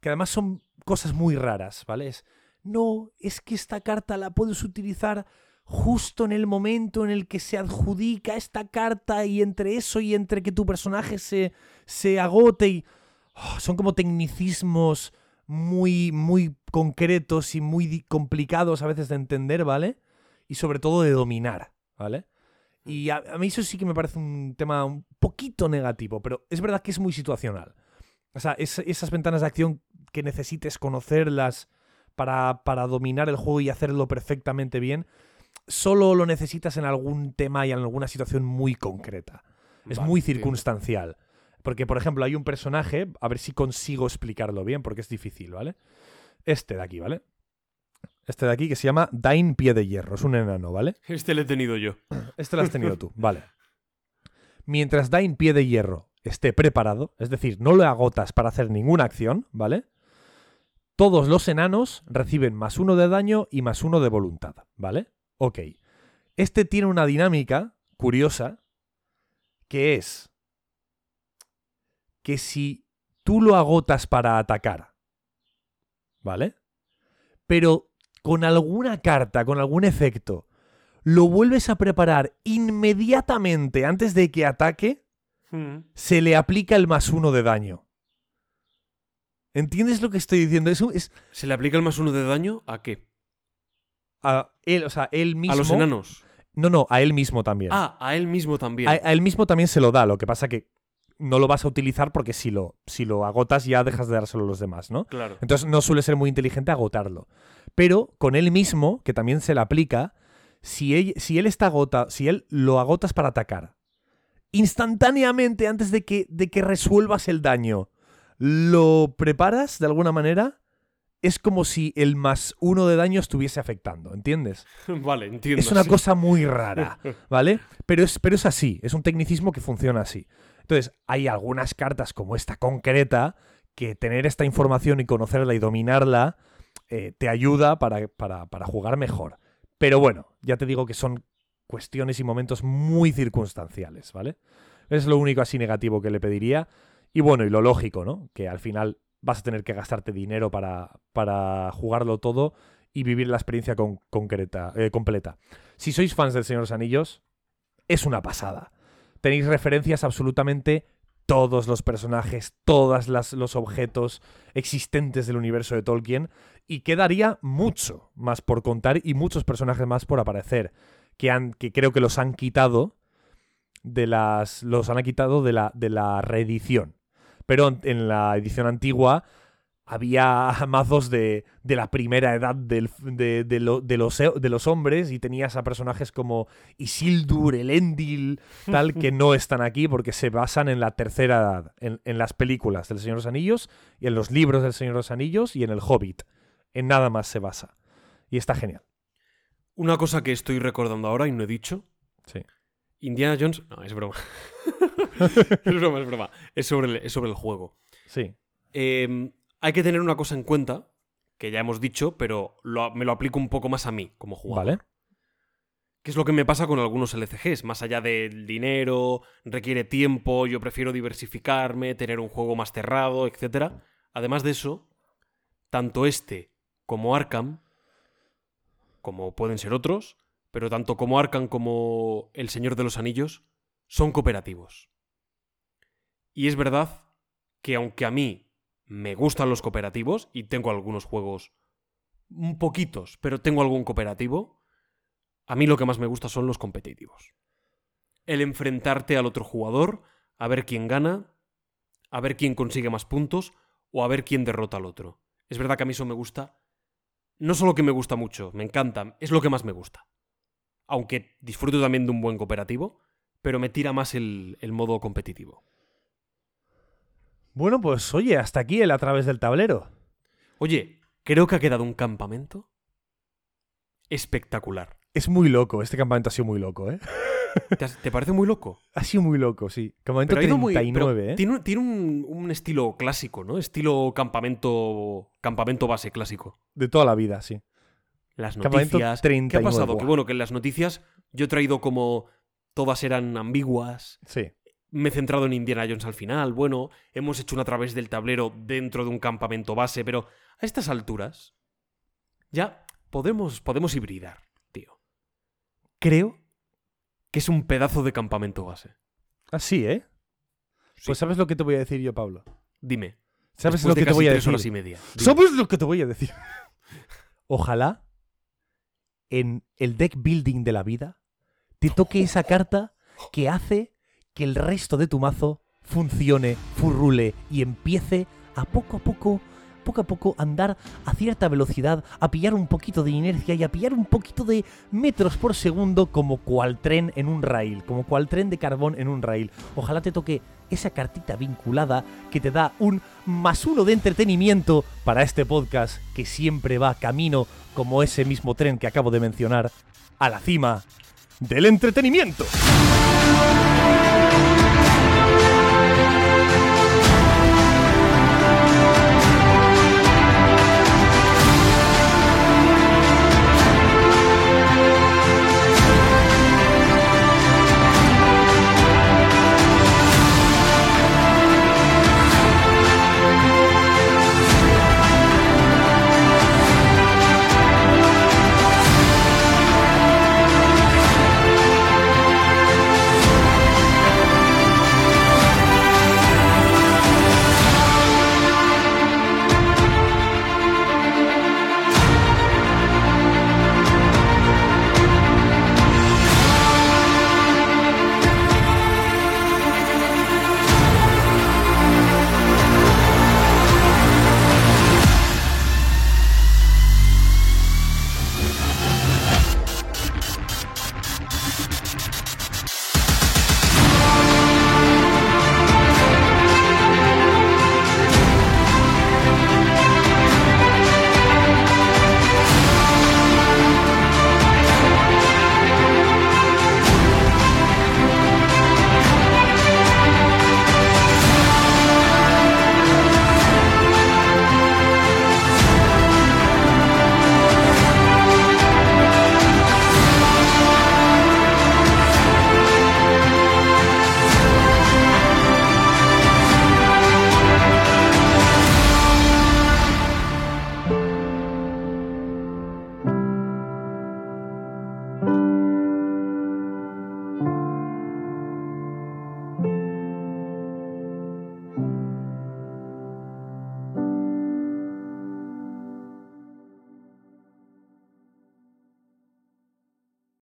que además son cosas muy raras, ¿vale? Es, no, es que esta carta la puedes utilizar justo en el momento en el que se adjudica esta carta y entre eso y entre que tu personaje se, se agote y... oh, son como tecnicismos muy, muy concretos y muy complicados a veces de entender, ¿vale? Y sobre todo de dominar, ¿vale? Y a, a mí eso sí que me parece un tema un poquito negativo, pero es verdad que es muy situacional. O sea, es- esas ventanas de acción que necesites conocerlas para, para dominar el juego y hacerlo perfectamente bien, solo lo necesitas en algún tema y en alguna situación muy concreta. Es vale, muy entiendo. Porque, por ejemplo, hay un personaje, a ver si consigo explicarlo bien, porque es difícil, ¿vale? Este de aquí, ¿vale? Este de aquí que se llama Dain Pie de Hierro, es un enano, ¿vale? Este lo he tenido yo. Este lo has tenido tú, vale. Mientras Dain Pie de Hierro esté preparado, es decir, no lo agotas para hacer ninguna acción, ¿vale? Todos los enanos reciben más uno de daño y más uno de voluntad, ¿vale? Ok. Este tiene una dinámica curiosa que es que si tú lo agotas para atacar, ¿vale? Pero con alguna carta, con algún efecto, lo vuelves a preparar inmediatamente antes de que ataque, Mm. se le aplica el más uno de daño. ¿Entiendes lo que estoy diciendo? Eso es ¿Se le aplica el más uno de daño a qué? a él, o sea, él mismo. A los enanos. No, no, a él mismo también. Ah, a él mismo también. a, a él mismo también se lo da, lo que pasa que no lo vas a utilizar porque si lo, si lo agotas ya dejas de dárselo a los demás, ¿no? Claro. Entonces no suele ser muy inteligente agotarlo. Pero con él mismo, que también se le aplica, si él, si él está agota, si él lo agotas para atacar, instantáneamente antes de que, de que resuelvas el daño, lo preparas de alguna manera, es como si el más uno de daño estuviese afectando, ¿entiendes? vale, entiendo. Es una sí. cosa muy rara, ¿vale? Pero es, pero es así, es un tecnicismo que funciona así. Entonces, hay algunas cartas como esta concreta que tener esta información y conocerla y dominarla eh, te ayuda para, para- para jugar mejor. Pero bueno, ya te digo que son cuestiones y momentos muy circunstanciales, ¿vale? Es lo único así negativo que le pediría. Y bueno, y lo lógico, ¿no? Que al final vas a tener que gastarte dinero para, para jugarlo todo y vivir la experiencia con- concreta, eh, completa. Si sois fans del Señor de los Anillos, es una pasada. Tenéis referencias absolutamente todos los personajes, todos los objetos existentes del universo de Tolkien y quedaría mucho más por contar y muchos personajes más por aparecer que, han, que creo que los han quitado de las los han quitado de la, de la reedición. Pero en la edición antigua había mazos de, de la primera edad del- de, de lo- de los, e- de los hombres y tenías a personajes como Isildur, Elendil, tal, que no están aquí porque se basan en la tercera edad, en, en las películas del Señor de los Anillos y en los libros del Señor de los Anillos y en el Hobbit. En nada más se basa. Y está genial. Una cosa que estoy recordando ahora y no he dicho. Sí. Indiana Jones. No, es broma. es broma, es broma. Es sobre el, es sobre el juego. Sí. Eh, hay que tener una cosa en cuenta, que ya hemos dicho, pero lo- me lo aplico un poco más a mí como jugador. Vale. ¿Qué es lo que me pasa con algunos LCGs? Más allá del dinero, requiere tiempo, yo prefiero diversificarme, tener un juego más cerrado, etc. Además de eso, tanto este como Arkham, como pueden ser otros, pero tanto como Arkham como El Señor de los Anillos, son cooperativos. Y es verdad que aunque a mí me gustan los cooperativos, y tengo algunos juegos un poquitos, pero tengo algún cooperativo, a mí lo que más me gusta son los competitivos. El enfrentarte al otro jugador, a ver quién gana, a ver quién consigue más puntos o a ver quién derrota al otro. Es verdad que a mí eso me gusta. No solo que me gusta mucho, me encanta, es lo que más me gusta. Aunque disfruto también de un buen cooperativo, pero me tira más el, el modo competitivo. Bueno, pues oye, hasta aquí el a través del tablero. Oye, creo que ha quedado un campamento espectacular. Es muy loco, este campamento ha sido muy loco, ¿eh? ¿Te, has- te parece muy loco? Ha sido muy loco, sí. Campamento Pero ha ido muy. 39, pero ¿eh? Tiene, un- tiene un, un estilo clásico, ¿no? Estilo campamento. Campamento base clásico. De toda la vida, sí. Las noticias. 39, ¿Qué ha pasado? buah. Que bueno, que en las noticias yo he traído como. Todas eran ambiguas. Sí. Me he centrado en Indiana Jones al final. Bueno, hemos hecho una través del tablero dentro de un campamento base, pero a estas alturas. Ya podemos, podemos hibridar, tío. Creo que es un pedazo de campamento base. Así, ¿eh? Sí. Pues ¿sabes lo que te voy a decir yo, Pablo? Dime. ¿Sabes lo que te voy a decir? horas y media. Dime. ¿Sabes lo que te voy a decir? Ojalá en el deck building de la vida te toque esa carta que hace que el resto de tu mazo funcione, furrule y empiece a poco a poco, poco a poco andar a cierta velocidad, a pillar un poquito de inercia y a pillar un poquito de metros por segundo como cual tren en un rail, como cual tren de carbón en un rail. Ojalá te toque esa cartita vinculada que te da un más uno de entretenimiento para este podcast que siempre va camino como ese mismo tren que acabo de mencionar a la cima del entretenimiento.